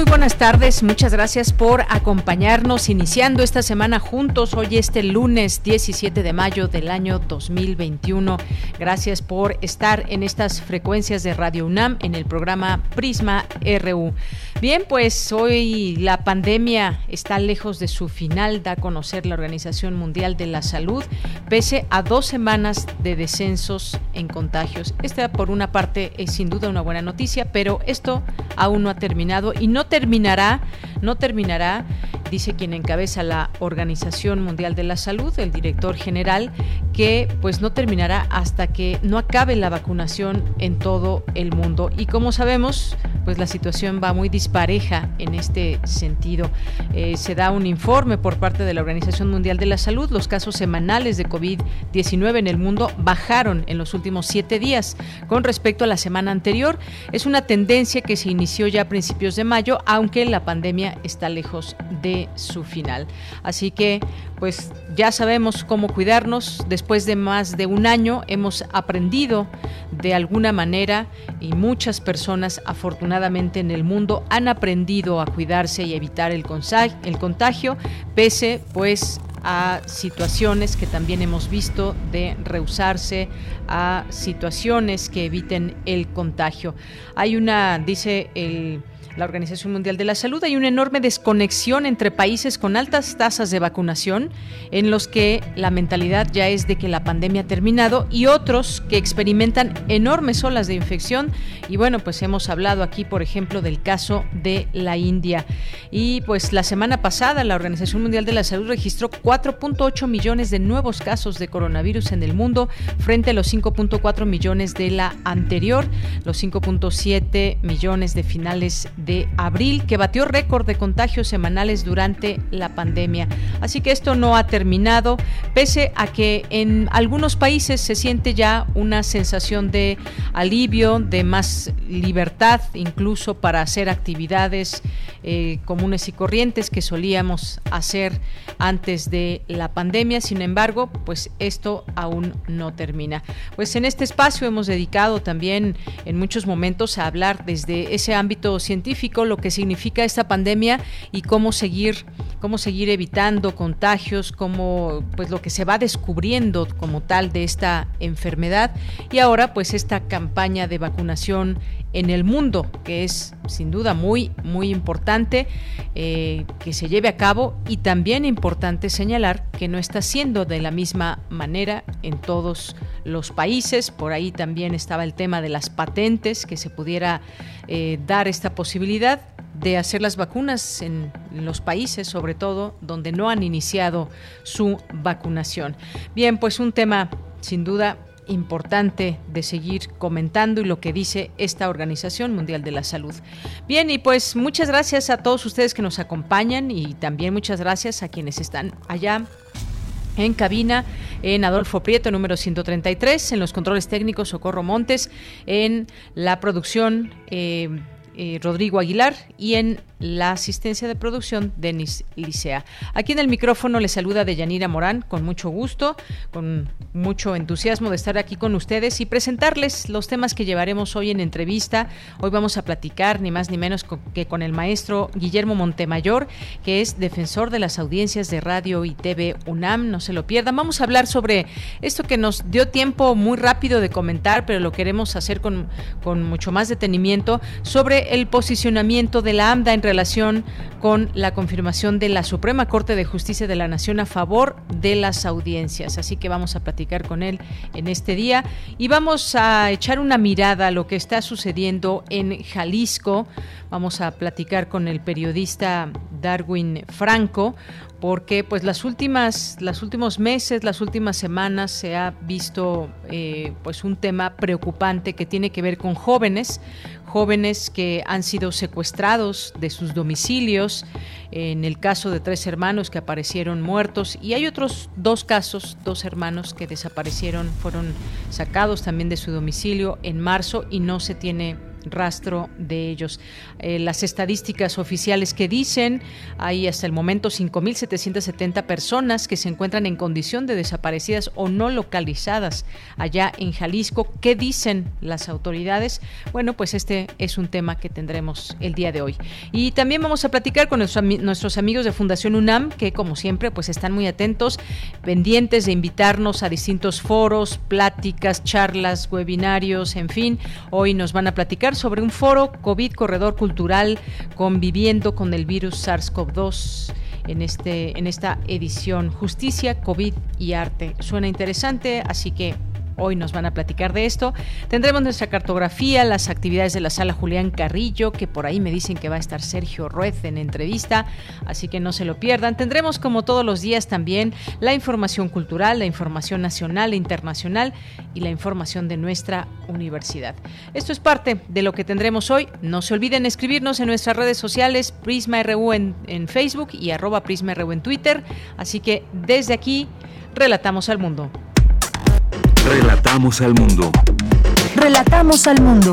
Muy buenas tardes, muchas gracias por acompañarnos iniciando esta semana juntos. Hoy este lunes 17 de mayo del año 2021. Gracias por estar en estas frecuencias de Radio UNAM en el programa Prisma RU. Bien, pues hoy la pandemia está lejos de su final, da a conocer la Organización Mundial de la Salud, pese a dos semanas de descensos en contagios. Esta por una parte es sin duda una buena noticia, pero esto aún no ha terminado y no terminará, no terminará, dice quien encabeza la Organización Mundial de la Salud, el director general, que pues no terminará hasta que no acabe la vacunación en todo el mundo. Y como sabemos, pues la situación va muy dispareja en este sentido. Eh, se da un informe por parte de la Organización Mundial de la Salud. Los casos semanales de COVID-19 en el mundo bajaron en los últimos siete días con respecto a la semana anterior. Es una tendencia que se inició ya a principios de mayo, aunque la pandemia está lejos de su final. Así que, pues ya sabemos cómo cuidarnos. Después de más de un año hemos aprendido de alguna manera y muchas personas afortunadamente en el mundo han aprendido a cuidarse y evitar el contagio, pese pues a situaciones que también hemos visto de rehusarse a situaciones que eviten el contagio. Hay una, dice el la Organización Mundial de la Salud, hay una enorme desconexión entre países con altas tasas de vacunación, en los que la mentalidad ya es de que la pandemia ha terminado, y otros que experimentan enormes olas de infección. Y bueno, pues hemos hablado aquí, por ejemplo, del caso de la India. Y pues la semana pasada la Organización Mundial de la Salud registró 4.8 millones de nuevos casos de coronavirus en el mundo, frente a los 5.4 millones de la anterior, los 5.7 millones de finales de abril, que batió récord de contagios semanales durante la pandemia. Así que esto no ha terminado, pese a que en algunos países se siente ya una sensación de alivio, de más libertad, incluso para hacer actividades eh, comunes y corrientes que solíamos hacer antes de la pandemia. Sin embargo, pues esto aún no termina. Pues en este espacio hemos dedicado también en muchos momentos a hablar desde ese ámbito científico lo que significa esta pandemia y cómo seguir cómo seguir evitando contagios, cómo pues lo que se va descubriendo como tal de esta enfermedad. Y ahora pues esta campaña de vacunación en el mundo, que es sin duda muy, muy importante eh, que se lleve a cabo y también importante señalar que no está siendo de la misma manera en todos los países. Por ahí también estaba el tema de las patentes, que se pudiera eh, dar esta posibilidad de hacer las vacunas en los países, sobre todo, donde no han iniciado su vacunación. Bien, pues un tema sin duda importante de seguir comentando y lo que dice esta Organización Mundial de la Salud. Bien, y pues muchas gracias a todos ustedes que nos acompañan y también muchas gracias a quienes están allá en cabina en Adolfo Prieto, número 133, en los controles técnicos Socorro Montes, en la producción eh, eh, Rodrigo Aguilar y en la asistencia de producción Denis Licea. Aquí en el micrófono le saluda Deyanira Morán con mucho gusto, con mucho entusiasmo de estar aquí con ustedes y presentarles los temas que llevaremos hoy en entrevista. Hoy vamos a platicar ni más ni menos que con el maestro Guillermo Montemayor, que es defensor de las audiencias de radio y TV UNAM, no se lo pierdan. Vamos a hablar sobre esto que nos dio tiempo muy rápido de comentar, pero lo queremos hacer con, con mucho más detenimiento, sobre el posicionamiento de la AMDA en relación con la confirmación de la Suprema Corte de Justicia de la Nación a favor de las audiencias. Así que vamos a platicar con él en este día y vamos a echar una mirada a lo que está sucediendo en Jalisco. Vamos a platicar con el periodista Darwin Franco porque pues las últimas los últimos meses las últimas semanas se ha visto eh, pues un tema preocupante que tiene que ver con jóvenes jóvenes que han sido secuestrados de sus domicilios en el caso de tres hermanos que aparecieron muertos y hay otros dos casos dos hermanos que desaparecieron fueron sacados también de su domicilio en marzo y no se tiene rastro de ellos. Eh, las estadísticas oficiales que dicen, hay hasta el momento 5.770 personas que se encuentran en condición de desaparecidas o no localizadas allá en Jalisco. ¿Qué dicen las autoridades? Bueno, pues este es un tema que tendremos el día de hoy. Y también vamos a platicar con nuestros, nuestros amigos de Fundación UNAM, que como siempre, pues están muy atentos, pendientes de invitarnos a distintos foros, pláticas, charlas, webinarios, en fin. Hoy nos van a platicar sobre un foro COVID Corredor Cultural conviviendo con el virus SARS-CoV-2 en, este, en esta edición Justicia, COVID y Arte. Suena interesante, así que Hoy nos van a platicar de esto. Tendremos nuestra cartografía, las actividades de la sala Julián Carrillo, que por ahí me dicen que va a estar Sergio Ruez en entrevista, así que no se lo pierdan. Tendremos como todos los días también la información cultural, la información nacional e internacional y la información de nuestra universidad. Esto es parte de lo que tendremos hoy. No se olviden escribirnos en nuestras redes sociales, Prisma RU en, en Facebook y arroba Prisma RU en Twitter. Así que desde aquí, relatamos al mundo. Relatamos al mundo. Relatamos al mundo.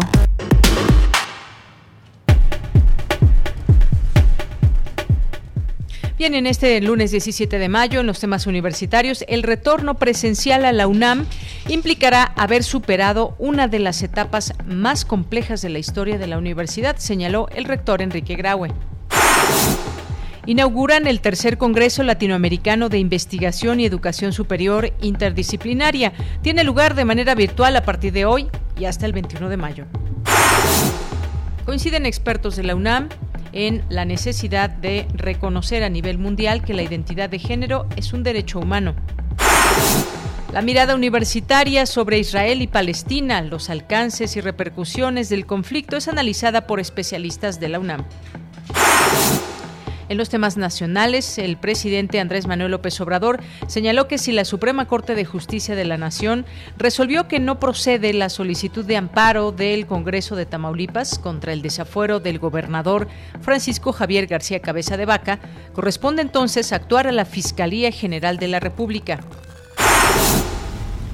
Bien, en este lunes 17 de mayo, en los temas universitarios, el retorno presencial a la UNAM implicará haber superado una de las etapas más complejas de la historia de la universidad, señaló el rector Enrique Graue inauguran el tercer Congreso Latinoamericano de Investigación y Educación Superior Interdisciplinaria. Tiene lugar de manera virtual a partir de hoy y hasta el 21 de mayo. Coinciden expertos de la UNAM en la necesidad de reconocer a nivel mundial que la identidad de género es un derecho humano. La mirada universitaria sobre Israel y Palestina, los alcances y repercusiones del conflicto es analizada por especialistas de la UNAM. En los temas nacionales, el presidente Andrés Manuel López Obrador señaló que si la Suprema Corte de Justicia de la Nación resolvió que no procede la solicitud de amparo del Congreso de Tamaulipas contra el desafuero del gobernador Francisco Javier García Cabeza de Vaca, corresponde entonces actuar a la Fiscalía General de la República.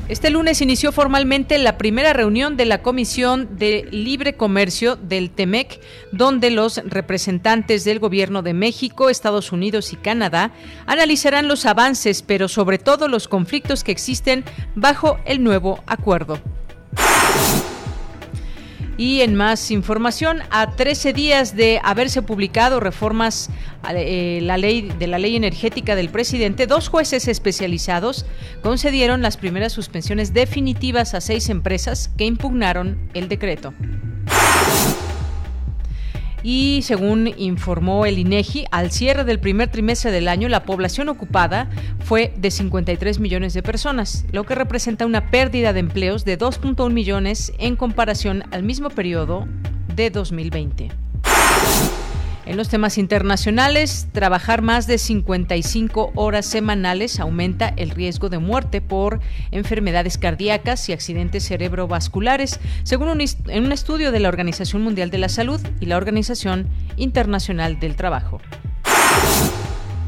Este lunes inició formalmente la primera reunión de la Comisión de Libre Comercio del TEMEC, donde los representantes del Gobierno de México, Estados Unidos y Canadá analizarán los avances, pero sobre todo los conflictos que existen bajo el nuevo acuerdo. Y en más información, a 13 días de haberse publicado reformas eh, la ley de la ley energética del presidente, dos jueces especializados concedieron las primeras suspensiones definitivas a seis empresas que impugnaron el decreto. Y según informó el INEGI, al cierre del primer trimestre del año, la población ocupada fue de 53 millones de personas, lo que representa una pérdida de empleos de 2.1 millones en comparación al mismo periodo de 2020. En los temas internacionales, trabajar más de 55 horas semanales aumenta el riesgo de muerte por enfermedades cardíacas y accidentes cerebrovasculares, según un, estudio de la Organización Mundial de la Salud y la Organización Internacional del Trabajo.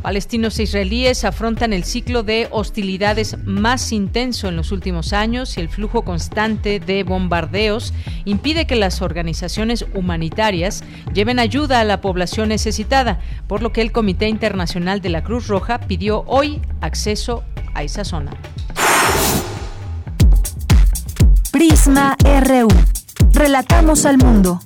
Palestinos e israelíes afrontan el ciclo de hostilidades más intenso en los últimos años y el flujo constante de bombardeos impide que las organizaciones humanitarias lleven ayuda a la población necesitada, por lo que el Comité Internacional de la Cruz Roja pidió hoy acceso a esa zona. Prisma RU. Relatamos al mundo.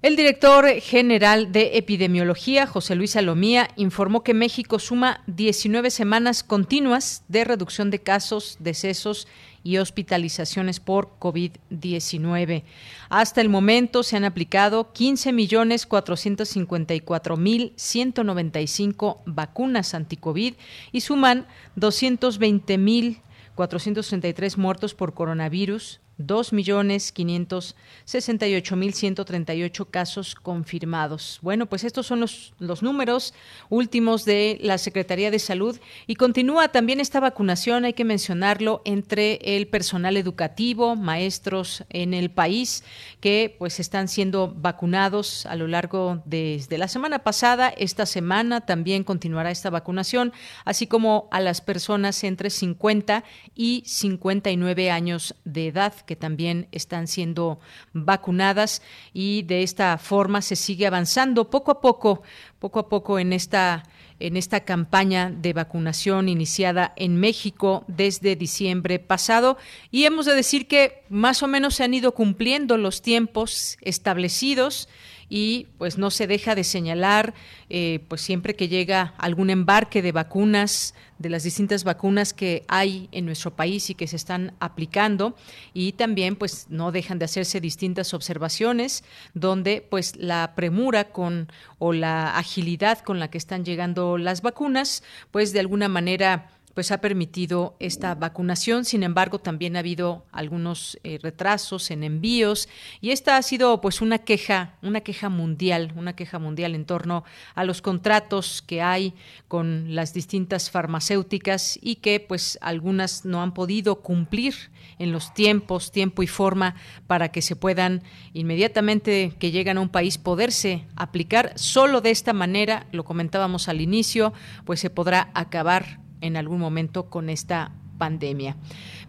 El director general de epidemiología, José Luis Salomía, informó que México suma 19 semanas continuas de reducción de casos, decesos y hospitalizaciones por COVID-19. Hasta el momento se han aplicado 15.454.195 vacunas anti-COVID y suman 220.433 muertos por coronavirus, 2.568.138 casos confirmados. Bueno, pues estos son los, los números últimos de la Secretaría de Salud. Y continúa también esta vacunación, hay que mencionarlo, entre el personal educativo, maestros en el país que pues están siendo vacunados a lo largo desde la semana pasada, esta semana también continuará esta vacunación, así como a las personas entre 50 y 59 años de edad que también están siendo vacunadas y de esta forma se sigue avanzando poco a poco, poco a poco en esta en esta campaña de vacunación iniciada en México desde diciembre pasado. Y hemos de decir que más o menos se han ido cumpliendo los tiempos establecidos y pues no se deja de señalar eh, pues siempre que llega algún embarque de vacunas de las distintas vacunas que hay en nuestro país y que se están aplicando. Y también pues no dejan de hacerse distintas observaciones donde pues la premura con o la agilidad con la que están llegando las vacunas pues de alguna manera pues ha permitido esta vacunación. Sin embargo, también ha habido algunos eh, retrasos en envíos y esta ha sido pues una queja, una queja mundial, una queja mundial en torno a los contratos que hay con las distintas farmacéuticas y que pues algunas no han podido cumplir en los tiempos, tiempo y forma para que se puedan inmediatamente que llegan a un país poderse aplicar. Solo de esta manera, lo comentábamos al inicio, pues se podrá acabar en algún momento con esta pandemia.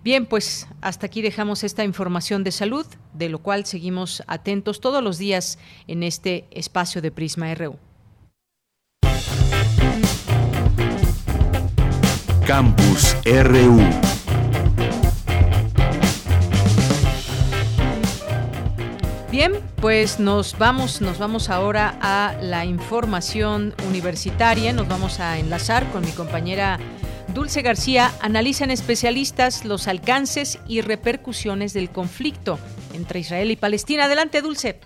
Bien, pues hasta aquí dejamos esta información de salud, de lo cual seguimos atentos todos los días en este espacio de Prisma RU. Campus RU. Bien, pues nos vamos, nos vamos ahora a la información universitaria. Nos vamos a enlazar con mi compañera Dulce García analizan especialistas los alcances y repercusiones del conflicto entre Israel y Palestina. Adelante, Dulce.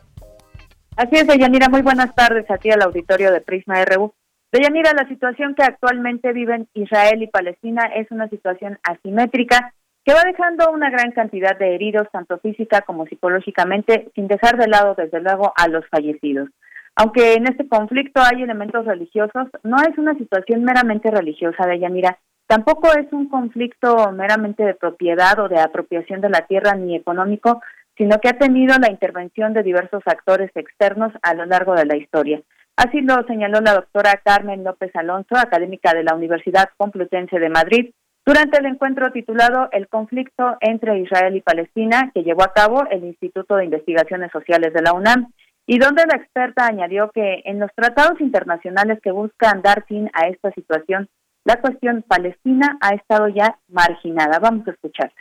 Así es, Deyanira. Muy buenas tardes aquí al auditorio de Prisma RU. Deyanira, la situación que actualmente viven Israel y Palestina es una situación asimétrica que va dejando una gran cantidad de heridos, tanto física como psicológicamente, sin dejar de lado, desde luego, a los fallecidos. Aunque en este conflicto hay elementos religiosos, no es una situación meramente religiosa, Deyanira, Tampoco es un conflicto meramente de propiedad o de apropiación de la tierra ni económico, sino que ha tenido la intervención de diversos actores externos a lo largo de la historia. Así lo señaló la doctora Carmen López Alonso, académica de la Universidad Complutense de Madrid, durante el encuentro titulado El conflicto entre Israel y Palestina, que llevó a cabo el Instituto de Investigaciones Sociales de la UNAM, y donde la experta añadió que en los tratados internacionales que buscan dar fin a esta situación la cuestión palestina ha estado ya marginada. Vamos a escucharla.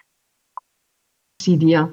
Siria,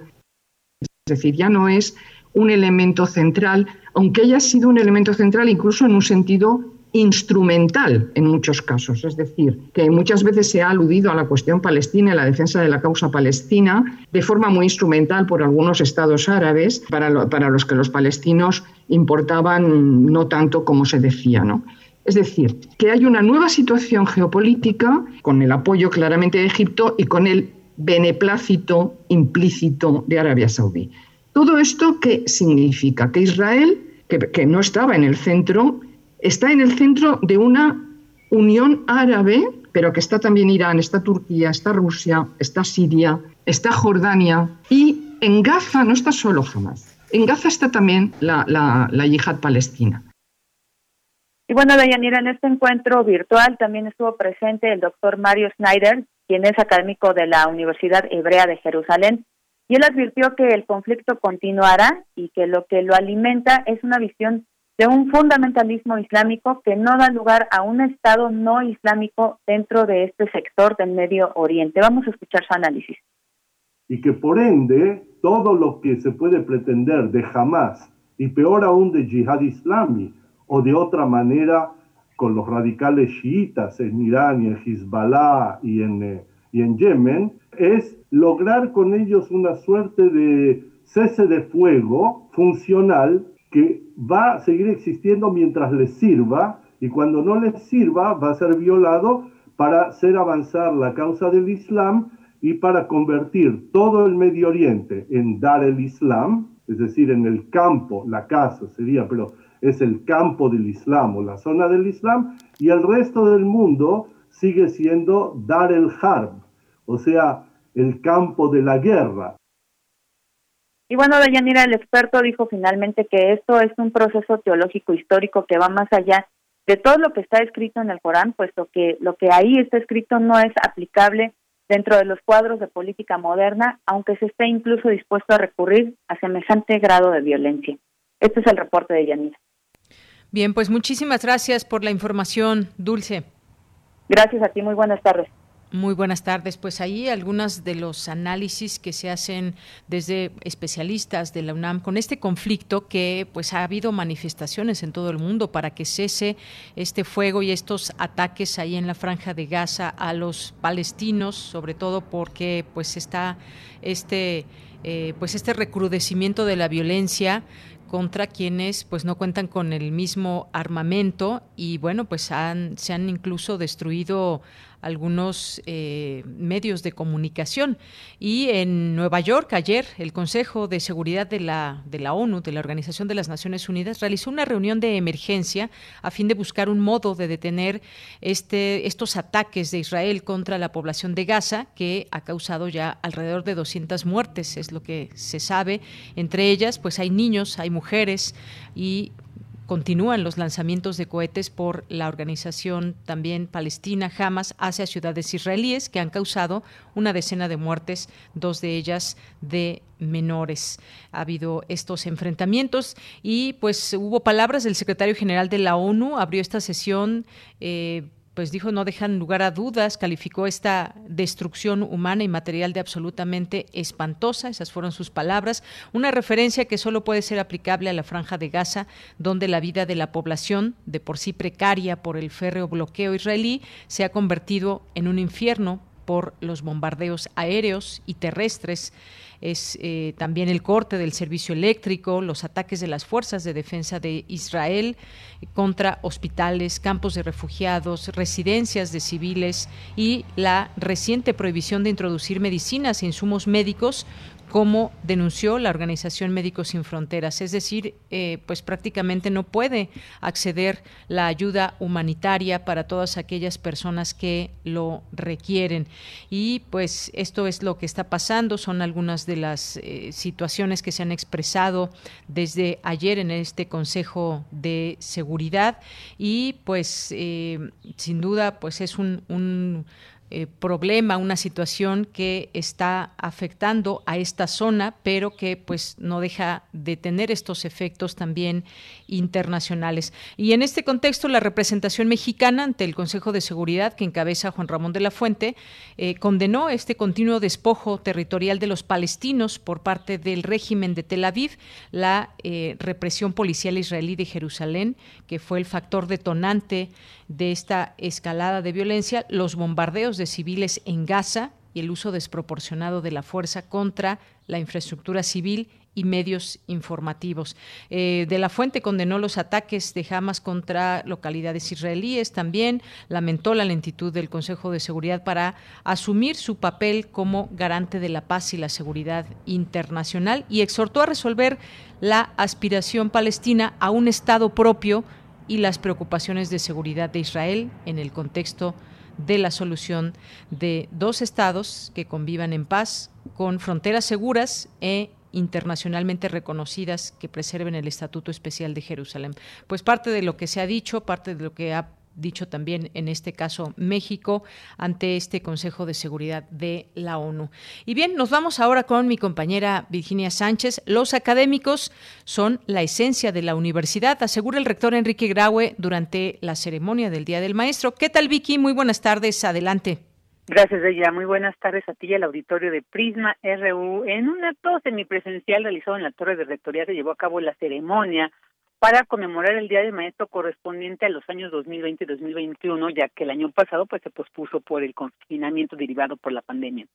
es decir, ya no es un elemento central, aunque haya sido un elemento central incluso en un sentido instrumental en muchos casos. Es decir, que muchas veces se ha aludido a la cuestión palestina y la defensa de la causa palestina de forma muy instrumental por algunos estados árabes para, para los que los palestinos importaban no tanto como se decía. ¿no? Es decir, que hay una nueva situación geopolítica con el apoyo claramente de Egipto y con el beneplácito implícito de Arabia Saudí. Todo esto, ¿qué significa? Que Israel, que, no estaba en el centro, está en el centro de una unión árabe, pero que está también Irán, está Turquía, está Rusia, está Siria, está Jordania y en Gaza no está solo jamás. En Gaza está también la, la yihad palestina. Y bueno, Dayanira, en este encuentro virtual también estuvo presente el doctor Mario Snyder, quien es académico de la Universidad Hebrea de Jerusalén, y él advirtió que el conflicto continuará y que lo que lo alimenta es una visión de un fundamentalismo islámico que no da lugar a un Estado no islámico dentro de este sector del Medio Oriente. Vamos a escuchar su análisis. Y que por ende todo lo que se puede pretender de jamás y peor aún de yihad islami, o de otra manera con los radicales chiitas en Irán y en Hezbollah y en, eh, y en Yemen, es lograr con ellos una suerte de cese de fuego funcional que va a seguir existiendo mientras les sirva y cuando no les sirva va a ser violado para hacer avanzar la causa del Islam y para convertir todo el Medio Oriente en Dar el Islam, es decir, en el campo, la casa sería, pero es el campo del Islam o la zona del Islam, y el resto del mundo sigue siendo Dar el Harb, o sea, el campo de la guerra. Y bueno, Dayanira, el experto dijo finalmente que esto es un proceso teológico histórico que va más allá de todo lo que está escrito en el Corán, puesto que lo que ahí está escrito no es aplicable dentro de los cuadros de política moderna, aunque se esté incluso dispuesto a recurrir a semejante grado de violencia. Este es el reporte de Yanira. Bien, pues muchísimas gracias por la información, Dulce. Gracias a ti, muy buenas tardes. Muy buenas tardes. Pues ahí algunos de los análisis que se hacen desde especialistas de la UNAM con este conflicto que pues ha habido manifestaciones en todo el mundo para que cese este fuego y estos ataques ahí en la franja de Gaza a los palestinos, sobre todo porque pues está este eh, pues este recrudecimiento de la violencia contra quienes pues no cuentan con el mismo armamento y bueno pues han, se han incluso destruido algunos eh, medios de comunicación. Y en Nueva York, ayer, el Consejo de Seguridad de la, de la ONU, de la Organización de las Naciones Unidas, realizó una reunión de emergencia a fin de buscar un modo de detener este, estos ataques de Israel contra la población de Gaza, que ha causado ya alrededor de 200 muertes, es lo que se sabe. Entre ellas, pues hay niños, hay mujeres y continúan los lanzamientos de cohetes por la organización también palestina Hamas hacia ciudades israelíes que han causado una decena de muertes, dos de ellas de menores. Ha habido estos enfrentamientos y pues hubo palabras del secretario general de la ONU, abrió esta sesión eh, pues dijo no dejan lugar a dudas, calificó esta destrucción humana y material de absolutamente espantosa, esas fueron sus palabras, una referencia que solo puede ser aplicable a la franja de Gaza, donde la vida de la población, de por sí precaria por el férreo bloqueo israelí, se ha convertido en un infierno por los bombardeos aéreos y terrestres es eh, también el corte del servicio eléctrico, los ataques de las fuerzas de defensa de Israel contra hospitales, campos de refugiados, residencias de civiles y la reciente prohibición de introducir medicinas e insumos médicos como denunció la organización Médicos Sin Fronteras, es decir, eh, pues prácticamente no puede acceder la ayuda humanitaria para todas aquellas personas que lo requieren. Y pues esto es lo que está pasando, son algunas de las eh, situaciones que se han expresado desde ayer en este Consejo de Seguridad. Y pues eh, sin duda pues es un eh, problema, una situación que está afectando a esta zona, pero que pues no deja de tener estos efectos también internacionales. Y en este contexto, la representación mexicana ante el Consejo de Seguridad que encabeza Juan Ramón de la Fuente eh, condenó este continuo despojo territorial de los palestinos por parte del régimen de Tel Aviv, la eh, represión policial israelí de Jerusalén, que fue el factor detonante de esta escalada de violencia, los bombardeos de civiles en Gaza y el uso desproporcionado de la fuerza contra la infraestructura civil y medios informativos. Eh, de la Fuente condenó los ataques de Hamas contra localidades israelíes, también lamentó la lentitud del Consejo de Seguridad para asumir su papel como garante de la paz y la seguridad internacional y exhortó a resolver la aspiración palestina a un Estado propio y las preocupaciones de seguridad de Israel en el contexto de la solución de dos estados que convivan en paz con fronteras seguras e internacionalmente reconocidas que preserven el Estatuto Especial de Jerusalén. Pues parte de lo que se ha dicho, parte de lo que ha dicho también en este caso México ante este Consejo de Seguridad de la ONU. Y bien, nos vamos ahora con mi compañera Virginia Sánchez. Los académicos son la esencia de la universidad, asegura el rector Enrique Graue durante la ceremonia del Día del Maestro. ¿Qué tal Vicky? Muy buenas tardes, adelante. Gracias, ella. Muy buenas tardes a ti y al auditorio de Prisma RU. En un acto semipresencial realizado en la Torre de Rectoría se llevó a cabo la ceremonia para conmemorar el Día del Maestro correspondiente a los años 2020 y 2021, ya que el año pasado pues se pospuso por el confinamiento derivado por la pandemia.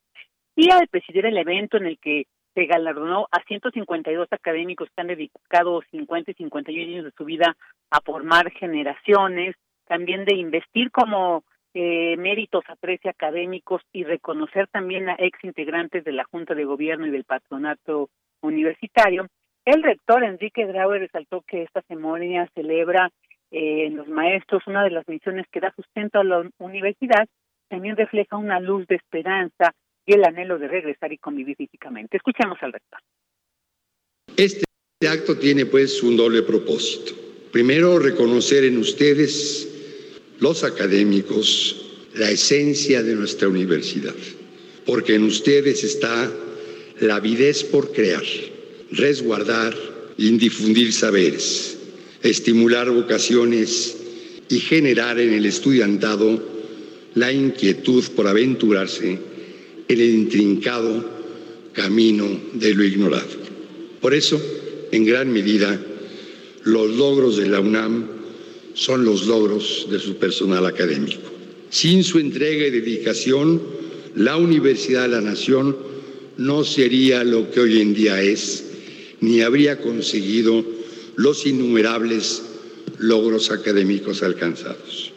Y al presidir el evento en el que se galardonó a 152 académicos que han dedicado 50 y 51 años de su vida a formar generaciones, también de investir como eh, méritos a 13 académicos y reconocer también a ex integrantes de la Junta de Gobierno y del Patronato Universitario. El rector Enrique Grauer resaltó que esta ceremonia celebra eh, en los maestros una de las misiones que da sustento a la universidad, también refleja una luz de esperanza y el anhelo de regresar y convivir físicamente. Escuchemos al rector. Este acto tiene pues un doble propósito. Primero, reconocer en ustedes, los académicos, la esencia de nuestra universidad, porque en ustedes está la avidez por crear, resguardar y difundir saberes, estimular vocaciones y generar en el estudiantado la inquietud por aventurarse el intrincado camino de lo ignorado. Por eso, en gran medida, los logros de la UNAM son los logros de su personal académico. Sin su entrega y dedicación, la Universidad de la Nación no sería lo que hoy en día es, ni habría conseguido los innumerables logros académicos alcanzados.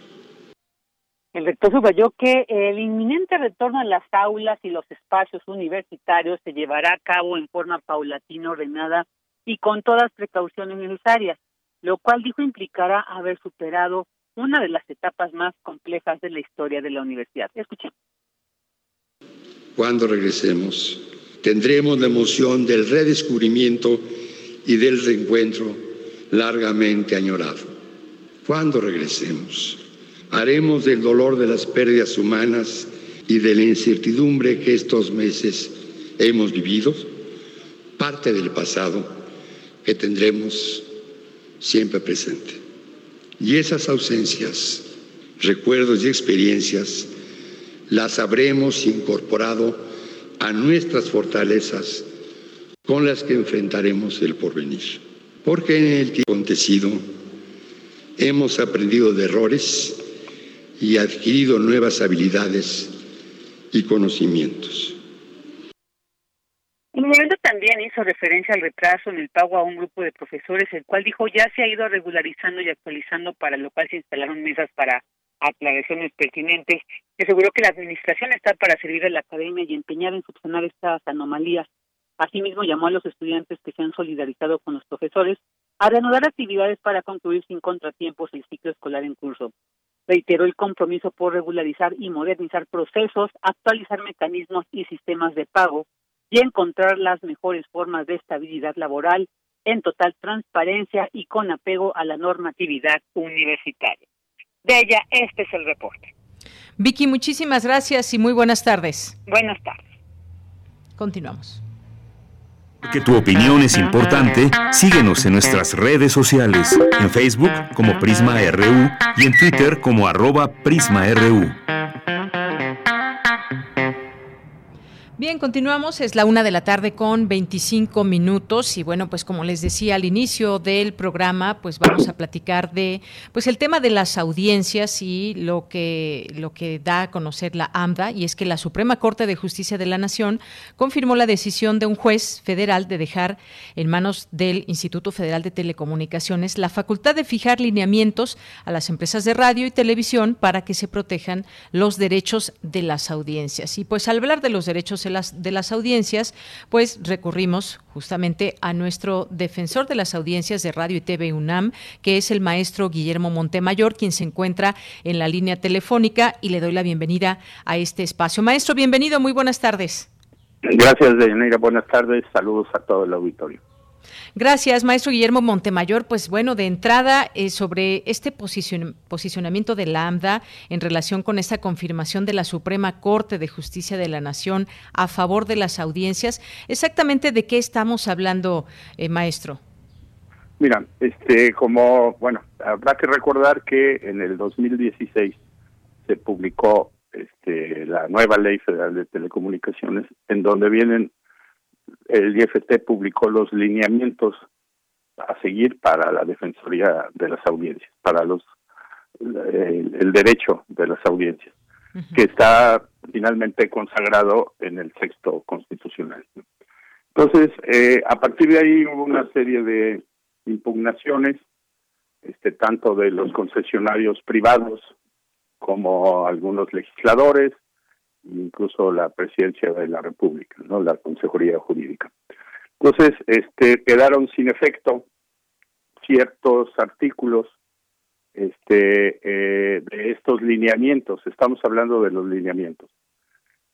El rector subrayó que el inminente retorno a las aulas y los espacios universitarios se llevará a cabo en forma paulatina, ordenada y con todas las precauciones necesarias, lo cual dijo implicará haber superado una de las etapas más complejas de la historia de la universidad. Escuchen. Cuando regresemos, tendremos la emoción del redescubrimiento y del reencuentro largamente añorado. Cuando regresemos, haremos del dolor de las pérdidas humanas y de la incertidumbre que estos meses hemos vivido parte del pasado que tendremos siempre presente. Y esas ausencias, recuerdos y experiencias las habremos incorporado a nuestras fortalezas con las que enfrentaremos el porvenir. Porque en el tiempo acontecido hemos aprendido de errores y adquirido nuevas habilidades y conocimientos. En el momento también hizo referencia al retraso en el pago a un grupo de profesores, el cual dijo ya se ha ido regularizando y actualizando, para lo cual se instalaron mesas para aclaraciones pertinentes. Aseguró que la administración está para servir a la academia y empeñada en subsanar estas anomalías. Asimismo, llamó a los estudiantes que se han solidarizado con los profesores a reanudar actividades para concluir sin contratiempos el ciclo escolar en curso reiteró el compromiso por regularizar y modernizar procesos, actualizar mecanismos y sistemas de pago y encontrar las mejores formas de estabilidad laboral en total transparencia y con apego a la normatividad universitaria. De ella, este es el reporte. Vicky, muchísimas gracias y muy buenas tardes. Buenas tardes. Continuamos. Que tu opinión es importante, síguenos en nuestras redes sociales, en Facebook como Prisma RU y en Twitter como arroba PrismaRU. Bien, continuamos. Es la una de la tarde con 25 minutos y bueno, pues como les decía al inicio del programa, pues vamos a platicar de, pues el tema de las audiencias y lo que lo que da a conocer la AMDA y es que la Suprema Corte de Justicia de la Nación confirmó la decisión de un juez federal de dejar en manos del Instituto Federal de Telecomunicaciones la facultad de fijar lineamientos a las empresas de radio y televisión para que se protejan los derechos de las audiencias. Y pues al hablar de los derechos de las, de las audiencias, pues recurrimos justamente a nuestro defensor de las audiencias de Radio y TV UNAM, que es el maestro Guillermo Montemayor, quien se encuentra en la línea telefónica y le doy la bienvenida a este espacio. Maestro, bienvenido, muy buenas tardes. Gracias, Deyanira. Buenas tardes. Saludos a todo el auditorio. Gracias, maestro Guillermo Montemayor. Pues bueno, de entrada, eh, sobre este posicionamiento de Lambda en relación con esta confirmación de la Suprema Corte de Justicia de la Nación a favor de las audiencias, exactamente de qué estamos hablando, eh, maestro. Mira, este, como, bueno, habrá que recordar que en el 2016 se publicó este, la nueva ley federal de telecomunicaciones, en donde vienen, el IFT publicó los lineamientos a seguir para la defensoría de las audiencias, para los el, derecho de las audiencias, que está finalmente consagrado en el texto constitucional. Entonces, eh, a partir de ahí hubo una serie de impugnaciones, este, tanto de los concesionarios privados como algunos legisladores, incluso la presidencia de la República, no, la Consejería Jurídica. Entonces, este, quedaron sin efecto ciertos artículos este, eh, de estos lineamientos. Estamos hablando de los lineamientos.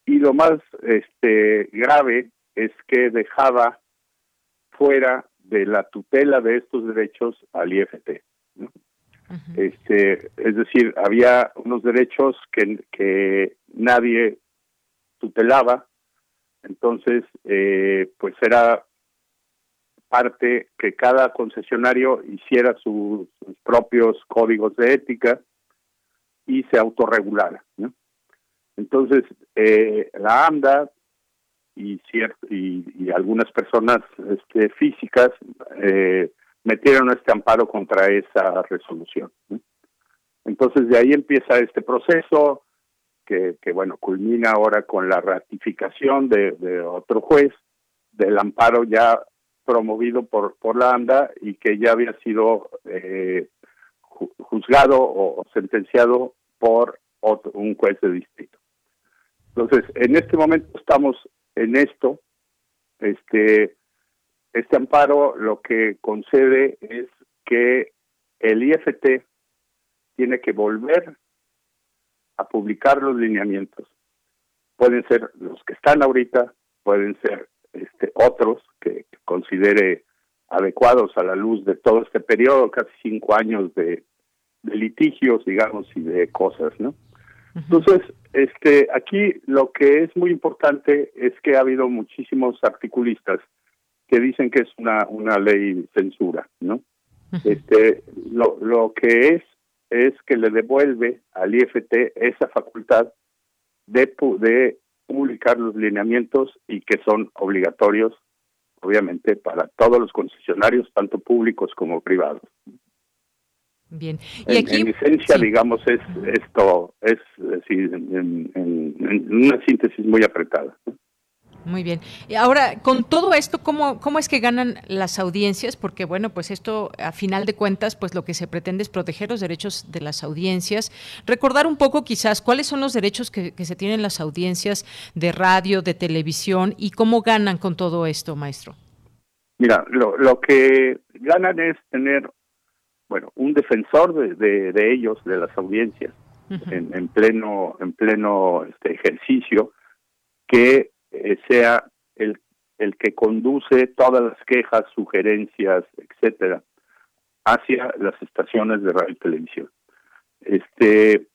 Y lo más este, grave es que dejaba fuera de la tutela de estos derechos al IFT. Este, es decir, había unos derechos que, que nadie tutelaba, entonces, eh, pues era parte que cada concesionario hiciera sus propios códigos de ética y se autorregulara. Entonces, eh, la AMDA y, y, algunas personas este, físicas eh, metieron este amparo contra esa resolución. Entonces, de ahí empieza este proceso que, que, bueno, culmina ahora con la ratificación de, otro juez del amparo ya promovido por, por la AMDA y que ya había sido eh, juzgado o sentenciado por otro, un juez de distrito. Entonces, en este momento estamos en esto. Este, este amparo lo que concede es que el IFT tiene que volver a publicar los lineamientos. Pueden ser los que están ahorita, pueden ser este, otros que considere adecuados a la luz de todo este periodo, casi cinco años de, litigios, digamos, y de cosas, ¿no? Entonces, este, aquí lo que es muy importante es que ha habido muchísimos articulistas que dicen que es una, una ley censura, ¿no? Este, lo, lo que es es que le devuelve al IFT esa facultad de, de publicar los lineamientos y que son obligatorios, obviamente, para todos los concesionarios, tanto públicos como privados. Bien. Y en, aquí, en esencia, digamos, es esto, es decir, en, una síntesis muy apretada. Muy bien. Y ahora, con todo esto, ¿cómo, ¿cómo es que ganan las audiencias? Porque, bueno, pues esto, a final de cuentas, pues lo que se pretende es proteger los derechos de las audiencias. Recordar un poco, quizás, cuáles son los derechos que, se tienen las audiencias de radio, de televisión, y cómo ganan con todo esto, maestro. Mira, lo, lo que ganan es tener, bueno, un defensor de, de, ellos, de las audiencias, en, en, pleno, en pleno este ejercicio, que eh, sea el, el que conduce todas las quejas, sugerencias, etcétera, hacia las estaciones de radio y televisión. Este,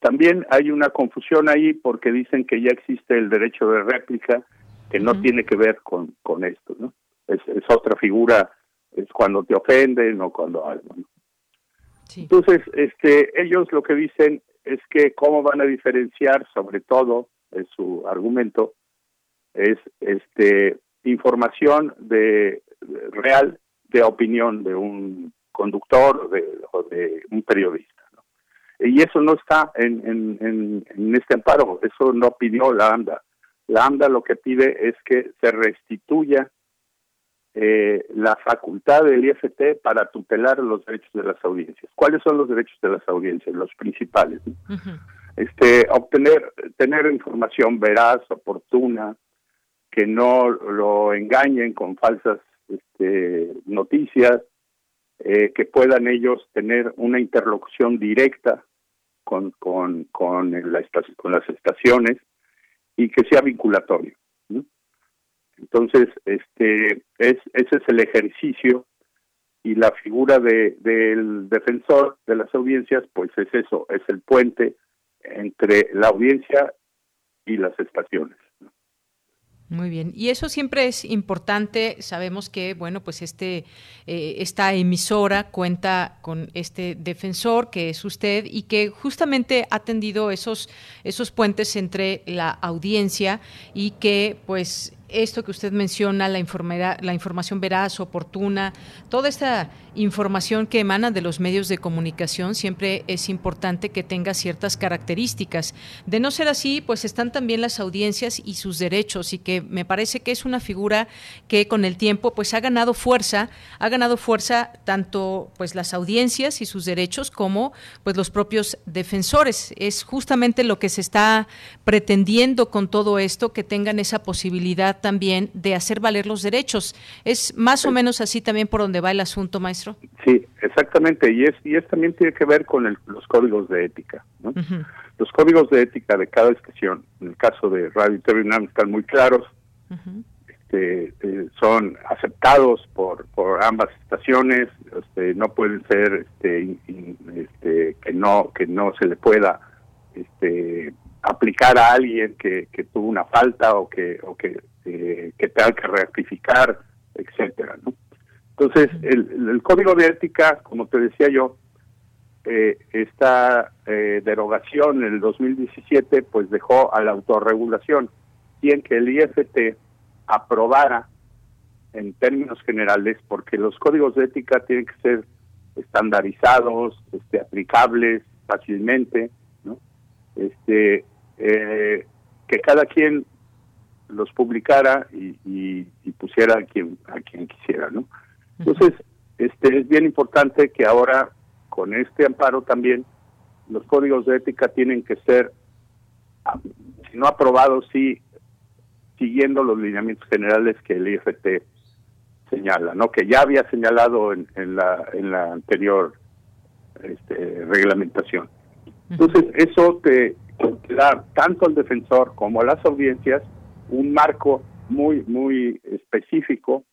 también hay una confusión ahí porque dicen que ya existe el derecho de réplica que no tiene que ver con, con esto, ¿no? Es, es, otra figura, es cuando te ofenden o cuando algo, Entonces, este, ellos lo que dicen es que cómo van a diferenciar, sobre todo, en su argumento, es este información de, real de opinión de un conductor de, o de un periodista. Y eso no está en, en, este amparo, eso no pidió la AMDA. La AMDA lo que pide es que se restituya eh, la facultad del IFT para tutelar los derechos de las audiencias. ¿Cuáles son los derechos de las audiencias? Los principales. Este, obtener, tener información veraz, oportuna, que no lo engañen con falsas este, noticias, eh, que puedan ellos tener una interlocución directa con, con, con, la con las estaciones y que sea vinculatorio. Entonces, este es, ese es el ejercicio y la figura de, del defensor de las audiencias, pues es eso, es el puente entre la audiencia y las estaciones. Muy bien, y eso siempre es importante. Sabemos que, bueno, pues este eh, esta emisora cuenta con este defensor que es usted y que justamente ha tendido esos esos puentes entre la audiencia y que, pues, esto que usted menciona, la, la información veraz, oportuna, toda esta información que emana de los medios de comunicación siempre es importante que tenga ciertas características. De no ser así, pues están también las audiencias y sus derechos y que me parece que es una figura que con el tiempo pues ha ganado fuerza, ha ganado fuerza tanto pues las audiencias y sus derechos como pues los propios defensores. Es justamente lo que se está pretendiendo con todo esto que tengan esa posibilidad también de hacer valer los derechos. Es más o menos así también por donde va el asunto, maestro. Sí, exactamente, y es y es también tiene que ver con los códigos de ética. Los códigos de ética de cada estación, en el caso de Radio y están muy claros, este, eh, son aceptados por, por ambas estaciones, este, no pueden ser este, este, que no que no se le pueda este, aplicar a alguien que, que tuvo una falta o que o que eh, que tenga que rectificar, etcétera, ¿no? Entonces, el, código de ética, como te decía yo, eh, esta eh, derogación en el 2017, pues dejó a la autorregulación y en que el IFT aprobara en términos generales, porque los códigos de ética tienen que ser estandarizados, este, aplicables fácilmente, ¿no? Este, eh, que cada quien los publicara y, pusiera a quien a quien quisiera, ¿no? Entonces, este es bien importante que ahora con este amparo también los códigos de ética tienen que ser, ah, si no aprobados, sí siguiendo los lineamientos generales que el IFT señala, ¿no? Que ya había señalado en, la en la anterior este, reglamentación. Entonces, eso te, te da tanto al defensor como a las audiencias un marco muy, muy específico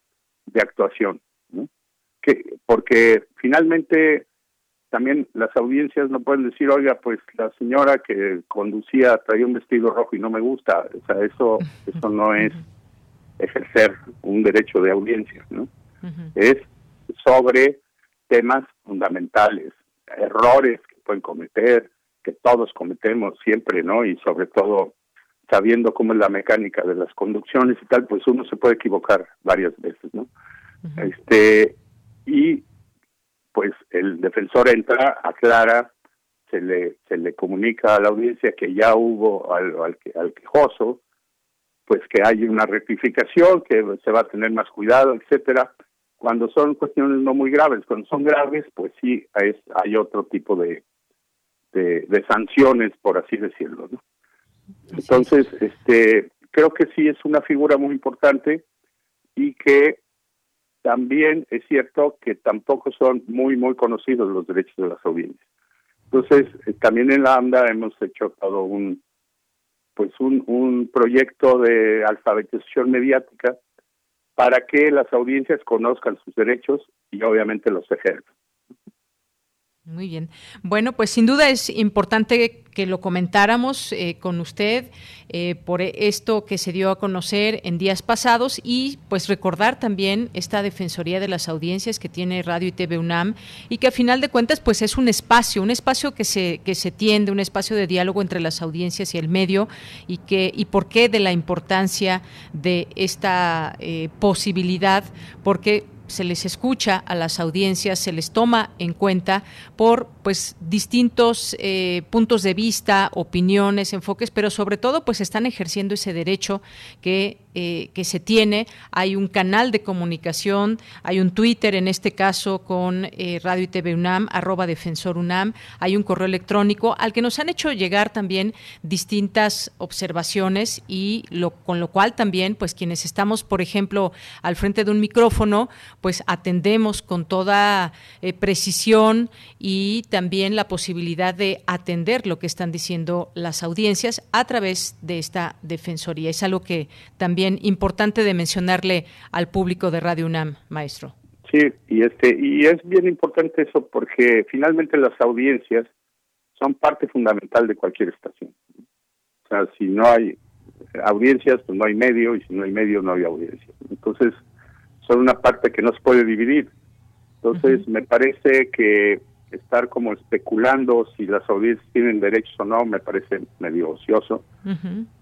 de actuación, ¿no? que, porque finalmente también las audiencias no pueden decir, oiga, pues la señora que conducía traía un vestido rojo y no me gusta, o sea, eso, eso no es ejercer un derecho de audiencia, ¿no? Es sobre temas fundamentales, errores que pueden cometer, que todos cometemos siempre, ¿no? Y sobre todo sabiendo cómo es la mecánica de las conducciones y tal, pues uno se puede equivocar varias veces, ¿no? Este y pues el defensor entra, aclara, se le se le comunica a la audiencia que ya hubo al al, al quejoso, pues que hay una rectificación, que se va a tener más cuidado, etcétera. Cuando son cuestiones no muy graves, cuando son graves, pues sí es, hay otro tipo de, de, de sanciones, por así decirlo, ¿no? Entonces, este, creo que sí es una figura muy importante y que también es cierto que tampoco son muy, muy conocidos los derechos de las audiencias. Entonces, eh, también en la AMDA hemos hecho todo un, pues un, un proyecto de alfabetización mediática para que las audiencias conozcan sus derechos y obviamente los ejerzan. Muy bien. Bueno, pues sin duda es importante que lo comentáramos eh, con usted eh, por esto que se dio a conocer en días pasados y pues recordar también esta Defensoría de las Audiencias que tiene Radio y TV UNAM y que a final de cuentas pues es un espacio, un espacio que se, que se tiende, un espacio de diálogo entre las audiencias y el medio y que y por qué de la importancia de esta eh, posibilidad, porque se les escucha a las audiencias, se les toma en cuenta por pues distintos eh, puntos de vista, opiniones, enfoques, pero sobre todo pues están ejerciendo ese derecho que eh, que se tiene. Hay un canal de comunicación, hay un Twitter en este caso con eh, Radio y TV UNAM, arroba Defensor UNAM, hay un correo electrónico al que nos han hecho llegar también distintas observaciones y con lo cual también, pues quienes estamos, por ejemplo, al frente de un micrófono, pues atendemos con toda eh, precisión y también la posibilidad de atender lo que están diciendo las audiencias a través de esta Defensoría. Es algo que también importante de mencionarle al público de Radio UNAM, maestro. Sí, y este y es bien importante eso porque finalmente las audiencias son parte fundamental de cualquier estación. O sea, si no hay audiencias, pues no hay medio, y si no hay medio, no hay audiencia. Entonces, son una parte que no se puede dividir. Entonces, me parece que estar como especulando si las audiencias tienen derechos o no, me parece medio ocioso.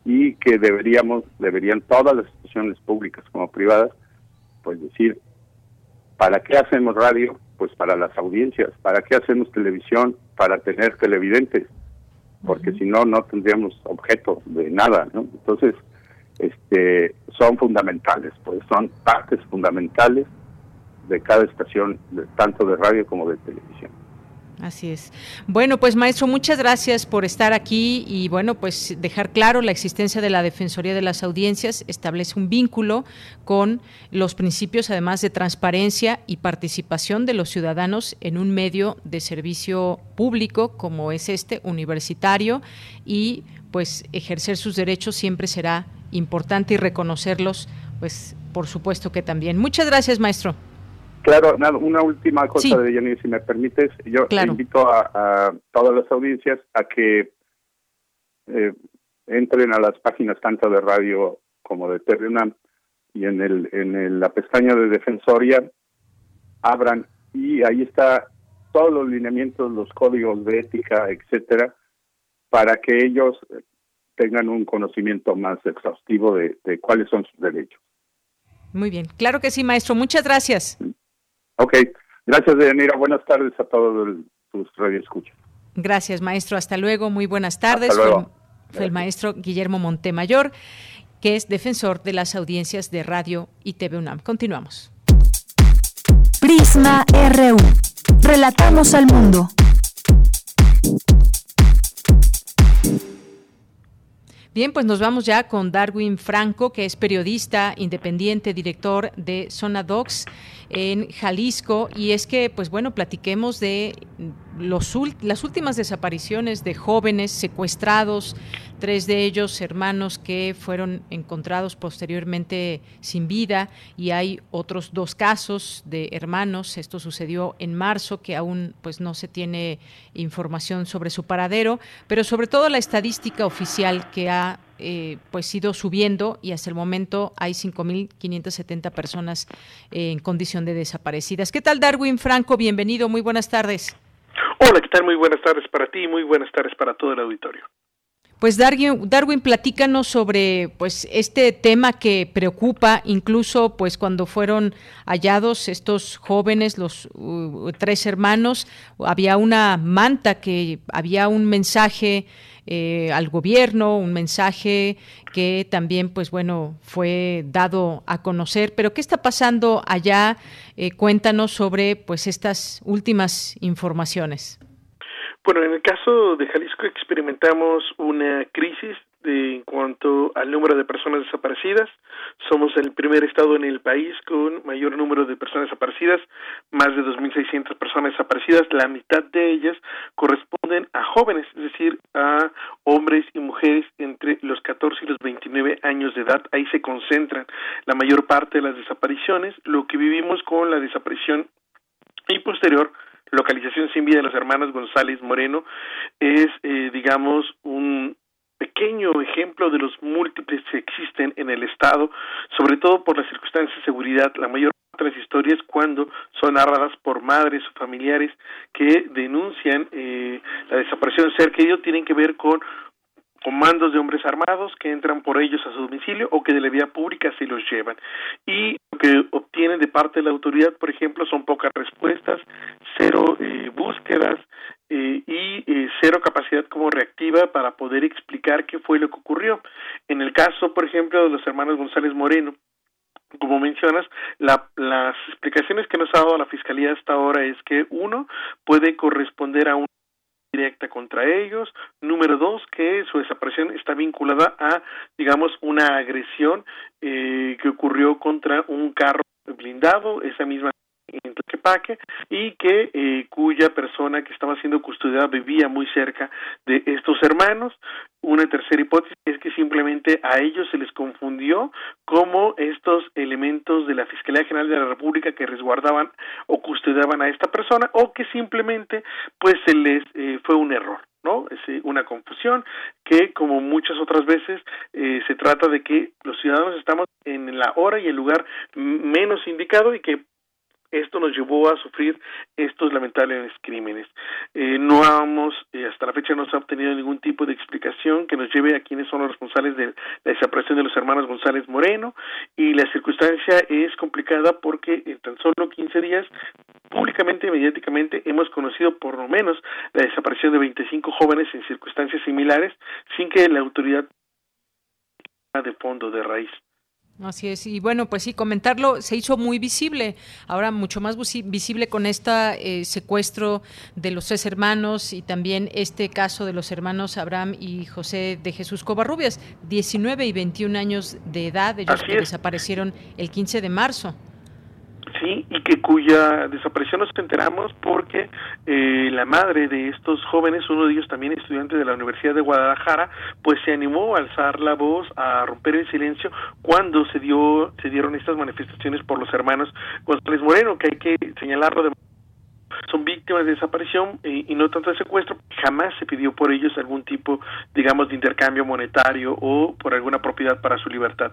Y que deberíamos, deberían todas las instituciones públicas como privadas, pues decir, ¿para qué hacemos radio? Pues para las audiencias. ¿Para qué hacemos televisión? Para tener televidentes. Porque si no, no tendríamos objeto de nada, ¿no? Entonces, este, son fundamentales, pues son partes fundamentales de cada estación, tanto de radio como de televisión. Así es. Bueno, pues maestro, muchas gracias por estar aquí y bueno, pues dejar claro la existencia de la Defensoría de las Audiencias establece un vínculo con los principios además de transparencia y participación de los ciudadanos en un medio de servicio público como es este universitario y pues ejercer sus derechos siempre será importante y reconocerlos, pues por supuesto que también. Muchas gracias, maestro. Claro, una última cosa de Jenny, si me permites. Yo invito a, todas las audiencias a que eh, entren a las páginas tanto de radio como de Terrenam y en el en la pestaña de Defensoria abran y ahí está todos los lineamientos, los códigos de ética, etcétera, para que ellos tengan un conocimiento más exhaustivo de, de cuáles son sus derechos. Muy bien, claro que sí, maestro. Muchas gracias. Ok, gracias, Deyanira. Buenas tardes a todos tus radioescuchas. Gracias, maestro. Hasta luego. Muy buenas tardes. Fue, el maestro Guillermo Montemayor, que es defensor de las audiencias de radio y TV UNAM. Continuamos. Prisma RU. Relatamos al mundo. Bien, pues nos vamos ya con Darwin Franco, que es periodista independiente, director de Zona Docs en Jalisco. Y es que, pues bueno, platiquemos de los, las últimas desapariciones de jóvenes secuestrados, tres de ellos hermanos que fueron encontrados posteriormente sin vida y hay otros dos casos de hermanos. Esto sucedió en marzo que aún pues no se tiene información sobre su paradero, pero sobre todo la estadística oficial que ha eh, pues ido subiendo y hasta el momento hay 5.570 personas en condición de desaparecidas. ¿Qué tal Darwin Franco? Bienvenido, muy buenas tardes. Hola, ¿qué tal? Muy buenas tardes para ti y muy buenas tardes para todo el auditorio. Pues Darwin, Darwin, platícanos sobre pues este tema que preocupa, incluso pues cuando fueron hallados estos jóvenes, los uh, tres hermanos, había una manta que había un mensaje eh, al gobierno, un mensaje que también, pues bueno, fue dado a conocer. Pero ¿qué está pasando allá? Eh, cuéntanos sobre, pues, estas últimas informaciones. Bueno, en el caso de Jalisco experimentamos una crisis en cuanto al número de personas desaparecidas. Somos el primer estado en el país con mayor número de personas desaparecidas, más de 2.600 personas desaparecidas. La mitad de ellas corresponden a jóvenes, es decir, a hombres y mujeres entre los 14 y los 29 años de edad. Ahí se concentran la mayor parte de las desapariciones. Lo que vivimos con la desaparición y posterior localización sin vida de los hermanos González Moreno es, eh, digamos, un, pequeño ejemplo de los múltiples que existen en el Estado, sobre todo por las circunstancias de seguridad. La mayor parte de las historias cuando son narradas por madres o familiares que denuncian eh, la desaparición de ser querido tienen que ver con comandos de hombres armados que entran por ellos a su domicilio o que de la vía pública se los llevan. Y lo que obtienen de parte de la autoridad, por ejemplo, son pocas respuestas, cero eh, búsquedas, eh, y eh, cero capacidad como reactiva para poder explicar qué fue lo que ocurrió. En el caso, por ejemplo, de los hermanos González Moreno, como mencionas, las explicaciones que nos ha dado la Fiscalía hasta ahora es que uno puede corresponder a una directa contra ellos, número dos, que su desaparición está vinculada a, digamos, una agresión eh, que ocurrió contra un carro blindado, esa misma en Tlaquepaque y que eh, cuya persona que estaba siendo custodiada vivía muy cerca de estos hermanos. Una tercera hipótesis es que simplemente a ellos se les confundió como estos elementos de la Fiscalía General de la República que resguardaban o custodiaban a esta persona o que simplemente pues se les eh, fue un error ¿no? Es eh, una confusión que, como muchas otras veces, eh, se trata de que los ciudadanos estamos en la hora y el lugar menos indicado y que esto nos llevó a sufrir estos lamentables crímenes. Eh, no hemos, eh, hasta la fecha no se ha obtenido ningún tipo de explicación que nos lleve a quiénes son los responsables de la desaparición de los hermanos González Moreno y la circunstancia es complicada porque en tan solo 15 días, públicamente y mediáticamente, hemos conocido por lo menos la desaparición de 25 jóvenes en circunstancias similares sin que la autoridad de fondo, de raíz. Así es, y bueno, pues sí, comentarlo se hizo muy visible, ahora mucho más visible con este secuestro de los tres hermanos y también este caso de los hermanos Abraham y José de Jesús Covarrubias, 19 y 21 años de edad, ellos que desaparecieron el 15 de marzo. Sí, y que cuya desaparición nos enteramos porque eh, la madre de estos jóvenes, uno de ellos también estudiante de la Universidad de Guadalajara, pues se animó a alzar la voz, a romper el silencio cuando se dio se dieron estas manifestaciones por los hermanos González Moreno, que hay que señalarlo de son víctimas de desaparición y, no tanto de secuestro, jamás se pidió por ellos algún tipo, digamos, de intercambio monetario o por alguna propiedad para su libertad.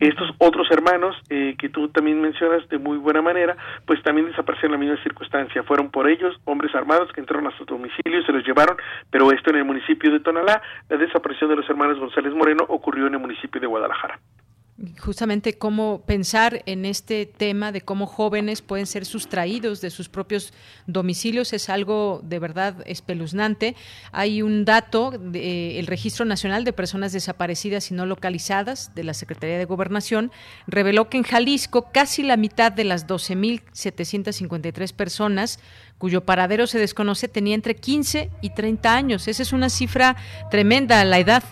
Estos otros hermanos eh, que tú también mencionas de muy buena manera, pues también desaparecieron en la misma circunstancia. Fueron por ellos hombres armados que entraron a su domicilio, se los llevaron, pero esto en el municipio de Tonalá, la desaparición de los hermanos González Moreno ocurrió en el municipio de Guadalajara justamente cómo pensar en este tema de cómo jóvenes pueden ser sustraídos de sus propios domicilios es algo de verdad espeluznante. Hay un dato del Registro Nacional de Personas Desaparecidas y No Localizadas de la Secretaría de Gobernación reveló que en Jalisco casi la mitad de las 12.753 personas cuyo paradero se desconoce tenía entre 15 y 30 años. Esa es una cifra tremenda, la edad.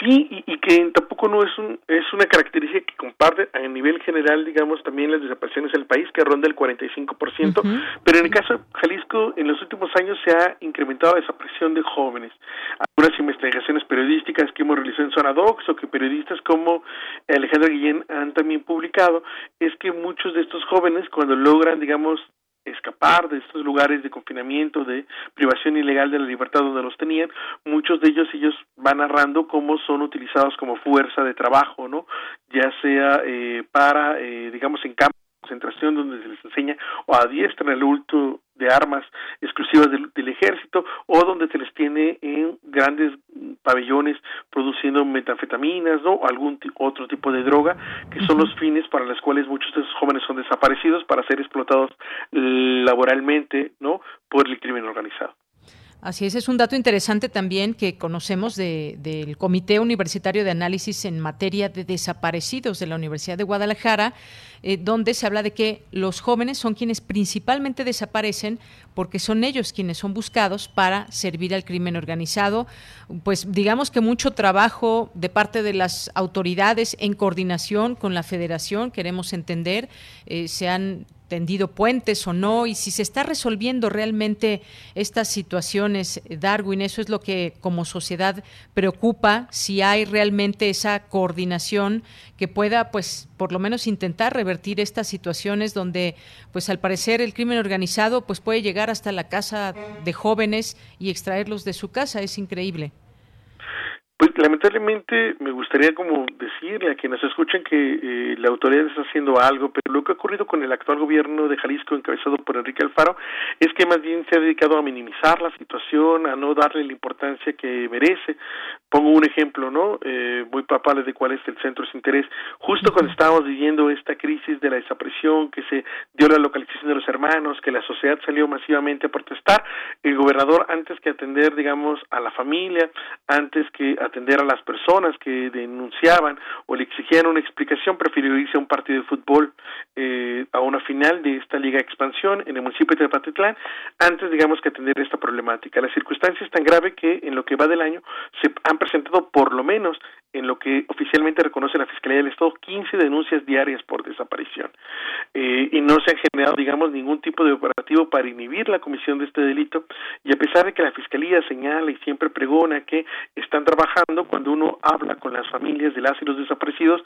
Sí, y, que tampoco no es un es una característica que comparte a nivel general, digamos, también las desapariciones en el país, que ronda el 45%, pero en el caso de Jalisco, en los últimos años se ha incrementado la desaparición de jóvenes. Algunas investigaciones periodísticas que hemos realizado en Zona Docs o que periodistas como Alejandra Guillén han también publicado, es que muchos de estos jóvenes, cuando logran, digamos, escapar de estos lugares de confinamiento, de privación ilegal de la libertad donde los tenían, muchos de ellos ellos van narrando cómo son utilizados como fuerza de trabajo, ¿no? Ya sea eh, para, eh, digamos, en campo concentración donde se les enseña o adiestran el ulto de armas exclusivas del, ejército o donde se les tiene en grandes pabellones produciendo metanfetaminas ¿no? o algún otro tipo de droga que son los fines para los cuales muchos de esos jóvenes son desaparecidos para ser explotados laboralmente no por el crimen organizado. Así es, es un dato interesante también que conocemos del Comité Universitario de Análisis en materia de desaparecidos de la Universidad de Guadalajara, eh, donde se habla de que los jóvenes son quienes principalmente desaparecen porque son ellos quienes son buscados para servir al crimen organizado. Pues digamos que mucho trabajo de parte de las autoridades en coordinación con la federación, queremos entender, eh, se han tendido puentes o no y si se está resolviendo realmente estas situaciones, Darwin, eso es lo que como sociedad preocupa, si hay realmente esa coordinación que pueda, pues, por lo menos intentar revertir estas situaciones donde, pues, al parecer el crimen organizado, pues, puede llegar hasta la casa de jóvenes y extraerlos de su casa, es increíble. Pues lamentablemente me gustaría como decirle a quienes escuchan que eh, la autoridad está haciendo algo, pero lo que ha ocurrido con el actual gobierno de Jalisco encabezado por Enrique Alfaro es que más bien se ha dedicado a minimizar la situación, a no darle la importancia que merece. Pongo un ejemplo, ¿no? Eh, muy papales de cuál es el centro de interés. Justo cuando estábamos viviendo esta crisis de la desaparición, que se dio la localización de los hermanos, que la sociedad salió masivamente a protestar, el gobernador antes que atender, digamos, a la familia, antes que atender a las personas que denunciaban o le exigían una explicación, prefirió irse a un partido de fútbol, eh, a una final de esta Liga Expansión en el municipio de Patitlán, antes, digamos, que atender esta problemática. La circunstancia es tan grave que en lo que va del año se han presentado por lo menos en lo que oficialmente reconoce la Fiscalía del Estado, 15 denuncias diarias por desaparición. Eh, y no se ha generado, digamos, ningún tipo de operativo para inhibir la comisión de este delito. Y a pesar de que la Fiscalía señala y siempre pregona que están trabajando, cuando uno habla con las familias de las y los desaparecidos,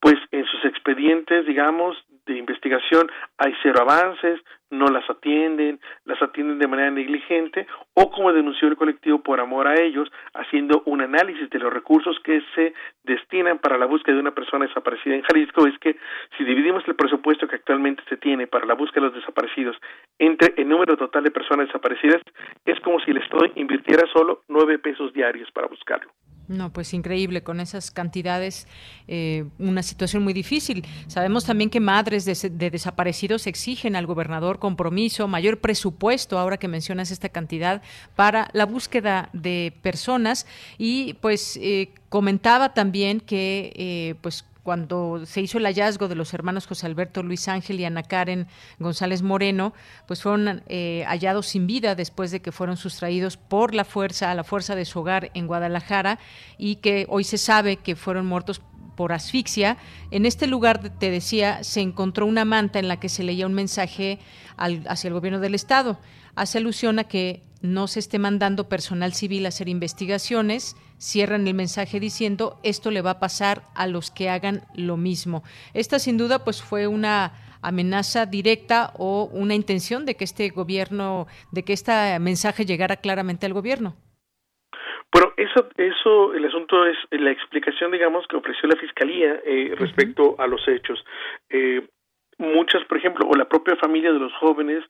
pues en sus expedientes, digamos, de investigación hay cero avances, no las atienden, las atienden de manera negligente o como denunció el colectivo por amor a ellos, haciendo un análisis de los recursos que se destinan para la búsqueda de una persona desaparecida en Jalisco, es que si dividimos el presupuesto que actualmente se tiene para la búsqueda de los desaparecidos entre el número total de personas desaparecidas, es como si el Estado invirtiera solo nueve pesos diarios para buscarlo. No, pues increíble, con esas cantidades, eh, una situación muy difícil. Sabemos también que madres de, desaparecidos exigen al gobernador compromiso, mayor presupuesto, ahora que mencionas esta cantidad, para la búsqueda de personas. Y pues eh, comentaba también que eh, pues cuando se hizo el hallazgo de los hermanos José Alberto Luis Ángel y Ana Karen González Moreno, pues fueron eh, hallados sin vida después de que fueron sustraídos por la fuerza, a la fuerza de su hogar en Guadalajara y que hoy se sabe que fueron muertos por asfixia. En este lugar, te decía, se encontró una manta en la que se leía un mensaje hacia el gobierno del Estado. Hace alusión a que no se esté mandando personal civil a hacer investigaciones, cierran el mensaje diciendo esto le va a pasar a los que hagan lo mismo. Esta sin duda pues fue una amenaza directa o una intención de que este gobierno, de que este mensaje llegara claramente al gobierno. Bueno, eso, eso, el asunto es la explicación, digamos, que ofreció la fiscalía eh, respecto a los hechos. Eh, muchas, por ejemplo, o la propia familia de los jóvenes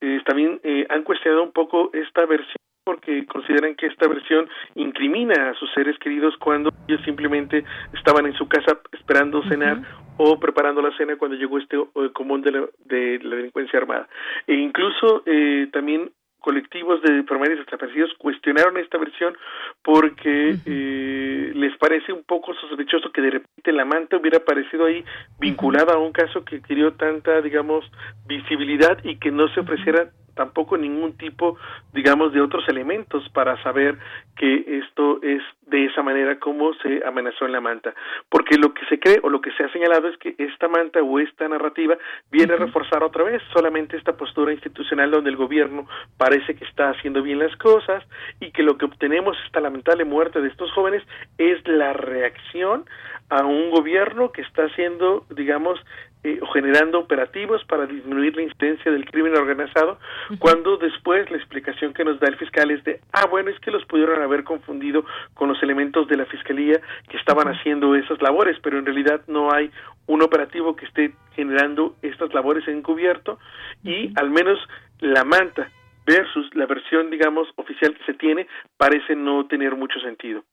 eh, también eh, han cuestionado un poco esta versión porque consideran que esta versión incrimina a sus seres queridos cuando ellos simplemente estaban en su casa esperando cenar o preparando la cena cuando llegó este eh, común de la, de la delincuencia armada. E incluso eh, también colectivos de enfermeros desaparecidos cuestionaron esta versión porque eh, les parece un poco sospechoso que de repente la manta hubiera aparecido ahí vinculada a un caso que adquirió tanta, digamos, visibilidad y que no se ofreciera tampoco ningún tipo, digamos, de otros elementos para saber que esto es de esa manera como se amenazó en la manta. Porque lo que se cree o lo que se ha señalado es que esta manta o esta narrativa viene a reforzar otra vez solamente esta postura institucional donde el gobierno parece que está haciendo bien las cosas y que lo que obtenemos esta lamentable muerte de estos jóvenes es la reacción a un gobierno que está haciendo, digamos, eh, o generando operativos para disminuir la incidencia del crimen organizado, cuando después la explicación que nos da el fiscal es de, ah, bueno, es que los pudieron haber confundido con los elementos de la fiscalía que estaban haciendo esas labores, pero en realidad no hay un operativo que esté generando estas labores encubierto y al menos la manta versus la versión, digamos, oficial que se tiene parece no tener mucho sentido.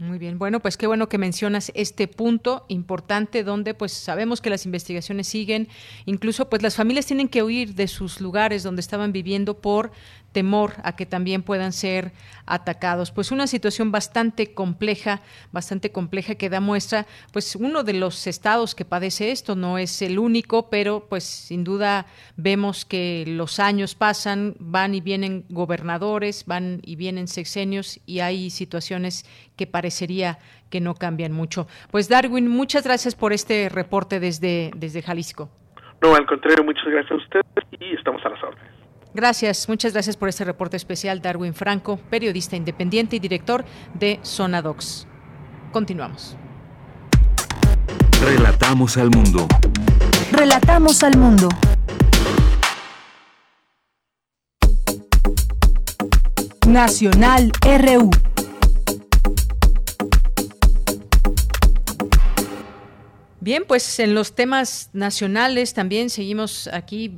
Muy bien, bueno, pues qué bueno que mencionas este punto importante donde pues sabemos que las investigaciones siguen, incluso pues las familias tienen que huir de sus lugares donde estaban viviendo por temor a que también puedan ser atacados. Pues una situación bastante compleja, bastante compleja que da muestra, pues uno de los estados que padece esto, no es el único, pero pues sin duda vemos que los años pasan, van y vienen gobernadores, van y vienen sexenios y hay situaciones que parecería que no cambian mucho. Pues Darwin, muchas gracias por este reporte desde, desde Jalisco. No, al contrario, muchas gracias a ustedes y estamos a las órdenes. Gracias, muchas gracias por este reporte especial, Darwin Franco, periodista independiente y director de Zona Docs. Continuamos. Relatamos al mundo. Relatamos al mundo. Nacional RU. Bien, pues en los temas nacionales también seguimos aquí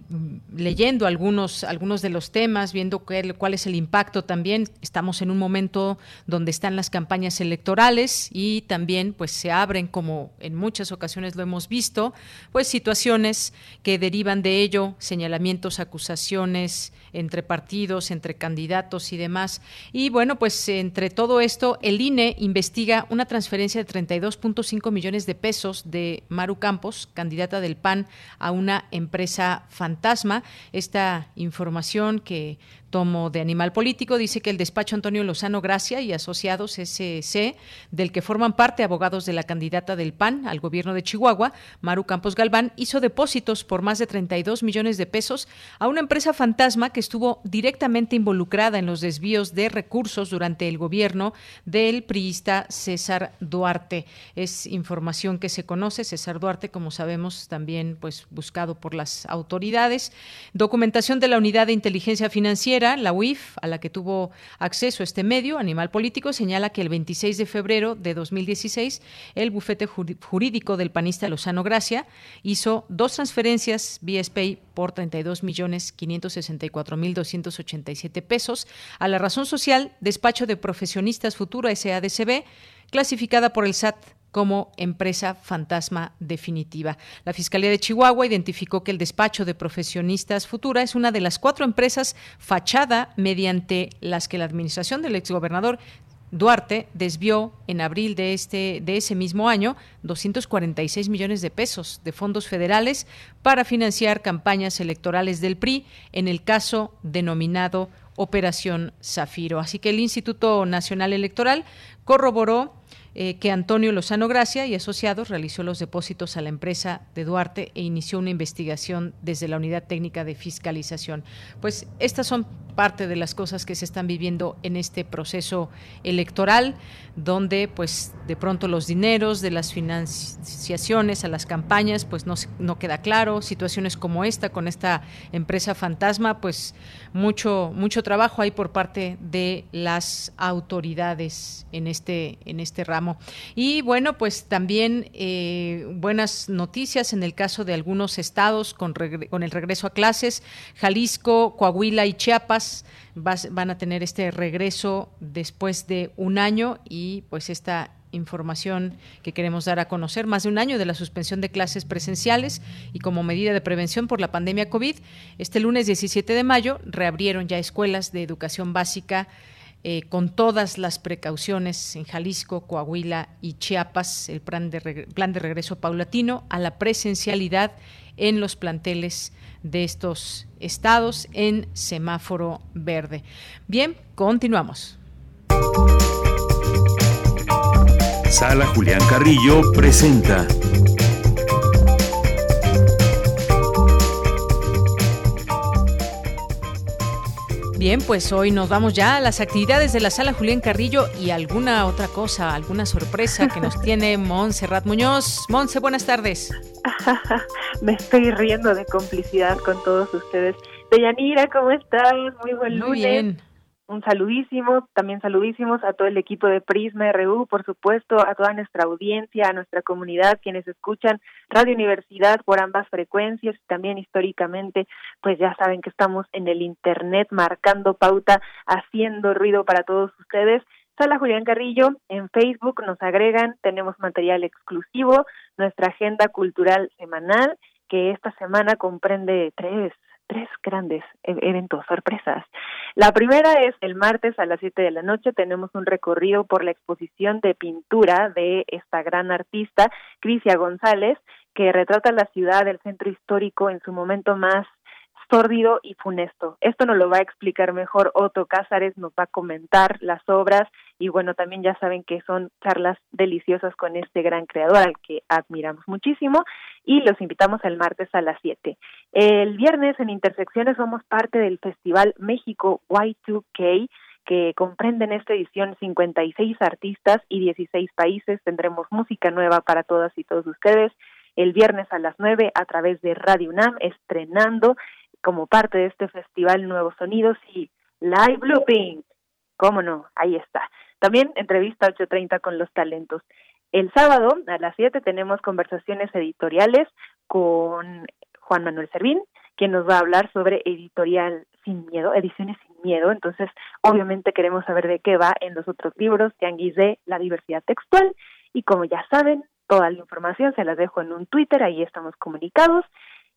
leyendo algunos, algunos de los temas, viendo cuál, cuál, es el impacto también. Estamos en un momento donde están las campañas electorales y también pues se abren, como en muchas ocasiones lo hemos visto, pues situaciones que derivan de ello, señalamientos, acusaciones entre partidos, entre candidatos y demás. Y bueno, pues entre todo esto, el INE investiga una transferencia de 32.5 millones de pesos de Maru Campos, candidata del PAN a una empresa fantasma. esta información que tomo de Animal Político dice que el despacho Antonio Lozano Gracia y asociados SC, del que forman parte abogados de la candidata del PAN al gobierno de Chihuahua, Maru Campos Galván, hizo depósitos por más de 32 millones de pesos a una empresa fantasma que estuvo directamente involucrada en los desvíos de recursos durante el gobierno del priista César Duarte. Es información que se conoce. César Duarte, como sabemos, también pues buscado por las autoridades. Documentación de la Unidad de Inteligencia Financiera la UIF, a la que tuvo acceso este medio, Animal Político, señala que el 26 de febrero de 2016 el bufete jurídico del panista Lozano Gracia hizo dos transferencias vía SPAY por 32 millones 564 mil 287 pesos a la razón social Despacho de Profesionistas Futuro SADCB, clasificada por el SAT como empresa fantasma definitiva. La Fiscalía de Chihuahua identificó que el despacho de profesionistas futura es una de las cuatro empresas fachada mediante las que la administración del exgobernador Duarte desvió en abril de este de ese mismo año 246 millones de pesos de fondos federales para financiar campañas electorales del PRI en el caso denominado Operación Zafiro. Así que el Instituto Nacional Electoral corroboró eh, que Antonio Lozano Gracia y asociados realizó los depósitos a la empresa de Duarte e inició una investigación desde la Unidad Técnica de Fiscalización. Pues estas son parte de las cosas que se están viviendo en este proceso electoral, donde pues de pronto los dineros de las financiaciones a las campañas pues no, no queda claro, situaciones como esta con esta empresa fantasma, pues mucho mucho trabajo hay por parte de las autoridades en este en este ramo. Y bueno, pues también eh, buenas noticias en el caso de algunos estados con, con el regreso a clases, Jalisco, Coahuila y Chiapas van a tener este regreso después de un año y pues esta información que queremos dar a conocer, más de un año de la suspensión de clases presenciales y como medida de prevención por la pandemia COVID, este lunes 17 de mayo reabrieron ya escuelas de educación básica eh, con todas las precauciones en Jalisco, Coahuila y Chiapas, el plan de, plan de regreso paulatino a la presencialidad en los planteles de estos estados en semáforo verde. Bien, continuamos. Sala Julián Carrillo presenta. Bien, pues hoy nos vamos ya a las actividades de la sala Julián Carrillo y alguna otra cosa, alguna sorpresa que nos tiene Montserrat Muñoz. Monse, buenas tardes. Me estoy riendo de complicidad con todos ustedes. Deyanira, ¿cómo estás? Muy buen lunes. Muy bien un saludísimo, también saludísimos a todo el equipo de Prisma RU, por supuesto, a toda nuestra audiencia, a nuestra comunidad, quienes escuchan Radio Universidad por ambas frecuencias también históricamente, pues ya saben que estamos en el Internet marcando pauta, haciendo ruido para todos ustedes. Sala Julián Carrillo, en Facebook nos agregan, tenemos material exclusivo, nuestra agenda cultural semanal, que esta semana comprende tres tres grandes e-, eventos, sorpresas. La primera es el martes a las 7 de la noche tenemos un recorrido por la exposición de pintura de esta gran artista, Crisia González, que retrata la ciudad, el centro histórico en su momento más sórdido y funesto. Esto nos lo va a explicar mejor Otto Cázares, nos va a comentar las obras y bueno, también ya saben que son charlas deliciosas con este gran creador al que admiramos muchísimo y los invitamos el martes a las 7. El viernes en Intersecciones somos parte del Festival México Y2K que comprende en esta edición 56 artistas y 16 países. Tendremos música nueva para todas y todos ustedes el viernes a las 9 a través de Radio UNAM, estrenando como parte de este festival Nuevos Sonidos y Live Looping. ¿Cómo no? Ahí está. También entrevista 8.30 con los talentos. El sábado a las 7 tenemos conversaciones editoriales con Juan Manuel Servín, quien nos va a hablar sobre editorial sin miedo, ediciones sin miedo. Entonces, obviamente queremos saber de qué va en los otros libros, Tianguis de la diversidad textual. Y como ya saben, toda la información se las dejo en un Twitter, ahí estamos comunicados.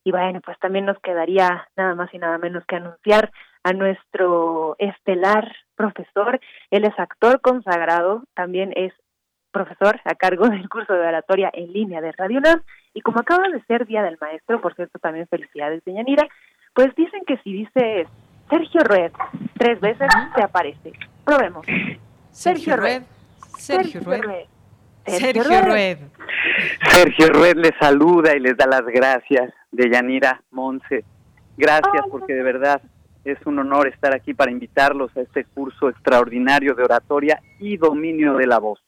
Y bueno, pues también nos quedaría nada más y nada menos que anunciar a nuestro estelar profesor. Él es actor consagrado, también es profesor a cargo del curso de oratoria en línea de Radio UNAM. Y como acaba de ser Día del Maestro, por cierto, también felicidades de Yanira, Pues dicen que si dices Sergio Red tres veces, te aparece. Probemos. Sergio, Red. Sergio, Red. Sergio, Red. Sergio Red les saluda y les da las gracias de Yanira Monse. Gracias porque de verdad es un honor estar aquí para invitarlos a este curso extraordinario de oratoria y dominio de la voz.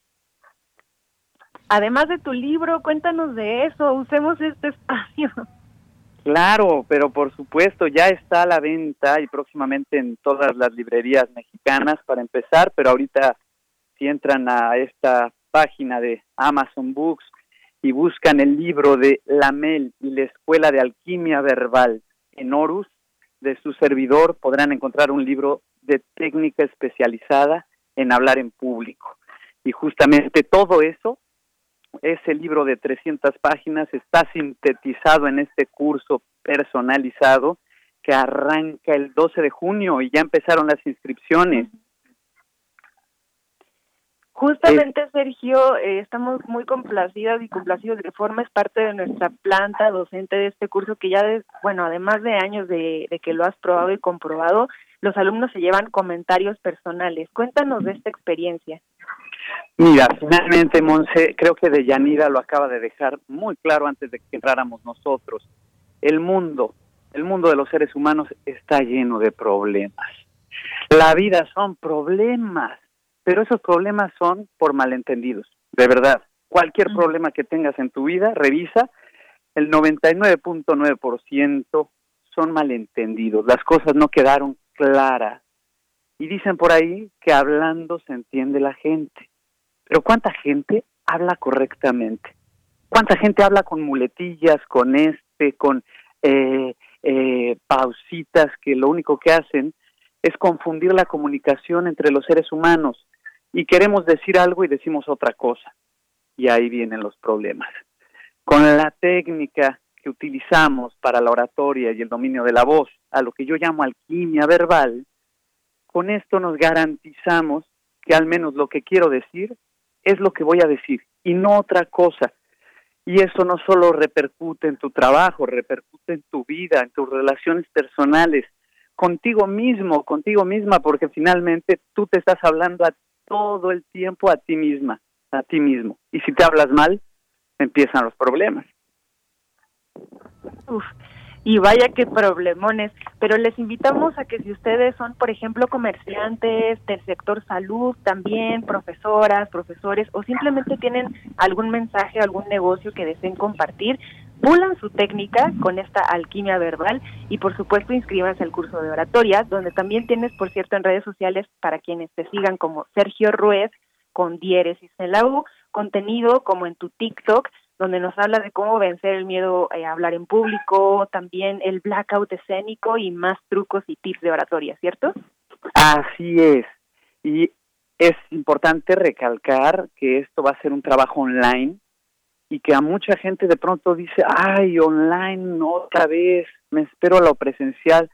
Además de tu libro, cuéntanos de eso, usemos este espacio. Claro, pero por supuesto ya está a la venta y próximamente en todas las librerías mexicanas para empezar, pero ahorita si entran a esta página de Amazon Books y buscan el libro de Lamel y la Escuela de Alquimia Verbal en Horus, de su servidor, podrán encontrar un libro de técnica especializada en hablar en público. Y justamente todo eso, ese libro de 300 páginas, está sintetizado en este curso personalizado que arranca el 12 de junio y ya empezaron las inscripciones. Justamente, Sergio, eh, estamos muy complacidas y complacidos de que formes parte de nuestra planta docente de este curso que ya, bueno, además de años de, que lo has probado y comprobado, los alumnos se llevan comentarios personales. Cuéntanos de esta experiencia. Mira, finalmente, Monse, creo que de Yanira lo acaba de dejar muy claro antes de que entráramos nosotros. El mundo, el mundo de los seres humanos está lleno de problemas. La vida son problemas pero esos problemas son por malentendidos, de verdad. Cualquier problema que tengas en tu vida, revisa, el 99.9% son malentendidos, las cosas no quedaron claras. Y dicen por ahí que hablando se entiende la gente. Pero ¿cuánta gente habla correctamente? ¿Cuánta gente habla con muletillas, con este, con eh, eh, pausitas que lo único que hacen es confundir la comunicación entre los seres humanos? Y queremos decir algo y decimos otra cosa. Y ahí vienen los problemas. Con la técnica que utilizamos para la oratoria y el dominio de la voz, a lo que yo llamo alquimia verbal, con esto nos garantizamos que al menos lo que quiero decir es lo que voy a decir y no otra cosa. Y eso no solo repercute en tu trabajo, repercute en tu vida, en tus relaciones personales, contigo mismo, contigo misma, porque finalmente tú te estás hablando a todo el tiempo a ti misma, a ti mismo. Y si te hablas mal, empiezan los problemas. Y vaya que problemones, pero les invitamos a que si ustedes son, por ejemplo, comerciantes del sector salud, también profesoras, profesores, o simplemente tienen algún mensaje, algún negocio que deseen compartir, pulan su técnica con esta alquimia verbal y por supuesto inscríbanse al curso de oratoria, donde también tienes, por cierto, en redes sociales para quienes te sigan como Sergio Ruiz con diéresis en la U, contenido como en tu TikTok, donde nos habla de cómo vencer el miedo a hablar en público, también el blackout escénico y más trucos y tips de oratoria, ¿cierto? Así es. Y es importante recalcar que esto va a ser un trabajo online y que a mucha gente de pronto dice, ay, online otra vez, me espero a lo presencial.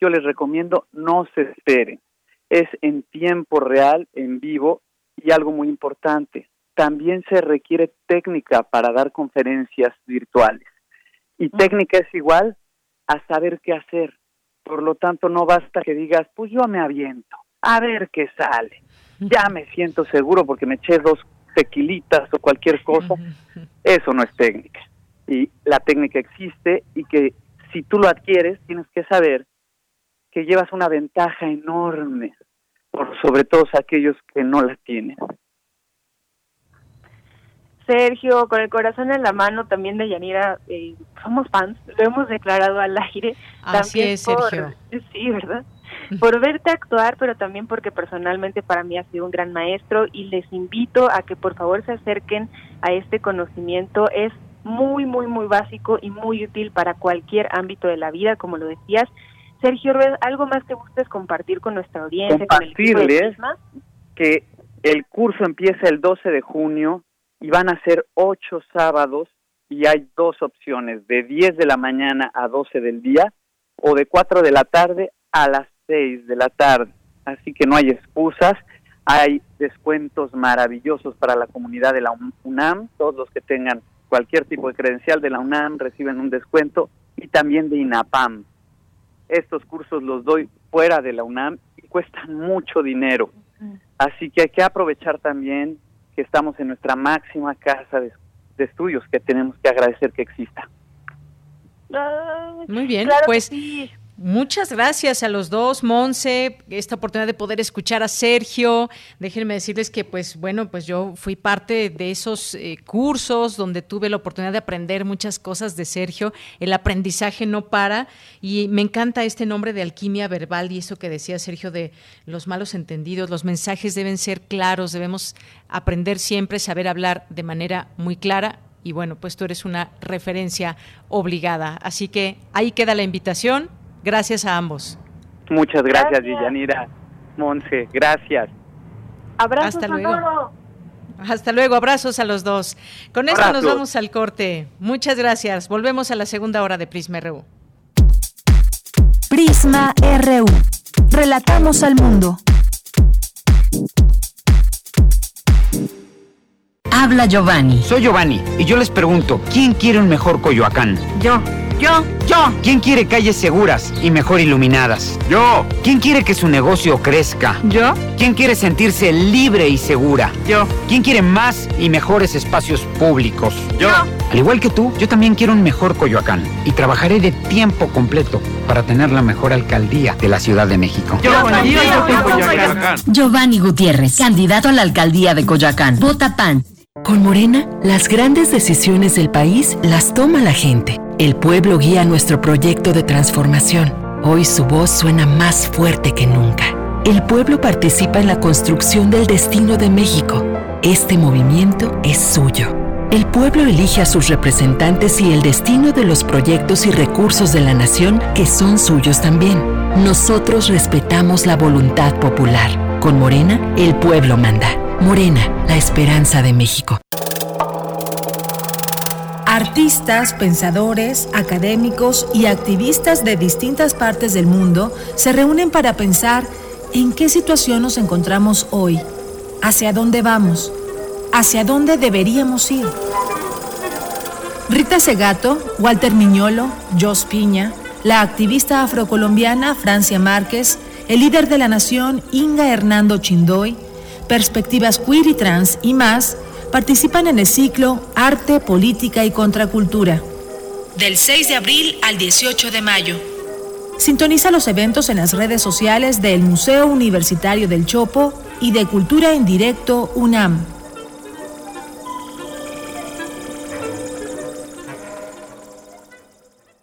Yo les recomiendo no se esperen. Es en tiempo real, en vivo y algo muy importante. También se requiere técnica para dar conferencias virtuales. Y mm. técnica es igual a saber qué hacer. Por lo tanto, no basta que digas, pues yo me aviento, a ver qué sale. Ya me siento seguro porque me eché dos tequilitas o cualquier cosa, eso no es técnica. Y la técnica existe y que si tú lo adquieres, tienes que saber que llevas una ventaja enorme por sobre todos aquellos que no la tienen. Sergio, con el corazón en la mano también de Yanira, eh, somos fans, lo hemos declarado al aire. Así es, Sergio. sí, ¿verdad? Por verte actuar, pero también porque personalmente para mí ha sido un gran maestro y les invito a que por favor se acerquen a este conocimiento. Es muy, muy, muy básico y muy útil para cualquier ámbito de la vida, como lo decías. Sergio Ruiz, ¿algo más que gustes compartir con nuestra audiencia? Compartirles que el curso empieza el 12 de junio y van a ser ocho sábados y hay dos opciones, de 10 de la mañana a 12 del día o de 4 de la tarde a las de la tarde. Así que no hay excusas, hay descuentos maravillosos para la comunidad de la UNAM, todos los que tengan cualquier tipo de credencial de la UNAM reciben un descuento y también de INAPAM. estos cursos los doy fuera de la UNAM y cuestan mucho dinero. Así que hay que aprovechar también que estamos en nuestra máxima casa de, estudios que tenemos que agradecer que exista. Muy bien, pues Muchas gracias a los dos, Monse, esta oportunidad de poder escuchar a Sergio. Déjenme decirles que, pues, bueno, pues yo fui parte de esos eh, cursos donde tuve la oportunidad de aprender muchas cosas de Sergio. El aprendizaje no para y me encanta este nombre de alquimia verbal y eso que decía Sergio de los malos entendidos. Los mensajes deben ser claros, debemos aprender siempre, saber hablar de manera muy clara y bueno, pues tú eres una referencia obligada. Así que ahí queda la invitación Gracias a ambos. Muchas gracias, Villanira. Monse, gracias. Abrazos Hasta luego. Hasta luego, abrazos a los dos. Con esto nos vamos al corte. Muchas gracias. Volvemos a la segunda hora de Prisma RU. Prisma RU. Relatamos al mundo. Habla Giovanni. Soy Giovanni y yo les pregunto, ¿quién quiere un mejor Coyoacán? Yo. Yo, yo. ¿Quién quiere calles seguras y mejor iluminadas? Yo. ¿Quién quiere que su negocio crezca? Yo. ¿Quién quiere sentirse libre y segura? Yo. ¿Quién quiere más y mejores espacios públicos? Yo. Al igual que tú, yo también quiero un mejor Coyoacán y trabajaré de tiempo completo para tener la mejor alcaldía de la Ciudad de México. Yo, yo, yo, Giovanni Gutiérrez, candidato a la alcaldía de Coyoacán. Vota PAN. Con Morena, las grandes decisiones del país las toma la gente. El pueblo guía nuestro proyecto de transformación. Hoy su voz suena más fuerte que nunca. El pueblo participa en la construcción del destino de México. Este movimiento es suyo. El pueblo elige a sus representantes y el destino de los proyectos y recursos de la nación que son suyos también. Nosotros respetamos la voluntad popular. Con Morena, el pueblo manda. Morena, la esperanza de México. Artistas, pensadores, académicos y activistas de distintas partes del mundo se reúnen para pensar en qué situación nos encontramos hoy, hacia dónde vamos, hacia dónde deberíamos ir. Rita Segato, Walter Miñolo, Jos Piña, la activista afrocolombiana Francia Márquez, el líder de la nación Inga Hernando Chindoy, perspectivas queer y trans y más, participan en el ciclo Arte, Política y Contracultura. Del 6 de abril al 18 de mayo. Sintoniza los eventos en las redes sociales del Museo Universitario del Chopo y de Cultura en Directo UNAM.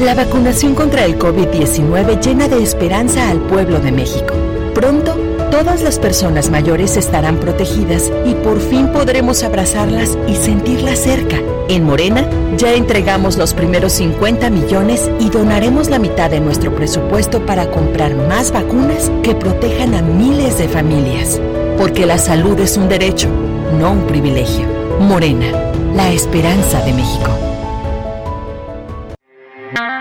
La vacunación contra el COVID-19 llena de esperanza al pueblo de México. Pronto, todas las personas mayores estarán protegidas y por fin podremos abrazarlas y sentirlas cerca. En Morena, ya entregamos los primeros 50 millones y donaremos la mitad de nuestro presupuesto para comprar más vacunas que protejan a miles de familias. Porque la salud es un derecho, no un privilegio. Morena, la esperanza de México.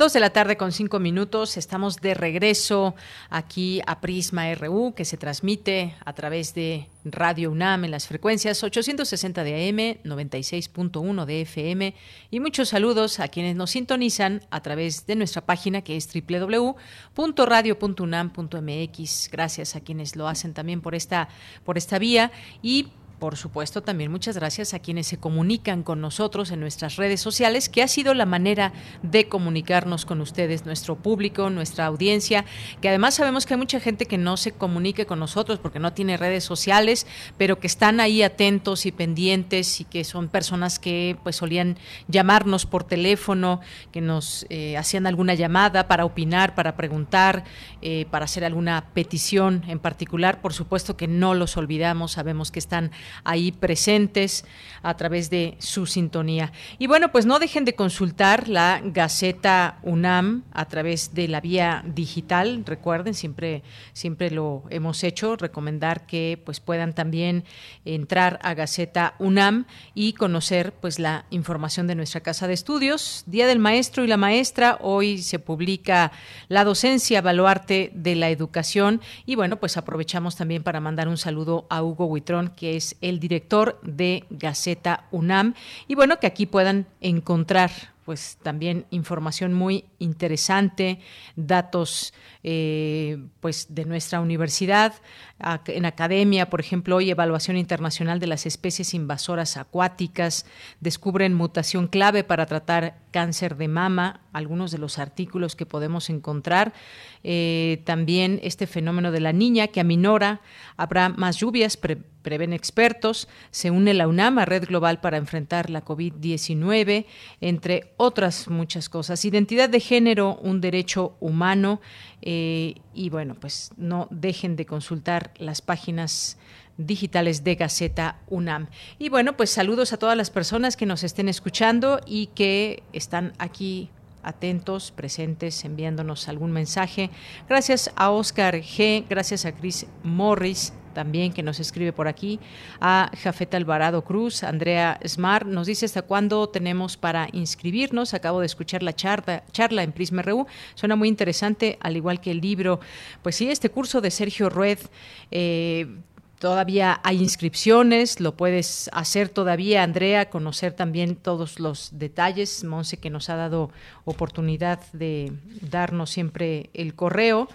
Dos de la tarde con cinco minutos. Estamos de regreso aquí a Prisma RU, que se transmite a través de Radio UNAM en las frecuencias 860 de AM, 96.1 de FM. Y muchos saludos a quienes nos sintonizan a través de nuestra página que es www.radio.unam.mx. Gracias a quienes lo hacen también por esta, por esta vía. Y por supuesto, también muchas gracias a quienes se comunican con nosotros en nuestras redes sociales, que ha sido la manera de comunicarnos con ustedes, nuestro público, nuestra audiencia, que además sabemos que hay mucha gente que no se comunique con nosotros porque no tiene redes sociales, pero que están ahí atentos y pendientes y que son personas que pues solían llamarnos por teléfono, que nos eh, hacían alguna llamada para opinar, para preguntar, eh, para hacer alguna petición en particular. Por supuesto que no los olvidamos, sabemos que están ahí presentes a través de su sintonía. Y bueno, pues no dejen de consultar la Gaceta UNAM a través de la vía digital. Recuerden, siempre, siempre lo hemos hecho, recomendar que pues puedan también entrar a Gaceta UNAM y conocer pues la información de nuestra casa de estudios. Día del Maestro y la Maestra, hoy se publica la docencia, baluarte de la educación y bueno, pues aprovechamos también para mandar un saludo a Hugo Huitrón, que es el director de Gaceta UNAM. Y bueno, que aquí puedan encontrar pues también información muy interesante, datos eh, pues de nuestra universidad, en academia, por ejemplo, hoy evaluación internacional de las especies invasoras acuáticas, descubren mutación clave para tratar cáncer de mama, algunos de los artículos que podemos encontrar, eh, también este fenómeno de la niña que aminora, habrá más lluvias, prevén expertos, se une la UNAM a Red Global para enfrentar la COVID-19, entre otras muchas cosas. Identidad de género, un derecho humano, eh, y bueno, pues no dejen de consultar las páginas digitales de Gaceta UNAM. Y bueno, pues saludos a todas las personas que nos estén escuchando y que están aquí atentos, presentes, enviándonos algún mensaje. Gracias a Oscar G, gracias a Chris Morris, también que nos escribe por aquí, a Jafeta Alvarado Cruz, Andrea Smart, nos dice hasta cuándo tenemos para inscribirnos. Acabo de escuchar la charla, charla en Prisma RU, suena muy interesante, al igual que el libro. Pues sí, este curso de Sergio Rued. Eh, Todavía hay inscripciones, lo puedes hacer todavía, Andrea, conocer también todos los detalles. Monse que nos ha dado oportunidad de darnos siempre el correo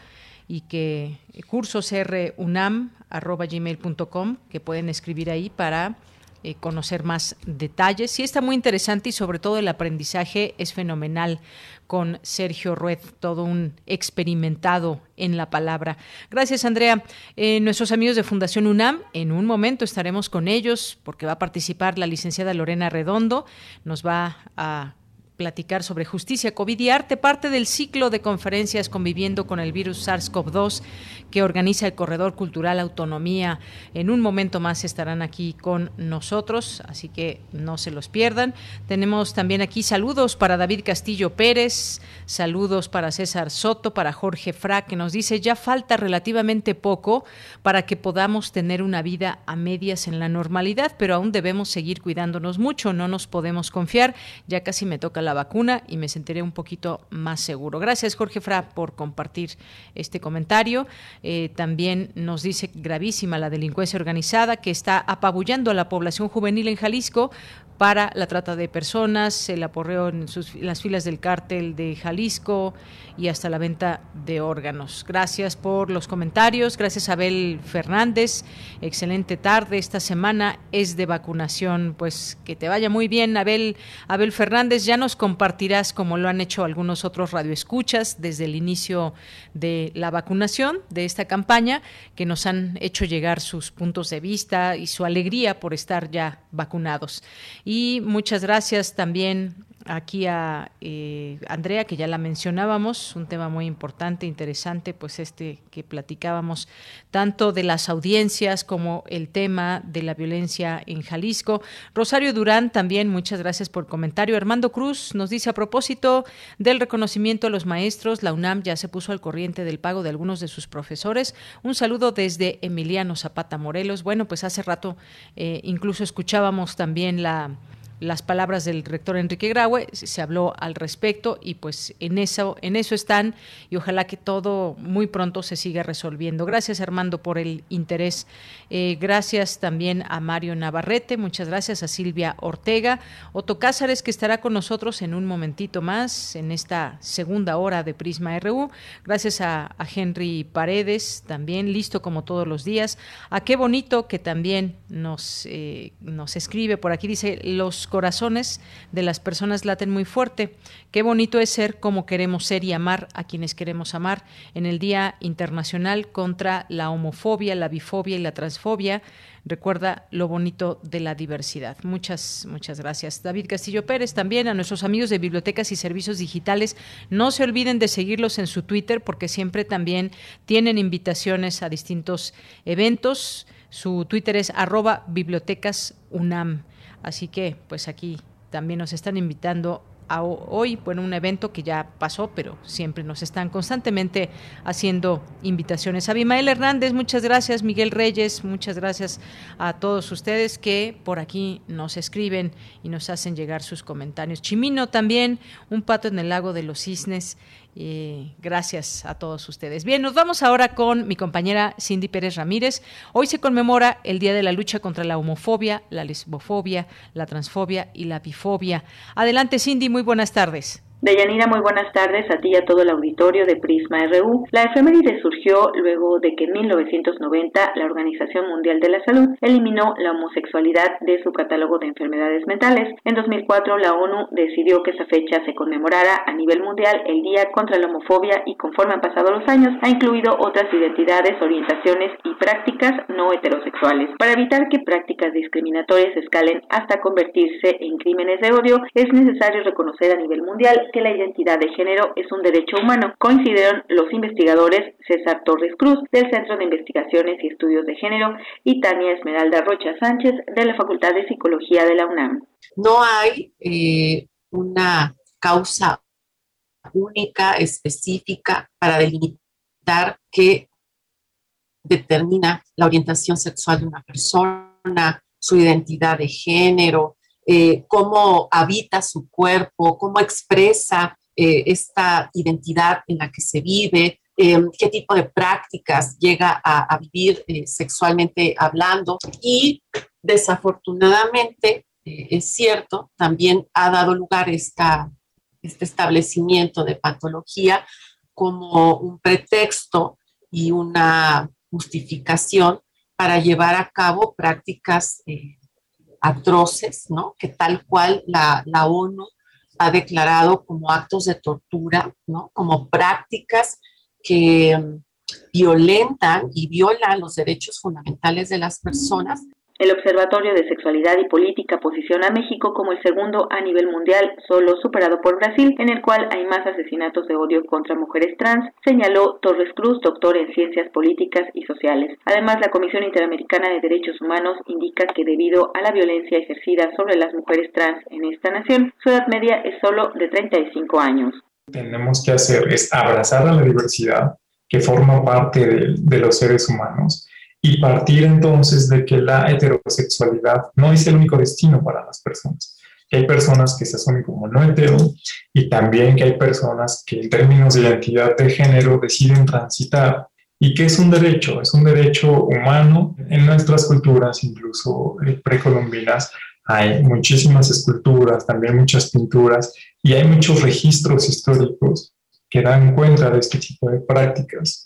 y que cursosrunam.gmail.com, que pueden escribir ahí para eh, conocer más detalles. Sí está muy interesante y sobre todo el aprendizaje es fenomenal con Sergio Rued, todo un experimentado en la palabra. Gracias, Andrea. Eh, nuestros amigos de Fundación UNAM, en un momento estaremos con ellos porque va a participar la licenciada Lorena Redondo, nos va a platicar sobre justicia, COVID y arte, parte del ciclo de conferencias conviviendo con el virus SARS-CoV-2 que organiza el Corredor Cultural Autonomía. En un momento más estarán aquí con nosotros, así que no se los pierdan. Tenemos también aquí saludos para David Castillo Pérez, saludos para César Soto, para Jorge Fra, que nos dice ya falta relativamente poco para que podamos tener una vida a medias en la normalidad, pero aún debemos seguir cuidándonos mucho, no nos podemos confiar, ya casi me toca la vacuna y me sentiré un poquito más seguro. Gracias Jorge Fra por compartir este comentario. Eh, también nos dice gravísima la delincuencia organizada que está apabullando a la población juvenil en Jalisco para la trata de personas, el aporreo en, las filas del cártel de Jalisco y hasta la venta de órganos. Gracias por los comentarios. Gracias Abel Fernández. Excelente tarde. Esta semana es de vacunación. Pues que te vaya muy bien, Abel. Abel Fernández, ya nos compartirás, como lo han hecho algunos otros radioescuchas, desde el inicio de la vacunación de esta campaña, que nos han hecho llegar sus puntos de vista y su alegría por estar ya vacunados. Y muchas gracias también aquí a eh, Andrea, que ya la mencionábamos, un tema muy importante, interesante, pues este que platicábamos, tanto de las audiencias como el tema de la violencia en Jalisco. Rosario Durán también, muchas gracias por comentario. Armando Cruz nos dice a propósito del reconocimiento a los maestros, la UNAM ya se puso al corriente del pago de algunos de sus profesores. Un saludo desde Emiliano Zapata Morelos. Bueno, pues hace rato eh, incluso escuchábamos también la las palabras del rector Enrique Graue, se habló al respecto y pues en eso, en eso están y ojalá que todo muy pronto se siga resolviendo. Gracias Armando por el interés. Eh, gracias también a Mario Navarrete, muchas gracias a Silvia Ortega, Otto Cázares que estará con nosotros en un momentito más en esta segunda hora de Prisma RU. Gracias a, Henry Paredes, también listo como todos los días. A qué bonito que también nos, eh, nos escribe por aquí, dice los corazones de las personas laten muy fuerte. Qué bonito es ser como queremos ser y amar a quienes queremos amar en el Día Internacional contra la homofobia, la bifobia y la transfobia. Recuerda lo bonito de la diversidad. Muchas, muchas gracias. David Castillo Pérez, también a nuestros amigos de bibliotecas y servicios digitales. No se olviden de seguirlos en su Twitter porque siempre también tienen invitaciones a distintos eventos. Su Twitter es arroba bibliotecas UNAM. Así que, pues aquí también nos están invitando a hoy, bueno, un evento que ya pasó, pero siempre nos están constantemente haciendo invitaciones. Abimael Hernández, muchas gracias. Miguel Reyes, muchas gracias a todos ustedes que por aquí nos escriben y nos hacen llegar sus comentarios. Chimino también, un pato en el lago de los cisnes. Gracias a todos ustedes. Bien, nos vamos ahora con mi compañera Cindy Pérez Ramírez. Hoy se conmemora el Día de la Lucha contra la Homofobia, la Lesbofobia, la Transfobia y la Bifobia. Adelante, Cindy, muy buenas tardes. Deyanira, muy buenas tardes a ti y a todo el auditorio de Prisma RU. La efeméride surgió luego de que en 1990 la Organización Mundial de la Salud eliminó la homosexualidad de su catálogo de enfermedades mentales. En 2004 la ONU decidió que esa fecha se conmemorara a nivel mundial el Día contra la Homofobia y conforme han pasado los años ha incluido otras identidades, orientaciones y prácticas no heterosexuales. Para evitar que prácticas discriminatorias escalen hasta convertirse en crímenes de odio, es necesario reconocer a nivel mundial que la identidad de género es un derecho humano, coincidieron los investigadores César Torres Cruz del Centro de Investigaciones y Estudios de Género y Tania Esmeralda Rocha Sánchez de la Facultad de Psicología de la UNAM. No hay eh, una causa única, específica, para delimitar qué determina la orientación sexual de una persona, su identidad de género, eh, cómo habita su cuerpo, cómo expresa eh, esta identidad en la que se vive, eh, qué tipo de prácticas llega a, vivir sexualmente hablando. Y desafortunadamente, es cierto, también ha dado lugar esta, este establecimiento de patología como un pretexto y una justificación para llevar a cabo prácticas atroces, ¿no? Que tal cual la, la ONU ha declarado como actos de tortura, ¿no? Como prácticas que mm, violentan y violan los derechos fundamentales de las personas el Observatorio de Sexualidad y Política posiciona a México como el segundo a nivel mundial, solo superado por Brasil, en el cual hay más asesinatos de odio contra mujeres trans, señaló Torres Cruz, doctor en Ciencias Políticas y Sociales. Además, la Comisión Interamericana de Derechos Humanos indica que debido a la violencia ejercida sobre las mujeres trans en esta nación, su edad media es solo de 35 años. Tenemos que hacer es abrazar a la diversidad que forma parte de, de los seres humanos y partir entonces de que la heterosexualidad no es el único destino para las personas. Hay personas que se asumen como no hetero y también que hay personas que en términos de identidad de género deciden transitar y que es un derecho, es un derecho humano. En nuestras culturas, incluso eh, precolombinas, hay muchísimas esculturas, también muchas pinturas y hay muchos registros históricos que dan cuenta de este tipo de prácticas.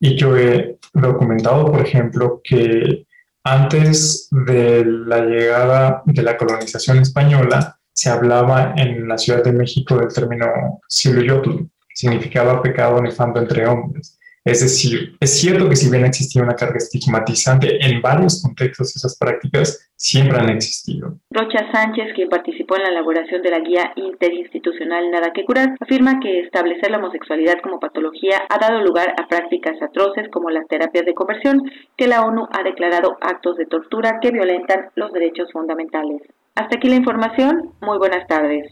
Y yo he documentado, por ejemplo, que antes de la llegada de la colonización española, se hablaba en la Ciudad de México del término Siloyotl, que significaba pecado nefando entre hombres. Es decir, es cierto que si bien existía una carga estigmatizante en varios contextos, esas prácticas siempre han existido. Rocha Sánchez, quien participó en la elaboración de la guía interinstitucional Nada que curar, afirma que establecer la homosexualidad como patología ha dado lugar a prácticas atroces como las terapias de conversión, que la ONU ha declarado actos de tortura que violentan los derechos fundamentales. Hasta aquí la información. Muy buenas tardes.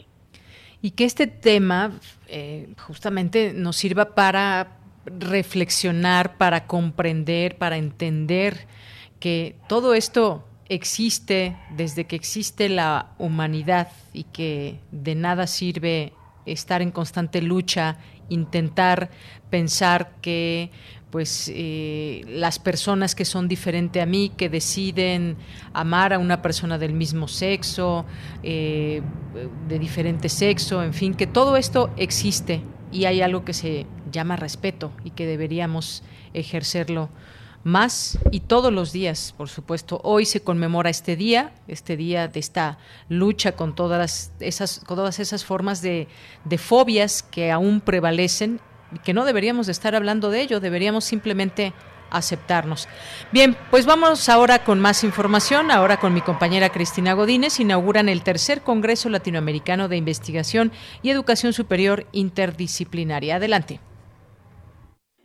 Y que este tema eh, justamente nos sirva para reflexionar, para comprender, para entender que todo esto existe desde que existe la humanidad y que de nada sirve estar en constante lucha, intentar pensar que pues eh, las personas que son diferentes a mí, que deciden amar a una persona del mismo sexo, eh, de diferente sexo, en fin, que todo esto existe y hay algo que se llama respeto y que deberíamos ejercerlo más y todos los días, por supuesto. Hoy se conmemora este día, este día de esta lucha con todas esas, todas esas formas de, de fobias que aún prevalecen y que no deberíamos de estar hablando de ello, deberíamos simplemente aceptarnos. Bien, pues vamos ahora con más información. Ahora con mi compañera Cristina Godínez inauguran el tercer Congreso Latinoamericano de Investigación y Educación Superior Interdisciplinaria. Adelante.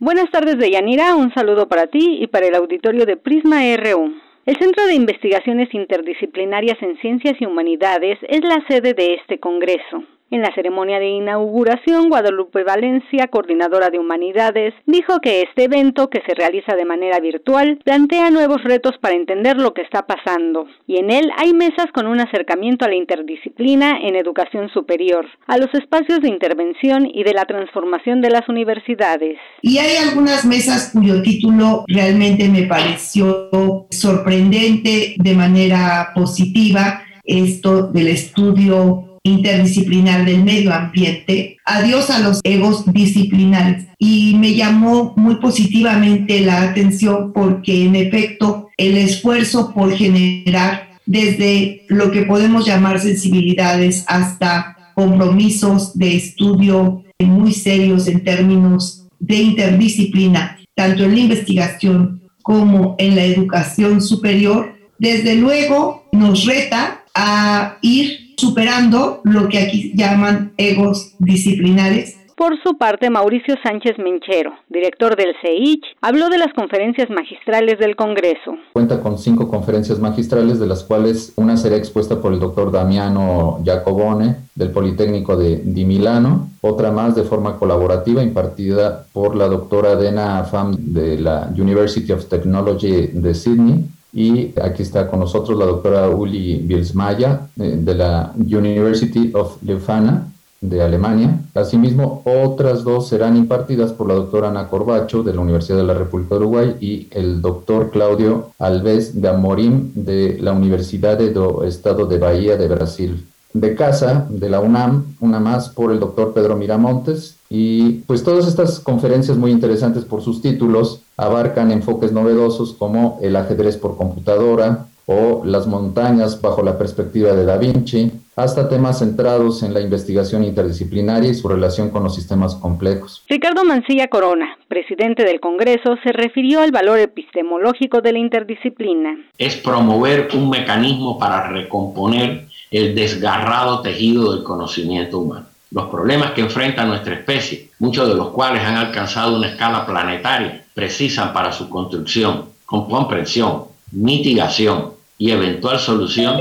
Buenas tardes, Deyanira. Un saludo para ti y para el auditorio de Prisma RU. El Centro de Investigaciones Interdisciplinarias en Ciencias y Humanidades es la sede de este Congreso. En la ceremonia de inauguración, Guadalupe Valencia, coordinadora de humanidades, dijo que este evento, que se realiza de manera virtual, plantea nuevos retos para entender lo que está pasando, y en él hay mesas con un acercamiento a la interdisciplina en educación superior, a los espacios de intervención y de la transformación de las universidades. Y hay algunas mesas cuyo título realmente me pareció sorprendente de manera positiva, esto del estudio interdisciplinar del medio ambiente, adiós a los egos disciplinares. Y me llamó muy positivamente la atención porque en efecto el esfuerzo por generar desde lo que podemos llamar sensibilidades hasta compromisos de estudio muy serios en términos de interdisciplina, tanto en la investigación como en la educación superior, desde luego nos reta a ir superando lo que aquí llaman egos disciplinares. Por su parte, Mauricio Sánchez Menchero, director del CEICH, habló de las conferencias magistrales del Congreso. Cuenta con cinco conferencias magistrales, de las cuales una será expuesta por el doctor Damiano Giacobone, del Politécnico de, Di Milano, otra más de forma colaborativa impartida por la doctora Dena Pham de la University of Technology de Sydney, y aquí está con nosotros la doctora Uli Bilsmaya eh, de la University of Leuphana de Alemania. Asimismo, otras dos serán impartidas por la doctora Ana Corbacho de la Universidad de la República de Uruguay y el doctor Claudio Alves de Amorim de la Universidad do Estado de Bahía de Brasil de casa de la UNAM, una más por el doctor Pedro Miramontes. Y pues todas estas conferencias muy interesantes por sus títulos abarcan enfoques novedosos como el ajedrez por computadora o las montañas bajo la perspectiva de Da Vinci, hasta temas centrados en la investigación interdisciplinaria y su relación con los sistemas complejos. Ricardo Mancilla Corona, presidente del Congreso, se refirió al valor epistemológico de la interdisciplina. Es promover un mecanismo para recomponer el desgarrado tejido del conocimiento humano. Los problemas que enfrenta nuestra especie, muchos de los cuales han alcanzado una escala planetaria, precisan para su construcción, con comprensión, mitigación y eventual solución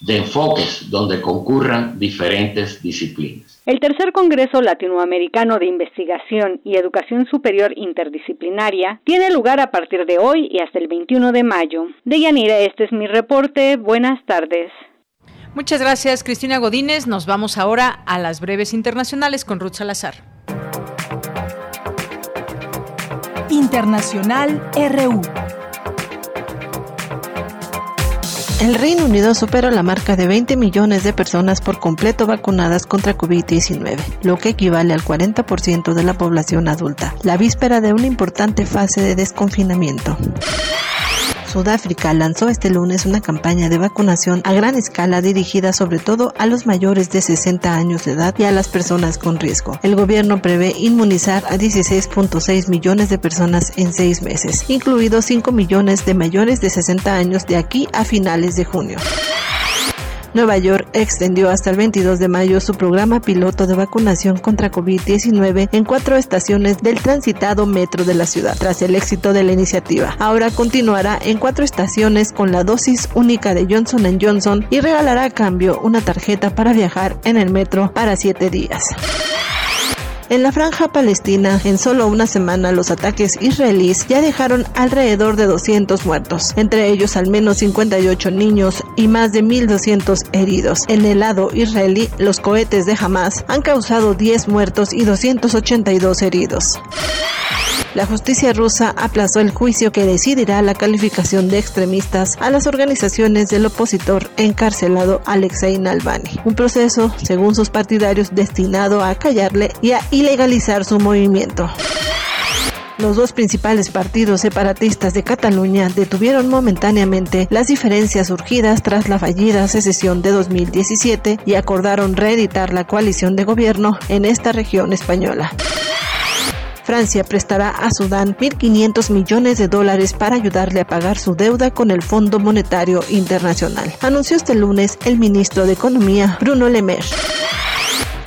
de enfoques donde concurran diferentes disciplinas. El tercer Congreso Latinoamericano de Investigación y Educación Superior Interdisciplinaria tiene lugar a partir de hoy y hasta el 21 de mayo. De Yanira, este es mi reporte. Buenas tardes. Muchas gracias, Cristina Godínez. Nos vamos ahora a las breves internacionales con Ruth Salazar. Internacional RU. El Reino Unido superó la marca de 20 millones de personas por completo vacunadas contra COVID-19, lo que equivale al 40% de la población adulta, la víspera de una importante fase de desconfinamiento. Sudáfrica lanzó este lunes una campaña de vacunación a gran escala dirigida sobre todo a los mayores de 60 años de edad y a las personas con riesgo. El gobierno prevé inmunizar a 16.6 millones de personas en seis meses, incluidos 5 millones de mayores de 60 años de aquí a finales de junio. Nueva York extendió hasta el 22 de mayo su programa piloto de vacunación contra COVID-19 en cuatro estaciones del transitado metro de la ciudad, tras el éxito de la iniciativa. Ahora continuará en cuatro estaciones con la dosis única de Johnson Johnson y regalará a cambio una tarjeta para viajar en el metro para siete días. En la franja palestina, en solo una semana, los ataques israelíes ya dejaron alrededor de 200 muertos, entre ellos al menos 58 niños y más de 1.200 heridos. En el lado israelí, los cohetes de Hamas han causado 10 muertos y 282 heridos. La justicia rusa aplazó el juicio que decidirá la calificación de extremistas a las organizaciones del opositor encarcelado Alexei Navalny, un proceso, según sus partidarios, destinado a callarle y a ilegalizar su movimiento. Los dos principales partidos separatistas de Cataluña detuvieron momentáneamente las diferencias surgidas tras la fallida secesión de 2017 y acordaron reeditar la coalición de gobierno en esta región española. Francia prestará a Sudán 1.500 millones de dólares para ayudarle a pagar su deuda con el Fondo Monetario Internacional, anunció este lunes el ministro de Economía, Bruno Le Maire.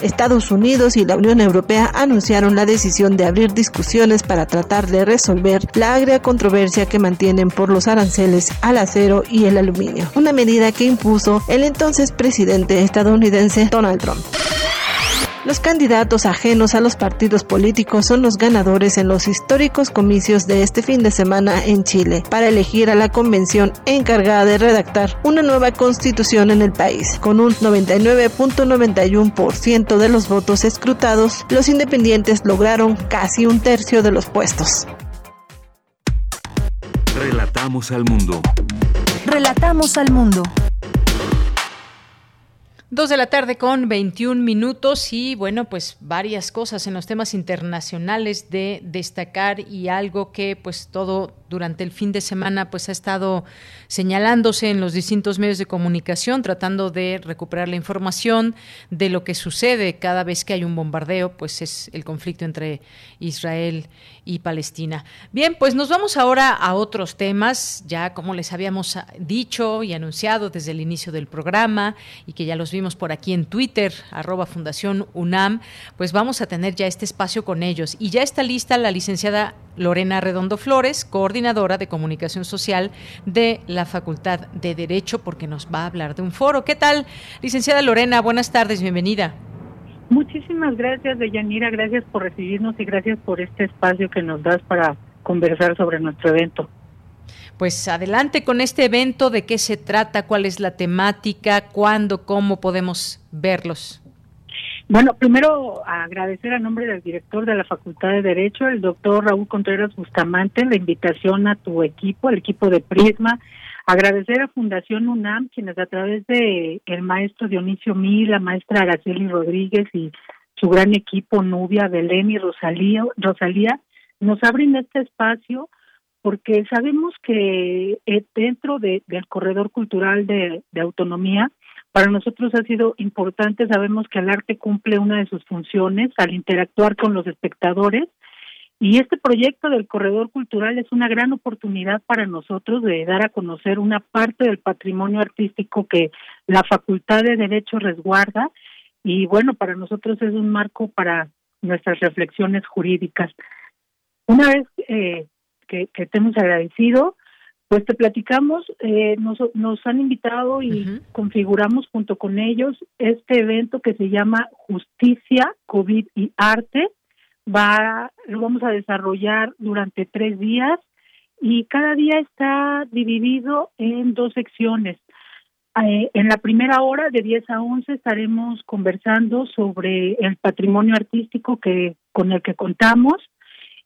Estados Unidos y la Unión Europea anunciaron la decisión de abrir discusiones para tratar de resolver la agria controversia que mantienen por los aranceles al acero y el aluminio, una medida que impuso el entonces presidente estadounidense Donald Trump. Los candidatos ajenos a los partidos políticos son los ganadores en los históricos comicios de este fin de semana en Chile para elegir a la convención encargada de redactar una nueva constitución en el país. Con un 99.91% de los votos escrutados, los independientes lograron casi un tercio de los puestos. Relatamos al mundo. Relatamos al mundo. Dos de la tarde con 21 minutos y bueno, pues varias cosas en los temas internacionales de destacar y algo que pues todo durante el fin de semana pues ha estado señalándose en los distintos medios de comunicación tratando de recuperar la información de lo que sucede cada vez que hay un bombardeo, pues es el conflicto entre Israel y Palestina. Bien, pues nos vamos ahora a otros temas, ya como les habíamos dicho y anunciado desde el inicio del programa y que ya los vimos por aquí en Twitter, arroba Fundación UNAM, pues vamos a tener ya este espacio con ellos. Y ya está lista la licenciada Lorena Redondo Flores, coordinadora de comunicación social de la Facultad de Derecho, porque nos va a hablar de un foro. ¿Qué tal, licenciada Lorena? Buenas tardes, bienvenida. Muchísimas gracias, Deyanira, gracias por recibirnos y gracias por este espacio que nos das para conversar sobre nuestro evento. Pues adelante con este evento, de qué se trata, cuál es la temática, cuándo, cómo podemos verlos. Bueno, primero agradecer a nombre del director de la Facultad de Derecho, el doctor Raúl Contreras Bustamante, la invitación a tu equipo, el equipo de Prisma. Agradecer a Fundación UNAM, quienes a través de el maestro Dionisio Mil, la maestra Araceli Rodríguez y su gran equipo Nubia, Belén y Rosalía, Rosalía nos abren este espacio porque sabemos que eh, dentro de, del corredor cultural de autonomía para nosotros ha sido importante, sabemos que el arte cumple una de sus funciones al interactuar con los espectadores y este proyecto del corredor cultural es una gran oportunidad para nosotros de dar a conocer una parte del patrimonio artístico que la Facultad de Derecho resguarda y bueno, para nosotros es un marco para nuestras reflexiones jurídicas. Una vez eh, que, que te hemos agradecido, pues te platicamos, eh, nos, nos han invitado y configuramos junto con ellos este evento que se llama Justicia, COVID y Arte. Va, lo vamos a desarrollar durante tres días y cada día está dividido en dos secciones. Eh, en la primera hora, de 10 a 11, estaremos conversando sobre el patrimonio artístico que con el que contamos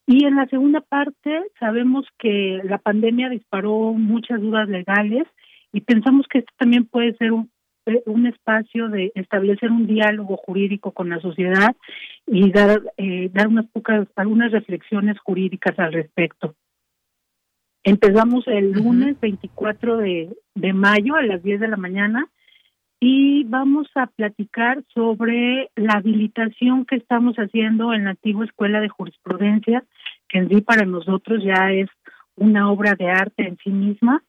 y en la segunda parte sabemos que la pandemia disparó muchas dudas legales y pensamos que esto también puede ser un, eh, un espacio de establecer un diálogo jurídico con la sociedad y dar eh, dar unas pocas algunas reflexiones jurídicas al respecto. Empezamos el lunes 24 de, de mayo a las 10 de la mañana y vamos a platicar sobre la habilitación que estamos haciendo en la antigua Escuela de Jurisprudencia, que en sí para nosotros ya es una obra de arte en sí misma.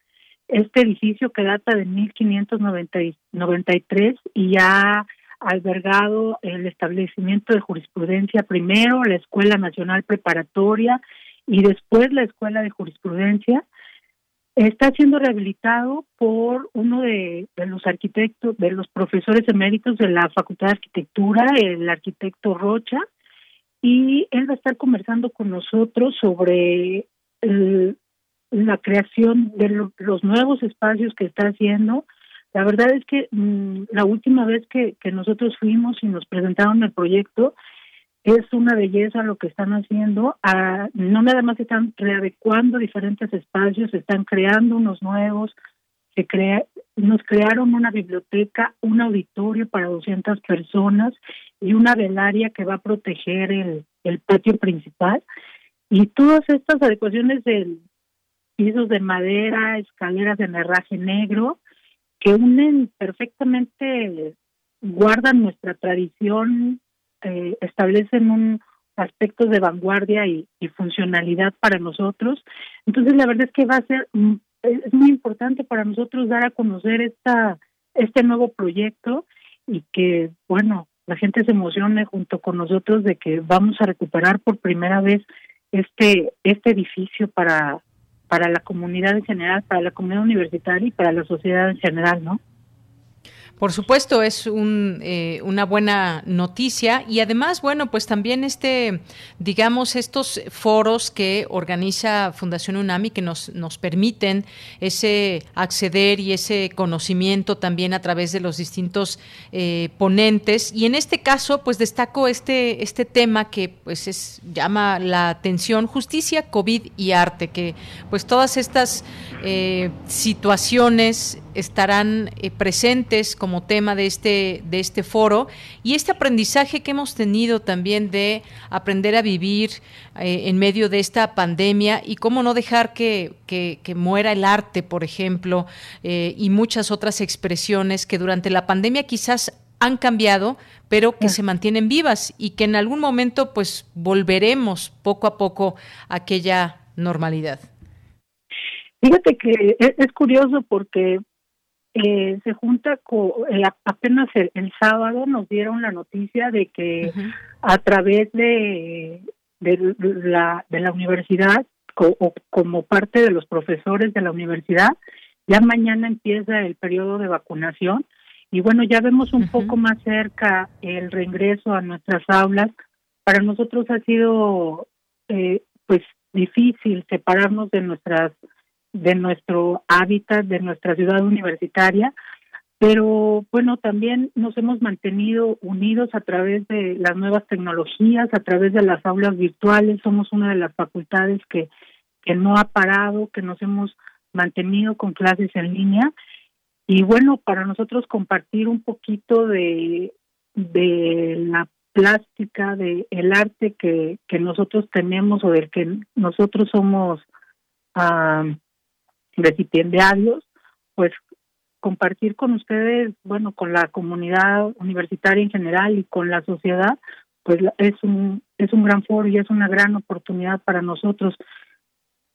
Este edificio que data de 1593 y ha albergado el establecimiento de jurisprudencia primero, la Escuela Nacional Preparatoria y después la Escuela de Jurisprudencia Está siendo rehabilitado por uno de, los arquitectos, de los profesores eméritos de la Facultad de Arquitectura, el arquitecto Rocha, y él va a estar conversando con nosotros sobre la creación de los nuevos espacios que está haciendo. La verdad es que mm, la última vez que nosotros fuimos y nos presentaron el proyecto, es una belleza lo que están haciendo. Ah, no nada más están readecuando diferentes espacios, están creando unos nuevos. Se crea, nos crearon una biblioteca, un auditorio para 200 personas y una velaria que va a proteger el, el patio principal. Y todas estas adecuaciones de pisos de madera, escaleras de herraje negro, que unen perfectamente, guardan nuestra tradición eh, establecen un aspectos de vanguardia y, funcionalidad para nosotros. Entonces, la verdad es que va a ser, mm, es muy importante para nosotros dar a conocer esta este nuevo proyecto y que, bueno, la gente se emocione junto con nosotros de que vamos a recuperar por primera vez este este edificio para para la comunidad en general, para la comunidad universitaria y para la sociedad en general, ¿no? Por supuesto, es un, eh, una buena noticia y además, bueno, pues también este, digamos, estos foros que organiza Fundación UNAMI que nos, nos permiten ese acceder y ese conocimiento también a través de los distintos eh, ponentes. Y en este caso, pues destaco este, este tema que pues es, llama la atención, justicia, COVID y arte, que pues todas estas eh, situaciones estarán presentes como tema de este, de este foro y este aprendizaje que hemos tenido también de aprender a vivir eh, en medio de esta pandemia y cómo no dejar que, que, muera el arte, por ejemplo, eh, y muchas otras expresiones que durante la pandemia quizás han cambiado, pero que se mantienen vivas y que en algún momento pues volveremos poco a poco a aquella normalidad. Fíjate que es curioso porque eh, se junta con eh, apenas el, sábado nos dieron la noticia de que a través de, de la de la universidad o como parte de los profesores de la universidad ya mañana empieza el periodo de vacunación. Y bueno ya vemos un poco más cerca el reingreso a nuestras aulas. Para nosotros ha sido eh, pues difícil separarnos de nuestras de nuestro hábitat, de nuestra ciudad universitaria, pero bueno, también nos hemos mantenido unidos a través de las nuevas tecnologías, a través de las aulas virtuales, somos una de las facultades que, que no ha parado, que nos hemos mantenido con clases en línea. Y bueno, para nosotros compartir un poquito de, de la plástica, de el arte que, que nosotros tenemos o del que nosotros somos ah, recipiendarios, pues compartir con ustedes, bueno, con la comunidad universitaria en general y con la sociedad, pues es un es un gran foro y es una gran oportunidad para nosotros.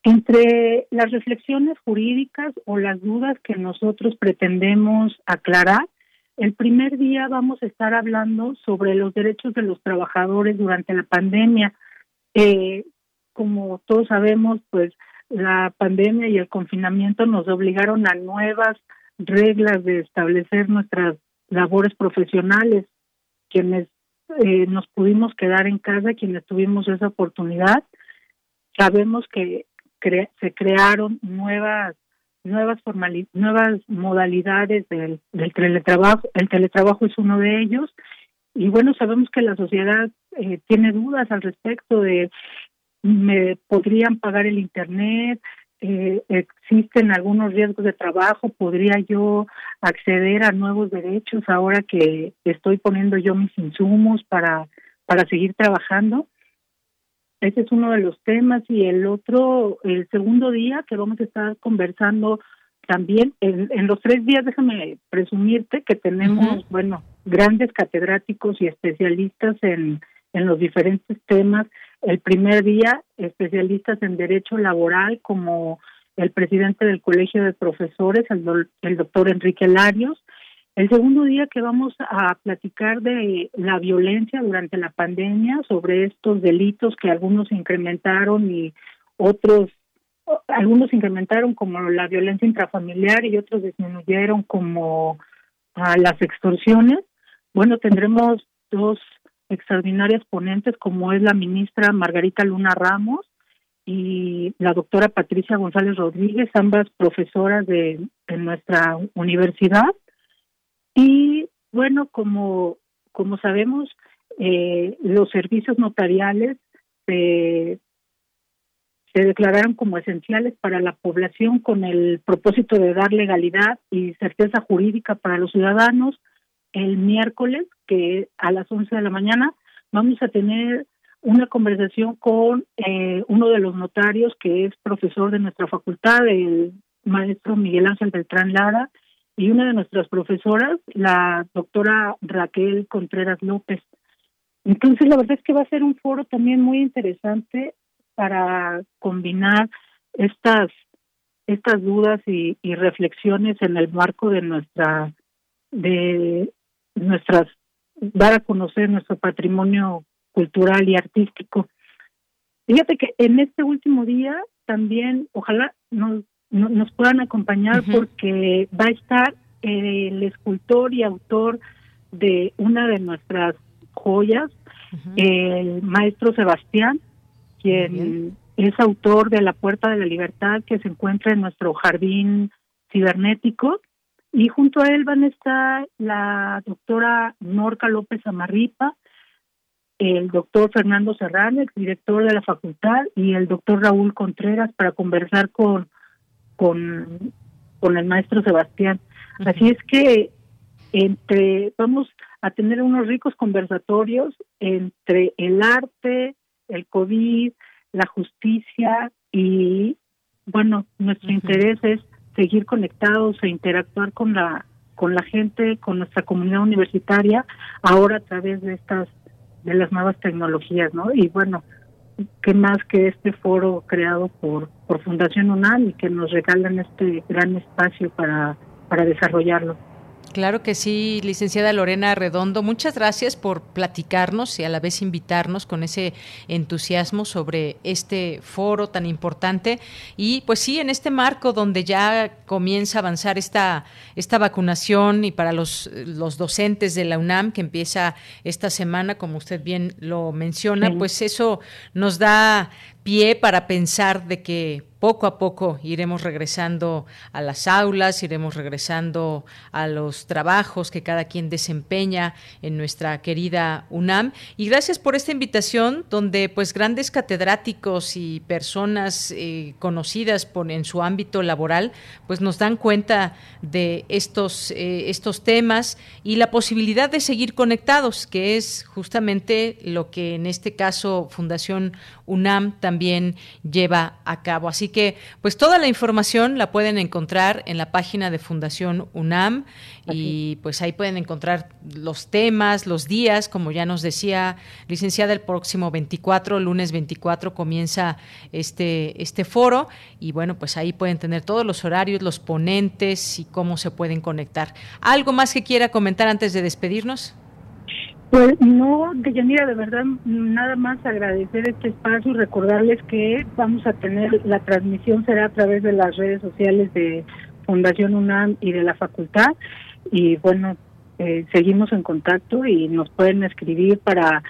Entre las reflexiones jurídicas o las dudas que nosotros pretendemos aclarar, el primer día vamos a estar hablando sobre los derechos de los trabajadores durante la pandemia. Eh, como todos sabemos, pues la pandemia y el confinamiento nos obligaron a nuevas reglas de establecer nuestras labores profesionales. Quienes eh, nos pudimos quedar en casa, quienes tuvimos esa oportunidad, sabemos que se crearon nuevas nuevas nuevas modalidades del, del, teletrabajo. El teletrabajo es uno de ellos. Y bueno, sabemos que la sociedad eh, tiene dudas al respecto de me podrían pagar el internet, eh, existen algunos riesgos de trabajo, podría yo acceder a nuevos derechos ahora que estoy poniendo yo mis insumos para, para seguir trabajando. Ese es uno de los temas. Y el otro, el segundo día que vamos a estar conversando también, en, en los tres días déjame presumirte que tenemos, bueno, grandes catedráticos y especialistas en, en los diferentes temas el primer día, especialistas en derecho laboral como el presidente del Colegio de Profesores, el, doctor Enrique Larios. El segundo día que vamos a platicar de la violencia durante la pandemia, sobre estos delitos que algunos incrementaron y otros, algunos incrementaron como la violencia intrafamiliar y otros disminuyeron como a las extorsiones. Bueno, tendremos dos extraordinarias ponentes como es la ministra Margarita Luna Ramos y la doctora Patricia González Rodríguez, ambas profesoras de, nuestra universidad. Y bueno, como, como sabemos, eh, los servicios notariales se, se declararon como esenciales para la población con el propósito de dar legalidad y certeza jurídica para los ciudadanos. El miércoles, que a las 11 de la mañana, vamos a tener una conversación con eh, uno de los notarios que es profesor de nuestra facultad, el maestro Miguel Ángel Beltrán Lara, y una de nuestras profesoras, la doctora Raquel Contreras López. Entonces, la verdad es que va a ser un foro también muy interesante para combinar estas estas dudas y, y reflexiones en el marco de nuestra de nuestras dar a conocer nuestro patrimonio cultural y artístico. Fíjate que en este último día también, ojalá nos, nos puedan acompañar porque va a estar el escultor y autor de una de nuestras joyas, el maestro Sebastián, quien es autor de La Puerta de la Libertad que se encuentra en nuestro jardín cibernético. Y junto a él van a estar la doctora Norca López Amarripa, el doctor Fernando Serrano, director de la facultad, y el doctor Raúl Contreras para conversar con, con, con el maestro Sebastián. Así es que entre vamos a tener unos ricos conversatorios entre el arte, el COVID, la justicia y bueno, nuestro interés es seguir conectados e interactuar con la con la gente, con nuestra comunidad universitaria, ahora a través de estas de las nuevas tecnologías, ¿no? Y bueno, qué más que este foro creado por, por Fundación UNAM y que nos regalan este gran espacio para, para desarrollarlo. Claro que sí, licenciada Lorena Redondo, muchas gracias por platicarnos y a la vez invitarnos con ese entusiasmo sobre este foro tan importante. Y pues sí, en este marco donde ya comienza a avanzar esta, esta vacunación y para los, los docentes de la UNAM que empieza esta semana, como usted bien lo menciona, pues eso nos da pie para pensar de que poco a poco iremos regresando a las aulas, iremos regresando a los trabajos que cada quien desempeña en nuestra querida UNAM. Y gracias por esta invitación, donde pues grandes catedráticos y personas eh, conocidas por, en su ámbito laboral, pues nos dan cuenta de estos, eh, estos temas y la posibilidad de seguir conectados, que es justamente lo que en este caso Fundación UNAM también lleva a cabo. Así que, pues toda la información la pueden encontrar en la página de Fundación UNAM y pues ahí pueden encontrar los temas, los días, como ya nos decía licenciada, el próximo 24, lunes 24 comienza este, este foro y bueno, pues ahí pueden tener todos los horarios, los ponentes y cómo se pueden conectar. ¿Algo más que quiera comentar antes de despedirnos? Pues no, Deyanira, de verdad, nada más agradecer este espacio y recordarles que vamos a tener, la transmisión será a través de las redes sociales de Fundación UNAM y de la facultad. Y bueno, eh, seguimos en contacto y nos pueden escribir para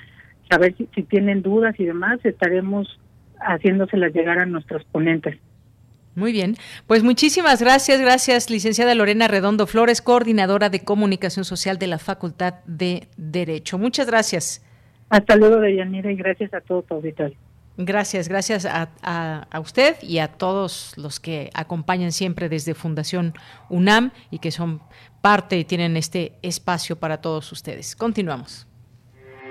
saber si, si tienen dudas y demás. Estaremos haciéndoselas llegar a nuestros ponentes. Muy bien, pues muchísimas gracias, gracias licenciada Lorena Redondo Flores, coordinadora de comunicación social de la Facultad de Derecho. Muchas gracias. Hasta luego, Deyanira, y gracias a todo tu auditorio. Gracias, gracias a, a, usted y a todos los que acompañan siempre desde Fundación UNAM y que son parte y tienen este espacio para todos ustedes. Continuamos.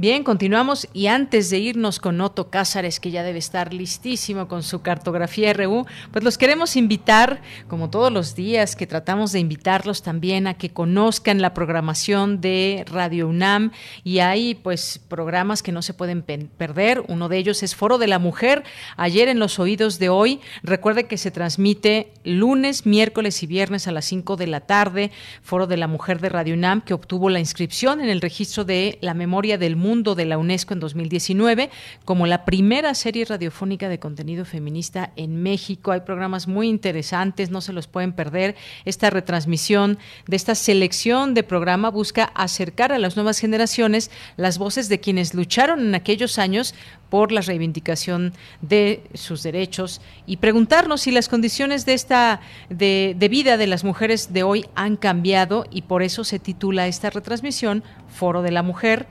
Bien, continuamos y antes de irnos con Otto Cázares, que ya debe estar listísimo con su cartografía RU, pues los queremos invitar, como todos los días que tratamos de invitarlos también a que conozcan la programación de Radio UNAM y hay pues programas que no se pueden perder. Uno de ellos es Foro de la Mujer, ayer en los oídos de hoy. Recuerde que se transmite lunes, miércoles y viernes a las 5 de la tarde, Foro de la Mujer de Radio UNAM, que obtuvo la inscripción en el registro de la memoria del mundo Mundo de la UNESCO en 2019 como la primera serie radiofónica de contenido feminista en México. Hay programas muy interesantes, no se los pueden perder. Esta retransmisión de esta selección de programa busca acercar a las nuevas generaciones las voces de quienes lucharon en aquellos años por la reivindicación de sus derechos y preguntarnos si las condiciones de esta de, de, vida de las mujeres de hoy han cambiado y por eso se titula esta retransmisión Foro de la Mujer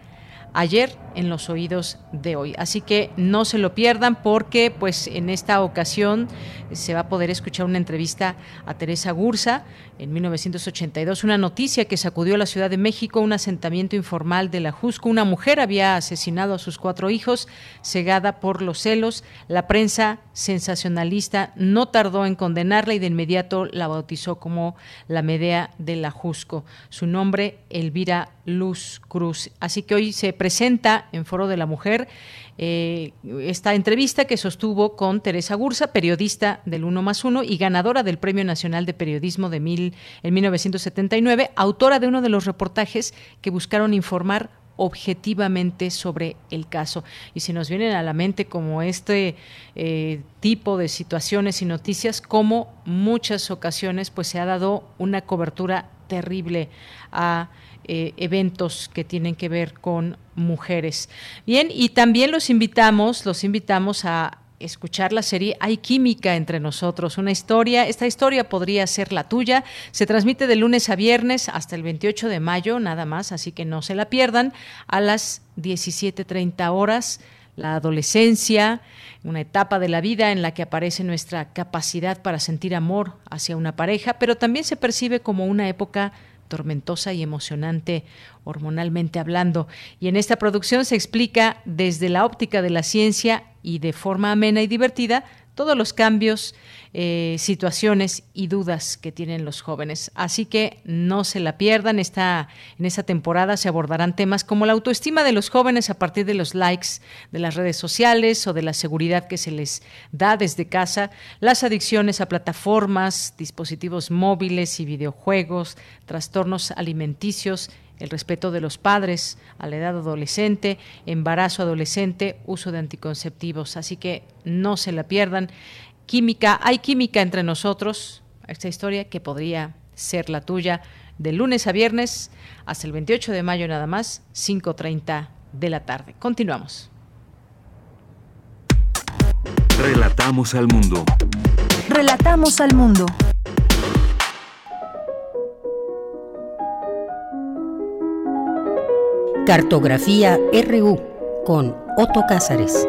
ayer en los oídos de hoy. Así que no se lo pierdan porque pues en esta ocasión se va a poder escuchar una entrevista a Teresa Gursa en 1982, una noticia que sacudió a la Ciudad de México, un asentamiento informal de la Jusco. Una mujer había asesinado a sus cuatro hijos, cegada por los celos. La prensa sensacionalista no tardó en condenarla y de inmediato la bautizó como la Medea de la Jusco. Su nombre, Elvira Luz Cruz. Así que hoy se presenta en Foro de la Mujer eh, esta entrevista que sostuvo con Teresa Gursa, periodista del Uno más Uno y ganadora del Premio Nacional de Periodismo de mil, en 1979, autora de uno de los reportajes que buscaron informar objetivamente sobre el caso. Y si nos vienen a la mente como este eh, tipo de situaciones y noticias, como muchas ocasiones pues se ha dado una cobertura terrible a eh, eventos que tienen que ver con mujeres. Bien, y también los invitamos, los invitamos a escuchar la serie Hay química entre nosotros, una historia, esta historia podría ser la tuya, se transmite de lunes a viernes hasta el 28 de mayo, nada más, así que no se la pierdan, a las 17.30 horas, la adolescencia, una etapa de la vida en la que aparece nuestra capacidad para sentir amor hacia una pareja, pero también se percibe como una época tormentosa y emocionante hormonalmente hablando. Y en esta producción se explica desde la óptica de la ciencia y de forma amena y divertida todos los cambios, eh, situaciones y dudas que tienen los jóvenes. Así que no se la pierdan. Esta, en esta temporada se abordarán temas como la autoestima de los jóvenes a partir de los likes de las redes sociales o de la seguridad que se les da desde casa, las adicciones a plataformas, dispositivos móviles y videojuegos, trastornos alimenticios el respeto de los padres a la edad adolescente, embarazo adolescente, uso de anticonceptivos. Así que no se la pierdan. Química, hay química entre nosotros, esta historia que podría ser la tuya, de lunes a viernes hasta el 28 de mayo nada más, 5.30 de la tarde. Continuamos. Relatamos al mundo. Relatamos al mundo. Cartografía RU con Otto Cázares.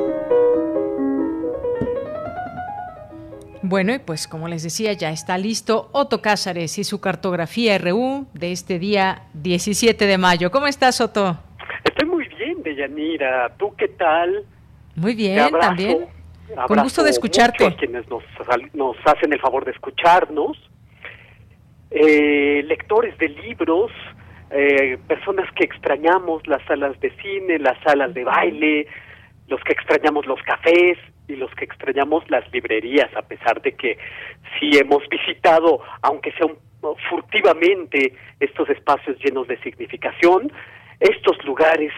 Bueno, y pues como les decía, ya está listo Otto Cázares y su cartografía RU de este día 17 de mayo. ¿Cómo estás, Otto? Estoy muy bien, Deyanira. ¿Tú qué tal? Muy bien, también. Con gusto de escucharte. a quienes nos, nos, hacen el favor de escucharnos. Eh, lectores de libros, eh, personas que extrañamos las salas de cine, las salas de baile, los que extrañamos los cafés y los que extrañamos las librerías, a pesar de que si hemos visitado, aunque sea furtivamente, estos espacios llenos de significación, estos lugares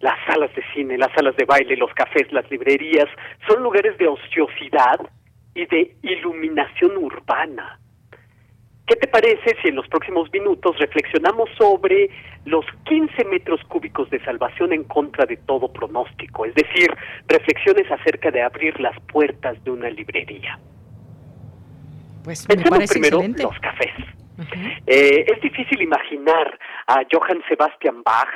las salas de cine, las salas de baile, los cafés, las librerías, son lugares de ociosidad y de iluminación urbana. ¿Qué te parece si en los próximos minutos reflexionamos sobre los 15 metros cúbicos de salvación en contra de todo pronóstico? Es decir, reflexiones acerca de abrir las puertas de una librería. Pues Pensemos primero los cafés. Eh, es difícil imaginar a Johann Sebastian Bach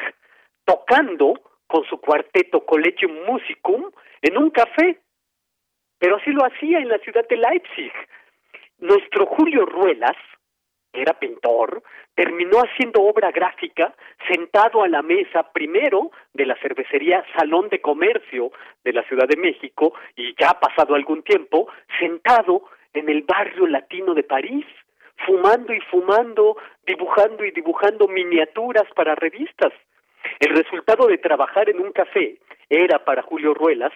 tocando con su cuarteto Collegium Musicum en un café, pero así lo hacía en la ciudad de Leipzig. Nuestro Julio Ruelas era pintor, terminó haciendo obra gráfica sentado a la mesa primero de la cervecería Salón de Comercio de la Ciudad de México y ya ha pasado algún tiempo sentado en el barrio latino de París, fumando y fumando, dibujando y dibujando miniaturas para revistas. El resultado de trabajar en un café era para Julio Ruelas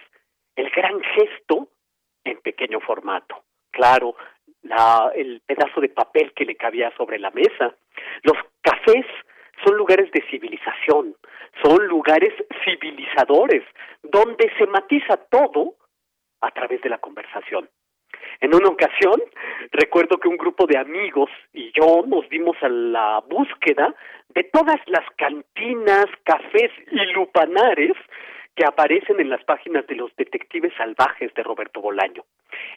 el gran gesto en pequeño formato. Claro, la, el pedazo de papel que le cabía sobre la mesa. Los cafés son lugares de civilización, son lugares civilizadores, donde se matiza todo a través de la conversación. En una ocasión, recuerdo que un grupo de amigos y yo nos dimos a la búsqueda de todas las cantinas, cafés y lupanares que aparecen en las páginas de los detectives salvajes de Roberto Bolaño.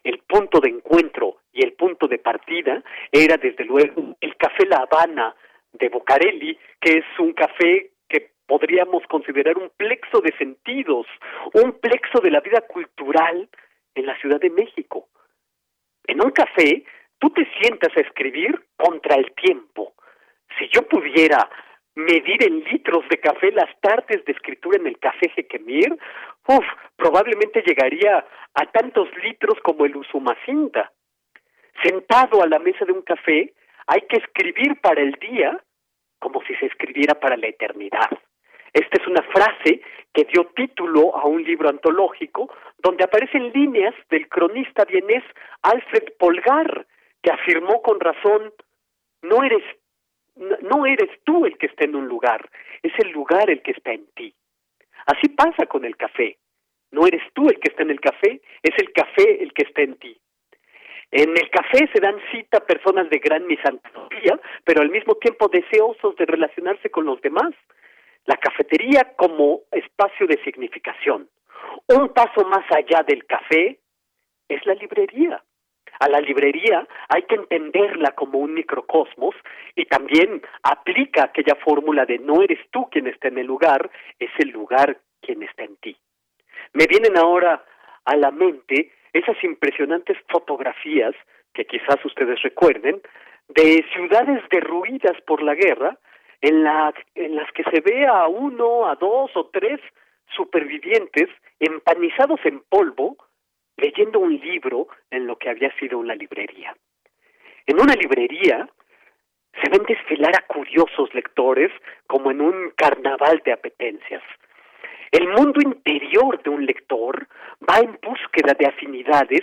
El punto de encuentro y el punto de partida era desde luego el Café La Habana de Bocarelli, que es un café que podríamos considerar un plexo de sentidos, un plexo de la vida cultural en la Ciudad de México. En un café, tú te sientas a escribir contra el tiempo. Si yo pudiera medir en litros de café las tardes de escritura en el café Jequemir, uf, probablemente llegaría a tantos litros como el Usumacinta. Sentado a la mesa de un café, hay que escribir para el día como si se escribiera para la eternidad. Esta es una frase que dio título a un libro antológico donde aparecen líneas del cronista vienés Alfred Polgar, que afirmó con razón, no eres, no eres tú el que está en un lugar, es el lugar el que está en ti. Así pasa con el café. No eres tú el que está en el café, es el café el que está en ti. En el café se dan cita personas de gran misantropía, pero al mismo tiempo deseosos de relacionarse con los demás la cafetería como espacio de significación. Un paso más allá del café es la librería. A la librería hay que entenderla como un microcosmos y también aplica aquella fórmula de no eres tú quien está en el lugar, es el lugar quien está en ti. Me vienen ahora a la mente esas impresionantes fotografías que quizás ustedes recuerden de ciudades derruidas por la guerra en, la, en las que se ve a uno, a dos o tres supervivientes empanizados en polvo leyendo un libro en lo que había sido una librería. En una librería se ven desfilar a curiosos lectores como en un carnaval de apetencias. El mundo interior de un lector va en búsqueda de afinidades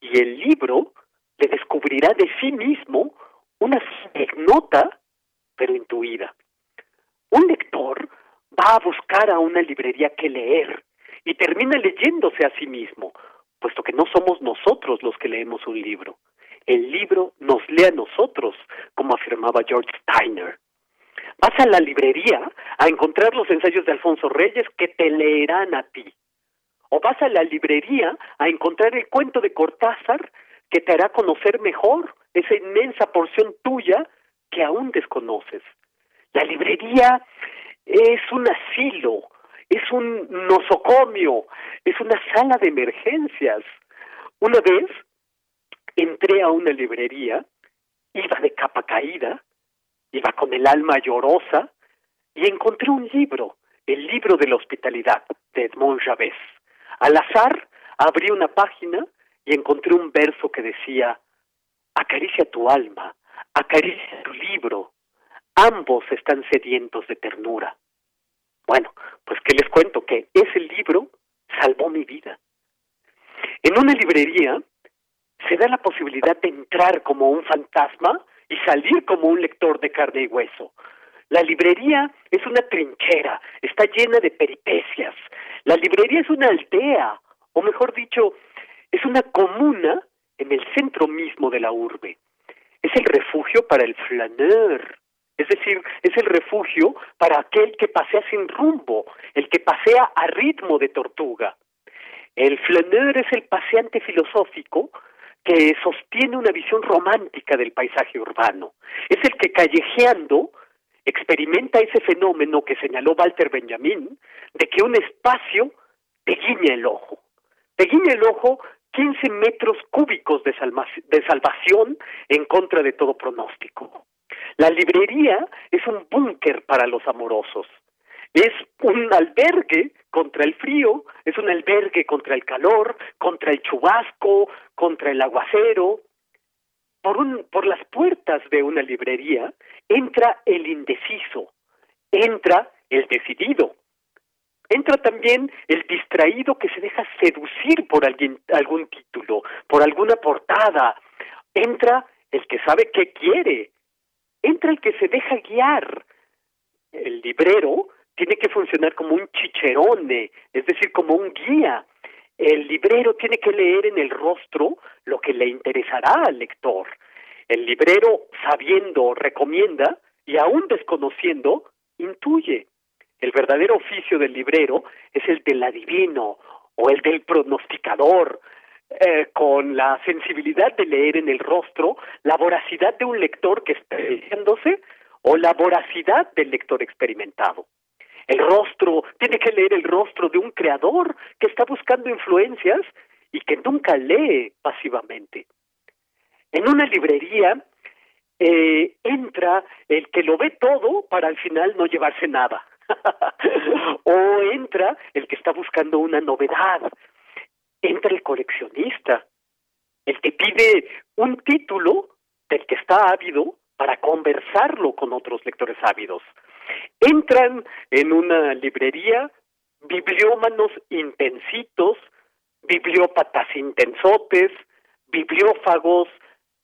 y el libro le descubrirá de sí mismo una ignota pero intuida. Un lector va a buscar a una librería que leer y termina leyéndose a sí mismo, puesto que no somos nosotros los que leemos un libro. El libro nos lee a nosotros, como afirmaba George Steiner. Vas a la librería a encontrar los ensayos de Alfonso Reyes que te leerán a ti. O vas a la librería a encontrar el cuento de Cortázar que te hará conocer mejor esa inmensa porción tuya que aún desconoces. La librería es un asilo, es un nosocomio, es una sala de emergencias. Una vez entré a una librería, iba de capa caída, iba con el alma llorosa y encontré un libro, el libro de la hospitalidad de Edmond Javés. Al azar abrí una página y encontré un verso que decía, acaricia tu alma, acaricia tu libro, ambos están sedientos de ternura. Bueno, pues que les cuento que ese libro salvó mi vida. En una librería se da la posibilidad de entrar como un fantasma y salir como un lector de carne y hueso. La librería es una trinchera, está llena de peripecias. La librería es una aldea, o mejor dicho, es una comuna en el centro mismo de la urbe es el refugio para el flaneur, es decir, es el refugio para aquel que pasea sin rumbo, el que pasea a ritmo de tortuga. El flaneur es el paseante filosófico que sostiene una visión romántica del paisaje urbano. Es el que callejeando experimenta ese fenómeno que señaló Walter Benjamin de que un espacio te guiña el ojo. Te guiña el ojo 15 metros cúbicos de, salvación en contra de todo pronóstico. La librería es un búnker para los amorosos. Es un albergue contra el frío, es un albergue contra el calor, contra el chubasco, contra el aguacero. Por, un, por las puertas de una librería entra el indeciso, entra el decidido, entra también el distraído que se deja seducir por alguien, algún título, por alguna portada. Entra el que sabe qué quiere. Entra el que se deja guiar el librero tiene que funcionar como un chicherone, es decir, como un guía. El librero tiene que leer en el rostro lo que le interesará al lector. El librero, sabiendo, recomienda y aún desconociendo, intuye. El verdadero oficio del librero es el del adivino o el del pronosticador, eh, con la sensibilidad de leer en el rostro la voracidad de un lector que está leyéndose o la voracidad del lector experimentado. El rostro, tiene que leer el rostro de un creador que está buscando influencias y que nunca lee pasivamente. En una librería eh, entra el que lo ve todo para al final no llevarse nada. o entra el que está buscando una novedad, entra el coleccionista, el que pide un título del que está ávido para conversarlo con otros lectores ávidos. Entran en una librería bibliómanos intensitos, bibliópatas intensotes, bibliófagos,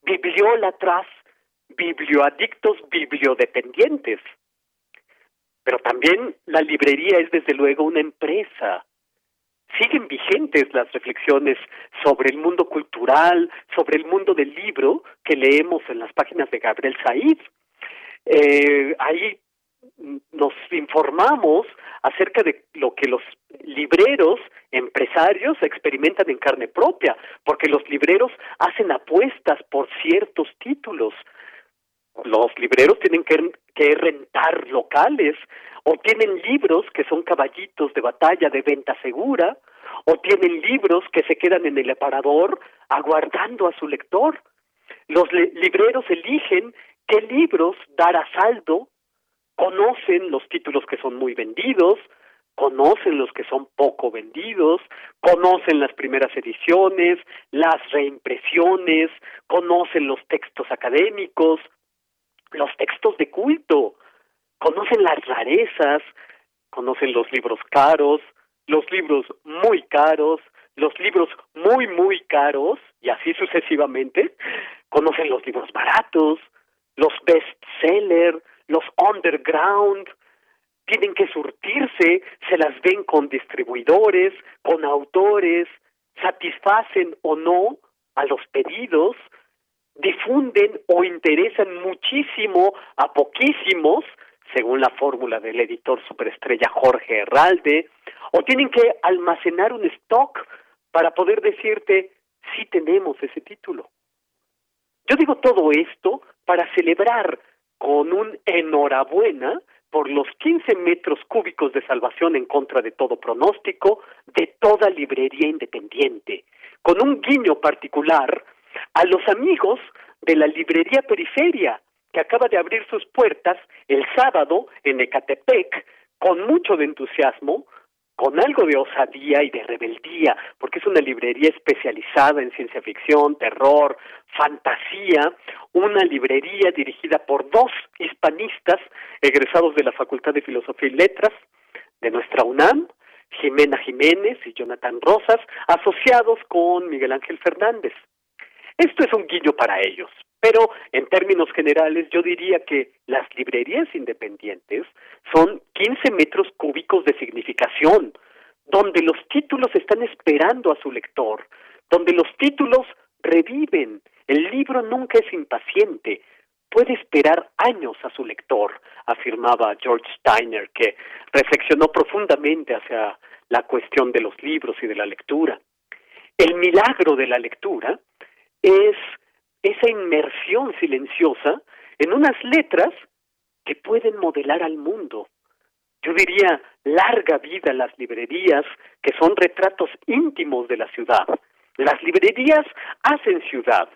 bibliólatras, biblioadictos, bibliodependientes. Pero también la librería es desde luego una empresa, siguen vigentes las reflexiones sobre el mundo cultural, sobre el mundo del libro que leemos en las páginas de Gabriel Said. Eh, ahí nos informamos acerca de lo que los libreros empresarios experimentan en carne propia, porque los libreros hacen apuestas por ciertos títulos. Los libreros tienen que, que rentar locales, o tienen libros que son caballitos de batalla de venta segura, o tienen libros que se quedan en el aparador aguardando a su lector. Los libreros eligen qué libros dar a saldo, conocen los títulos que son muy vendidos, conocen los que son poco vendidos, conocen las primeras ediciones, las reimpresiones, conocen los textos académicos, los textos de culto, conocen las rarezas, conocen los libros caros, los libros muy caros, los libros muy, muy caros, y así sucesivamente, conocen los libros baratos, los bestsellers, los underground, tienen que surtirse, se las ven con distribuidores, con autores, satisfacen o no a los pedidos, difunden o interesan muchísimo a poquísimos, según la fórmula del editor superestrella Jorge Herralde, o tienen que almacenar un stock para poder decirte si tenemos ese título. Yo digo todo esto para celebrar con un enhorabuena por los 15 metros cúbicos de salvación en contra de todo pronóstico de toda librería independiente, con un guiño particular a los amigos de la librería Periferia, que acaba de abrir sus puertas el sábado en Ecatepec con mucho de entusiasmo, con algo de osadía y de rebeldía, porque es una librería especializada en ciencia ficción, terror, fantasía, una librería dirigida por dos hispanistas egresados de la Facultad de Filosofía y Letras de nuestra UNAM, Jimena Jiménez y Jonathan Rosas, asociados con Miguel Ángel Fernández. Esto es un guiño para ellos, pero en términos generales yo diría que las librerías independientes son 15 metros cúbicos de significación, donde los títulos están esperando a su lector, donde los títulos reviven. El libro nunca es impaciente, puede esperar años a su lector, afirmaba George Steiner, que reflexionó profundamente hacia la cuestión de los libros y de la lectura. El milagro de la lectura es esa inmersión silenciosa en unas letras que pueden modelar al mundo. Yo diría larga vida las librerías, que son retratos íntimos de la ciudad. Las librerías hacen ciudad,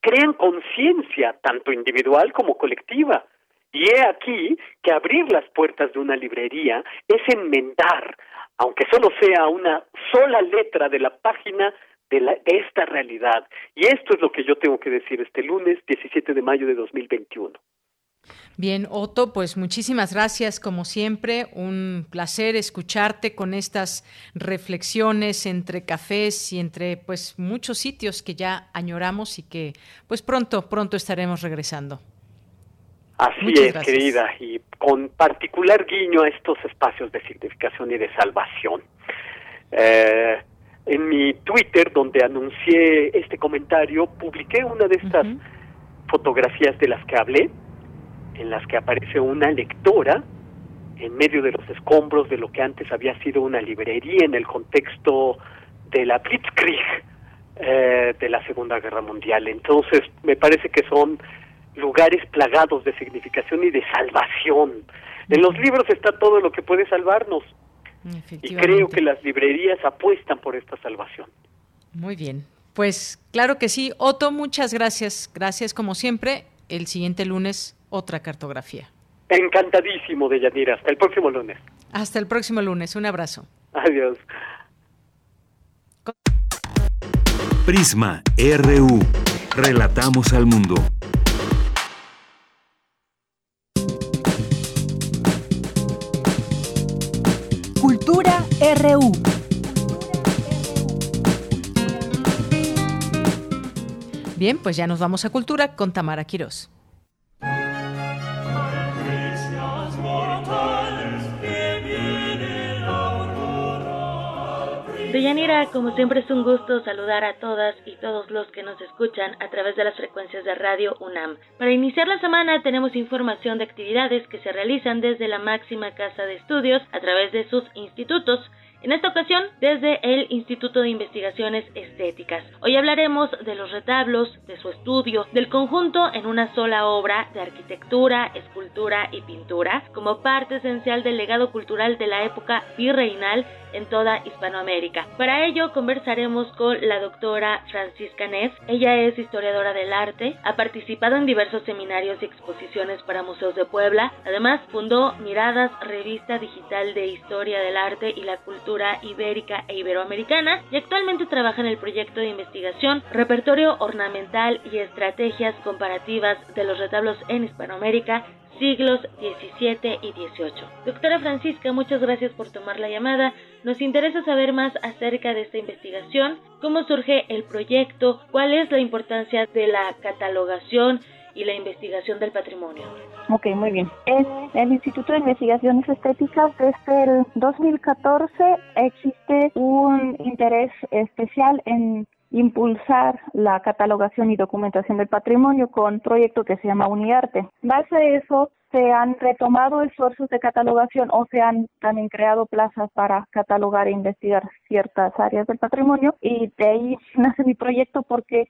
crean conciencia tanto individual como colectiva. Y he aquí que abrir las puertas de una librería es enmendar, aunque solo sea una sola letra de la página de, esta realidad. Y esto es lo que yo tengo que decir este lunes 17 de mayo de 2021. Bien, Otto, pues muchísimas gracias como siempre. Un placer escucharte con estas reflexiones entre cafés y entre pues muchos sitios que ya añoramos y que pues pronto pronto estaremos regresando. Así es, querida, y con particular guiño a estos espacios de significación y de salvación. Eh, en mi Twitter, donde anuncié este comentario, publiqué una de estas fotografías de las que hablé, en las que aparece una lectora en medio de los escombros de lo que antes había sido una librería en el contexto de la Blitzkrieg eh, de la Segunda Guerra Mundial. Entonces, me parece que son lugares plagados de significación y de salvación. En los libros está todo lo que puede salvarnos. Y creo que las librerías apuestan por esta salvación. Muy bien. Pues claro que sí. Otto, muchas gracias. Gracias como siempre. El siguiente lunes, otra cartografía. Encantadísimo, Deyanira. Hasta el próximo lunes. Hasta el próximo lunes. Un abrazo. Adiós. Prisma RU. Relatamos al mundo. RU. Bien, pues ya nos vamos a Cultura con Tamara Quirós. Deyanira, como siempre es un gusto saludar a todas y todos los que nos escuchan a través de las frecuencias de Radio UNAM. Para iniciar la semana tenemos información de actividades que se realizan desde la máxima casa de estudios a través de sus institutos. En esta ocasión, desde el Instituto de Investigaciones Estéticas. Hoy hablaremos de los retablos, de su estudio, del conjunto en una sola obra de arquitectura, escultura y pintura, como parte esencial del legado cultural de la época virreinal en toda Hispanoamérica. Para ello conversaremos con la doctora Francisca Ness. Ella es historiadora del arte, ha participado en diversos seminarios y exposiciones para museos de Puebla. Además, fundó Miradas, revista digital de historia del arte y la cultura ibérica e iberoamericana y actualmente trabaja en el proyecto de investigación Repertorio ornamental y estrategias comparativas de los retablos en Hispanoamérica siglos XVII y XVIII. Doctora Francisca, muchas gracias por tomar la llamada. Nos interesa saber más acerca de esta investigación, cómo surge el proyecto, cuál es la importancia de la catalogación y la investigación del patrimonio. Ok, muy bien. En el Instituto de Investigaciones Estéticas desde el 2014 existe un interés especial en impulsar la catalogación y documentación del patrimonio con un proyecto que se llama Uniarte. Base a eso, se han retomado esfuerzos de catalogación o se han también creado plazas para catalogar e investigar ciertas áreas del patrimonio y de ahí nace mi proyecto porque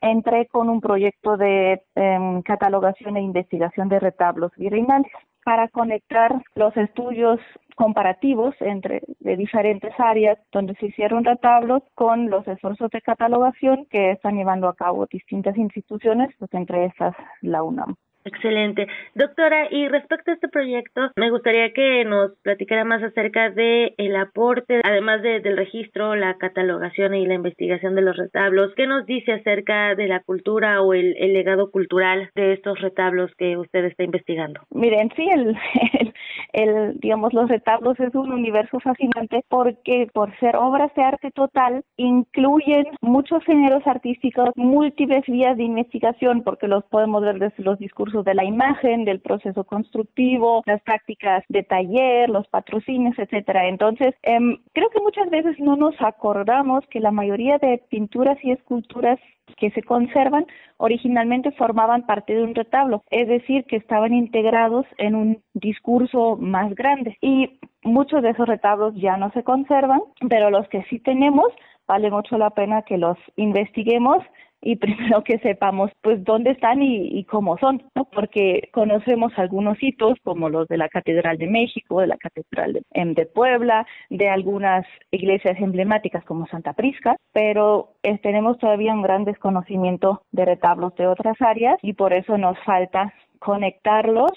entré con un proyecto de em, catalogación e investigación de retablos virreinales para conectar los estudios comparativos entre de diferentes áreas donde se hicieron retablos con los esfuerzos de catalogación que están llevando a cabo distintas instituciones, pues entre estas la UNAM. Excelente. Doctora, y respecto a este proyecto, me gustaría que nos platicara más acerca de el aporte, además de, del registro, la catalogación y la investigación de los retablos. ¿Qué nos dice acerca de la cultura o el, el legado cultural de estos retablos que usted está investigando? Miren, sí, el, el, digamos, los retablos es un universo fascinante porque por ser obras de arte total incluyen muchos géneros artísticos, múltiples vías de investigación, porque los podemos ver desde los discursos de la imagen, del proceso constructivo, las prácticas de taller, los patrocinios, etcétera. Entonces, em, creo que muchas veces no nos acordamos que la mayoría de pinturas y esculturas que se conservan originalmente formaban parte de un retablo, es decir, que estaban integrados en un discurso más grande. Y muchos de esos retablos ya no se conservan, pero los que sí tenemos vale mucho la pena que los investiguemos y primero que sepamos pues dónde están y, cómo son, ¿no? Porque conocemos algunos hitos como los de la Catedral de México, de la Catedral de, em, de Puebla, de algunas iglesias emblemáticas como Santa Prisca, pero eh, tenemos todavía un gran desconocimiento de retablos de otras áreas y por eso nos falta conectarlos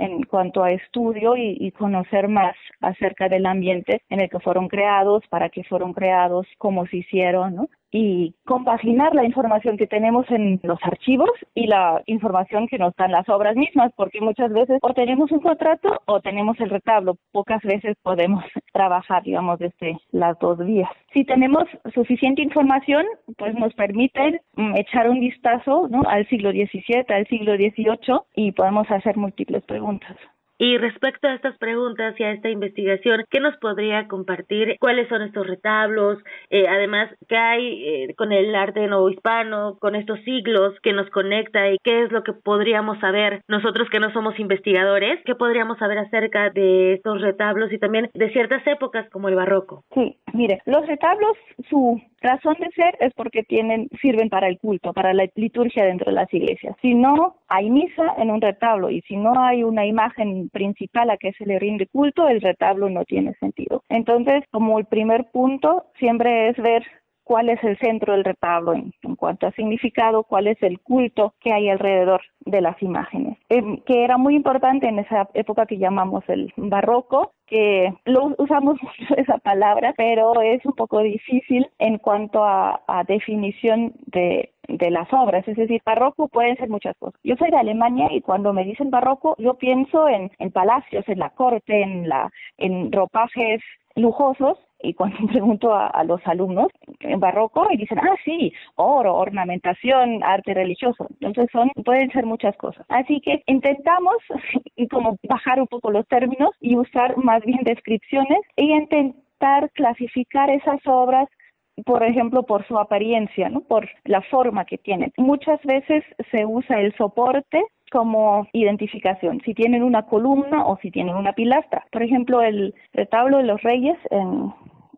en cuanto a estudio y, conocer más acerca del ambiente en el que fueron creados, para qué fueron creados, cómo se hicieron, ¿no? Y compaginar la información que tenemos en los archivos y la información que nos dan las obras mismas, porque muchas veces o tenemos un contrato o tenemos el retablo. Pocas veces podemos trabajar, digamos, desde las dos vías. Si tenemos suficiente información, pues nos permite mm, echar un vistazo ¿no? al siglo XVII, al siglo XVIII y podemos hacer múltiples preguntas. Y respecto a estas preguntas y a esta investigación, ¿qué nos podría compartir? ¿Cuáles son estos retablos? Eh, además, ¿qué hay eh, con el arte hispano, con estos siglos que nos conecta y qué es lo que podríamos saber nosotros que no somos investigadores? ¿Qué podríamos saber acerca de estos retablos y también de ciertas épocas como el barroco? Sí, mire, los retablos, su razón de ser es porque tienen, sirven para el culto, para la liturgia dentro de las iglesias. Si no hay misa en un retablo y si no hay una imagen principal a que se le rinde culto, el retablo no tiene sentido. Entonces, como el primer punto, siempre es ver cuál es el centro del retablo en, cuanto a significado, cuál es el culto que hay alrededor de las imágenes, em, que era muy importante en esa época que llamamos el barroco, que lo usamos mucho esa palabra, pero es un poco difícil en cuanto a, definición de, de las obras, es decir, barroco pueden ser muchas cosas. Yo soy de Alemania y cuando me dicen barroco, yo pienso en, en palacios, en la corte, en la en ropajes lujosos y cuando pregunto a, los alumnos en barroco y dicen, ah, sí, oro, ornamentación, arte religioso. Entonces son, pueden ser muchas cosas. Así que intentamos como bajar un poco los términos y usar más bien descripciones y intentar clasificar esas obras por ejemplo, por su apariencia, ¿no? por la forma que tienen. Muchas veces se usa el soporte como identificación, si tienen una columna o si tienen una pilastra. Por ejemplo, el retablo de los reyes en,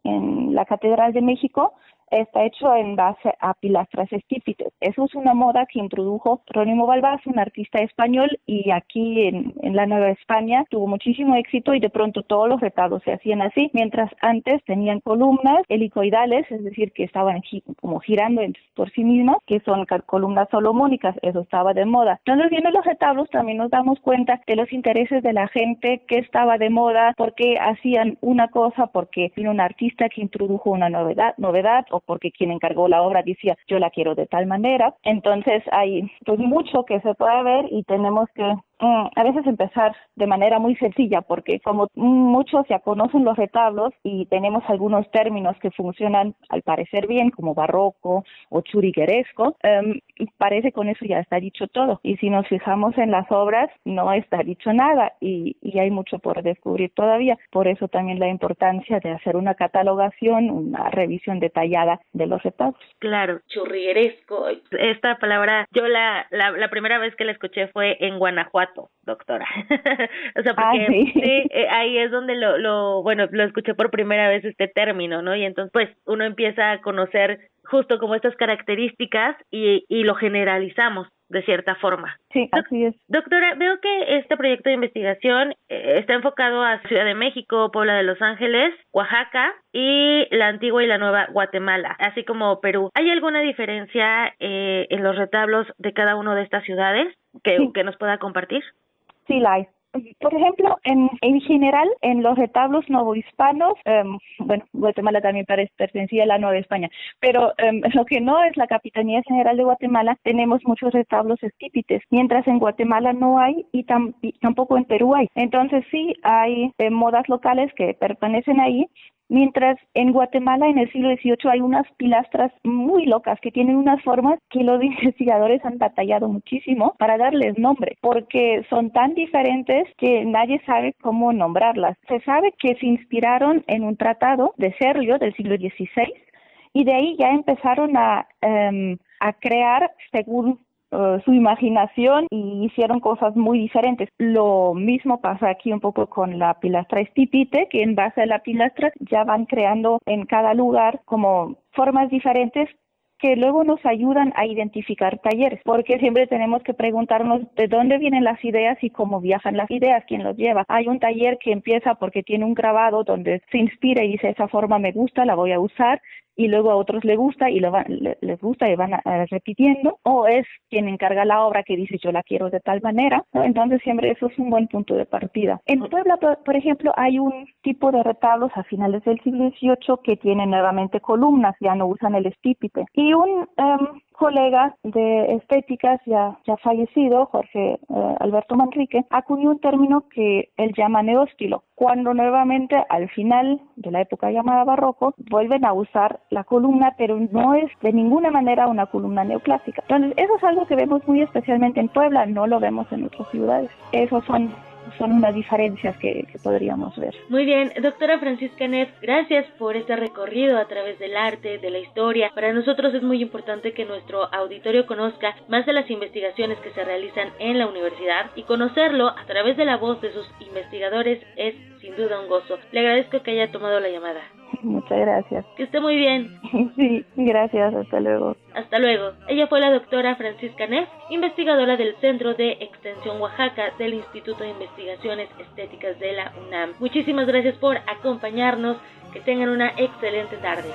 en la Catedral de México está hecho en base a pilastras estípites. Eso es una moda que introdujo Rónimo Balbás, un artista español, y aquí en, la Nueva España tuvo muchísimo éxito y de pronto todos los retablos se hacían así, mientras antes tenían columnas helicoidales, es decir, que estaban como girando por sí mismas, que son columnas solomónicas, eso estaba de moda. Entonces, viendo los retablos también nos damos cuenta de los intereses de la gente, que estaba de moda, por qué hacían una cosa, porque vino un artista que introdujo una novedad, novedad o porque quien encargó la obra decía yo la quiero de tal manera. Entonces hay pues mucho que se puede ver y tenemos que a veces empezar de manera muy sencilla, porque como muchos ya conocen los retablos y tenemos algunos términos que funcionan al parecer bien, como barroco o churigueresco, em, parece con eso ya está dicho todo. Y si nos fijamos en las obras, no está dicho nada y, y hay mucho por descubrir todavía. Por eso también la importancia de hacer una catalogación, una revisión detallada de los retablos. Claro, churrigueresco. Esta palabra, yo la, la, la primera vez que la escuché fue en Guanajuato doctora. o sea, porque sí. Eh, ahí es donde lo, lo, bueno, lo escuché por primera vez este término, ¿no? Y entonces, pues, uno empieza a conocer justo como estas características y, y lo generalizamos de cierta forma. Sí, así es. Doctora, veo que este proyecto de investigación eh, está enfocado a Ciudad de México, Puebla de Los Ángeles, Oaxaca y la antigua y la nueva Guatemala, así como Perú. ¿Hay alguna diferencia eh, en los retablos de cada una de estas ciudades que, que nos pueda compartir? Sí, la hay. Por ejemplo, en, en general, en los retablos novohispanos, um, bueno, Guatemala también pertenecía a la Nueva España, pero um, lo que no es la Capitanía General de Guatemala, tenemos muchos retablos estípites, mientras en Guatemala no hay y, tampoco en Perú hay. Entonces sí, hay eh, modas locales que permanecen ahí, Mientras en Guatemala en el siglo XVIII hay unas pilastras muy locas que tienen unas formas que los investigadores han batallado muchísimo para darles nombre, porque son tan diferentes que nadie sabe cómo nombrarlas. Se sabe que se inspiraron en un tratado de Serlio del siglo XVI y de ahí ya empezaron a, em, a crear según eh, su imaginación y hicieron cosas muy diferentes. Lo mismo pasa aquí un poco con la pilastra estipite, que en base a la pilastra ya van creando en cada lugar como formas diferentes que luego nos ayudan a identificar talleres, porque siempre tenemos que preguntarnos de dónde vienen las ideas y cómo viajan las ideas, quién los lleva. Hay un taller que empieza porque tiene un grabado donde se inspira y dice esa forma me gusta, la voy a usar y luego a otros les gusta y lo les gusta y van repitiendo, o es quien encarga la obra que dice yo la quiero de tal manera, entonces siempre eso es un buen punto de partida. En Puebla, por, ejemplo, hay un tipo de retablos a finales del siglo XVIII que tienen nuevamente columnas, ya no usan el estípite, y un em, colega de estéticas ya, ya fallecido, Jorge eh, Alberto Manrique, acuñó un término que él llama neóstilo, cuando nuevamente al final de la época llamada barroco vuelven a usar la columna, pero no es de ninguna manera una columna neoclásica. Entonces, eso es algo que vemos muy especialmente en Puebla, no lo vemos en otras ciudades. Esos son son unas diferencias que, podríamos ver. Muy bien, doctora Francisca Neff, gracias por este recorrido a través del arte, de la historia. Para nosotros es muy importante que nuestro auditorio conozca más de las investigaciones que se realizan en la universidad y conocerlo a través de la voz de sus investigadores es sin duda un gozo. Le agradezco que haya tomado la llamada. Muchas gracias. Que esté muy bien. Sí, gracias. Hasta luego. Hasta luego. Ella fue la doctora Francisca Neff, investigadora del Centro de Extensión Oaxaca del Instituto de Investigaciones Estéticas de la UNAM. Muchísimas gracias por acompañarnos. Que tengan una excelente tarde.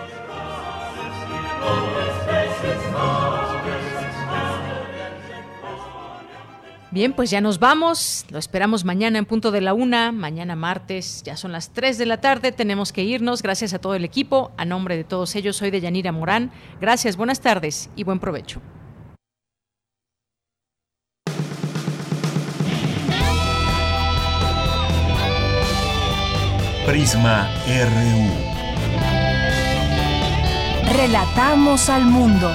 Bien, pues ya nos vamos. Lo esperamos mañana en punto de la una. Mañana martes, ya son las 3 de la tarde. Tenemos que irnos. Gracias a todo el equipo. A nombre de todos ellos, soy de Yanira Morán. Gracias, buenas tardes y buen provecho. Prisma RU. Relatamos al mundo.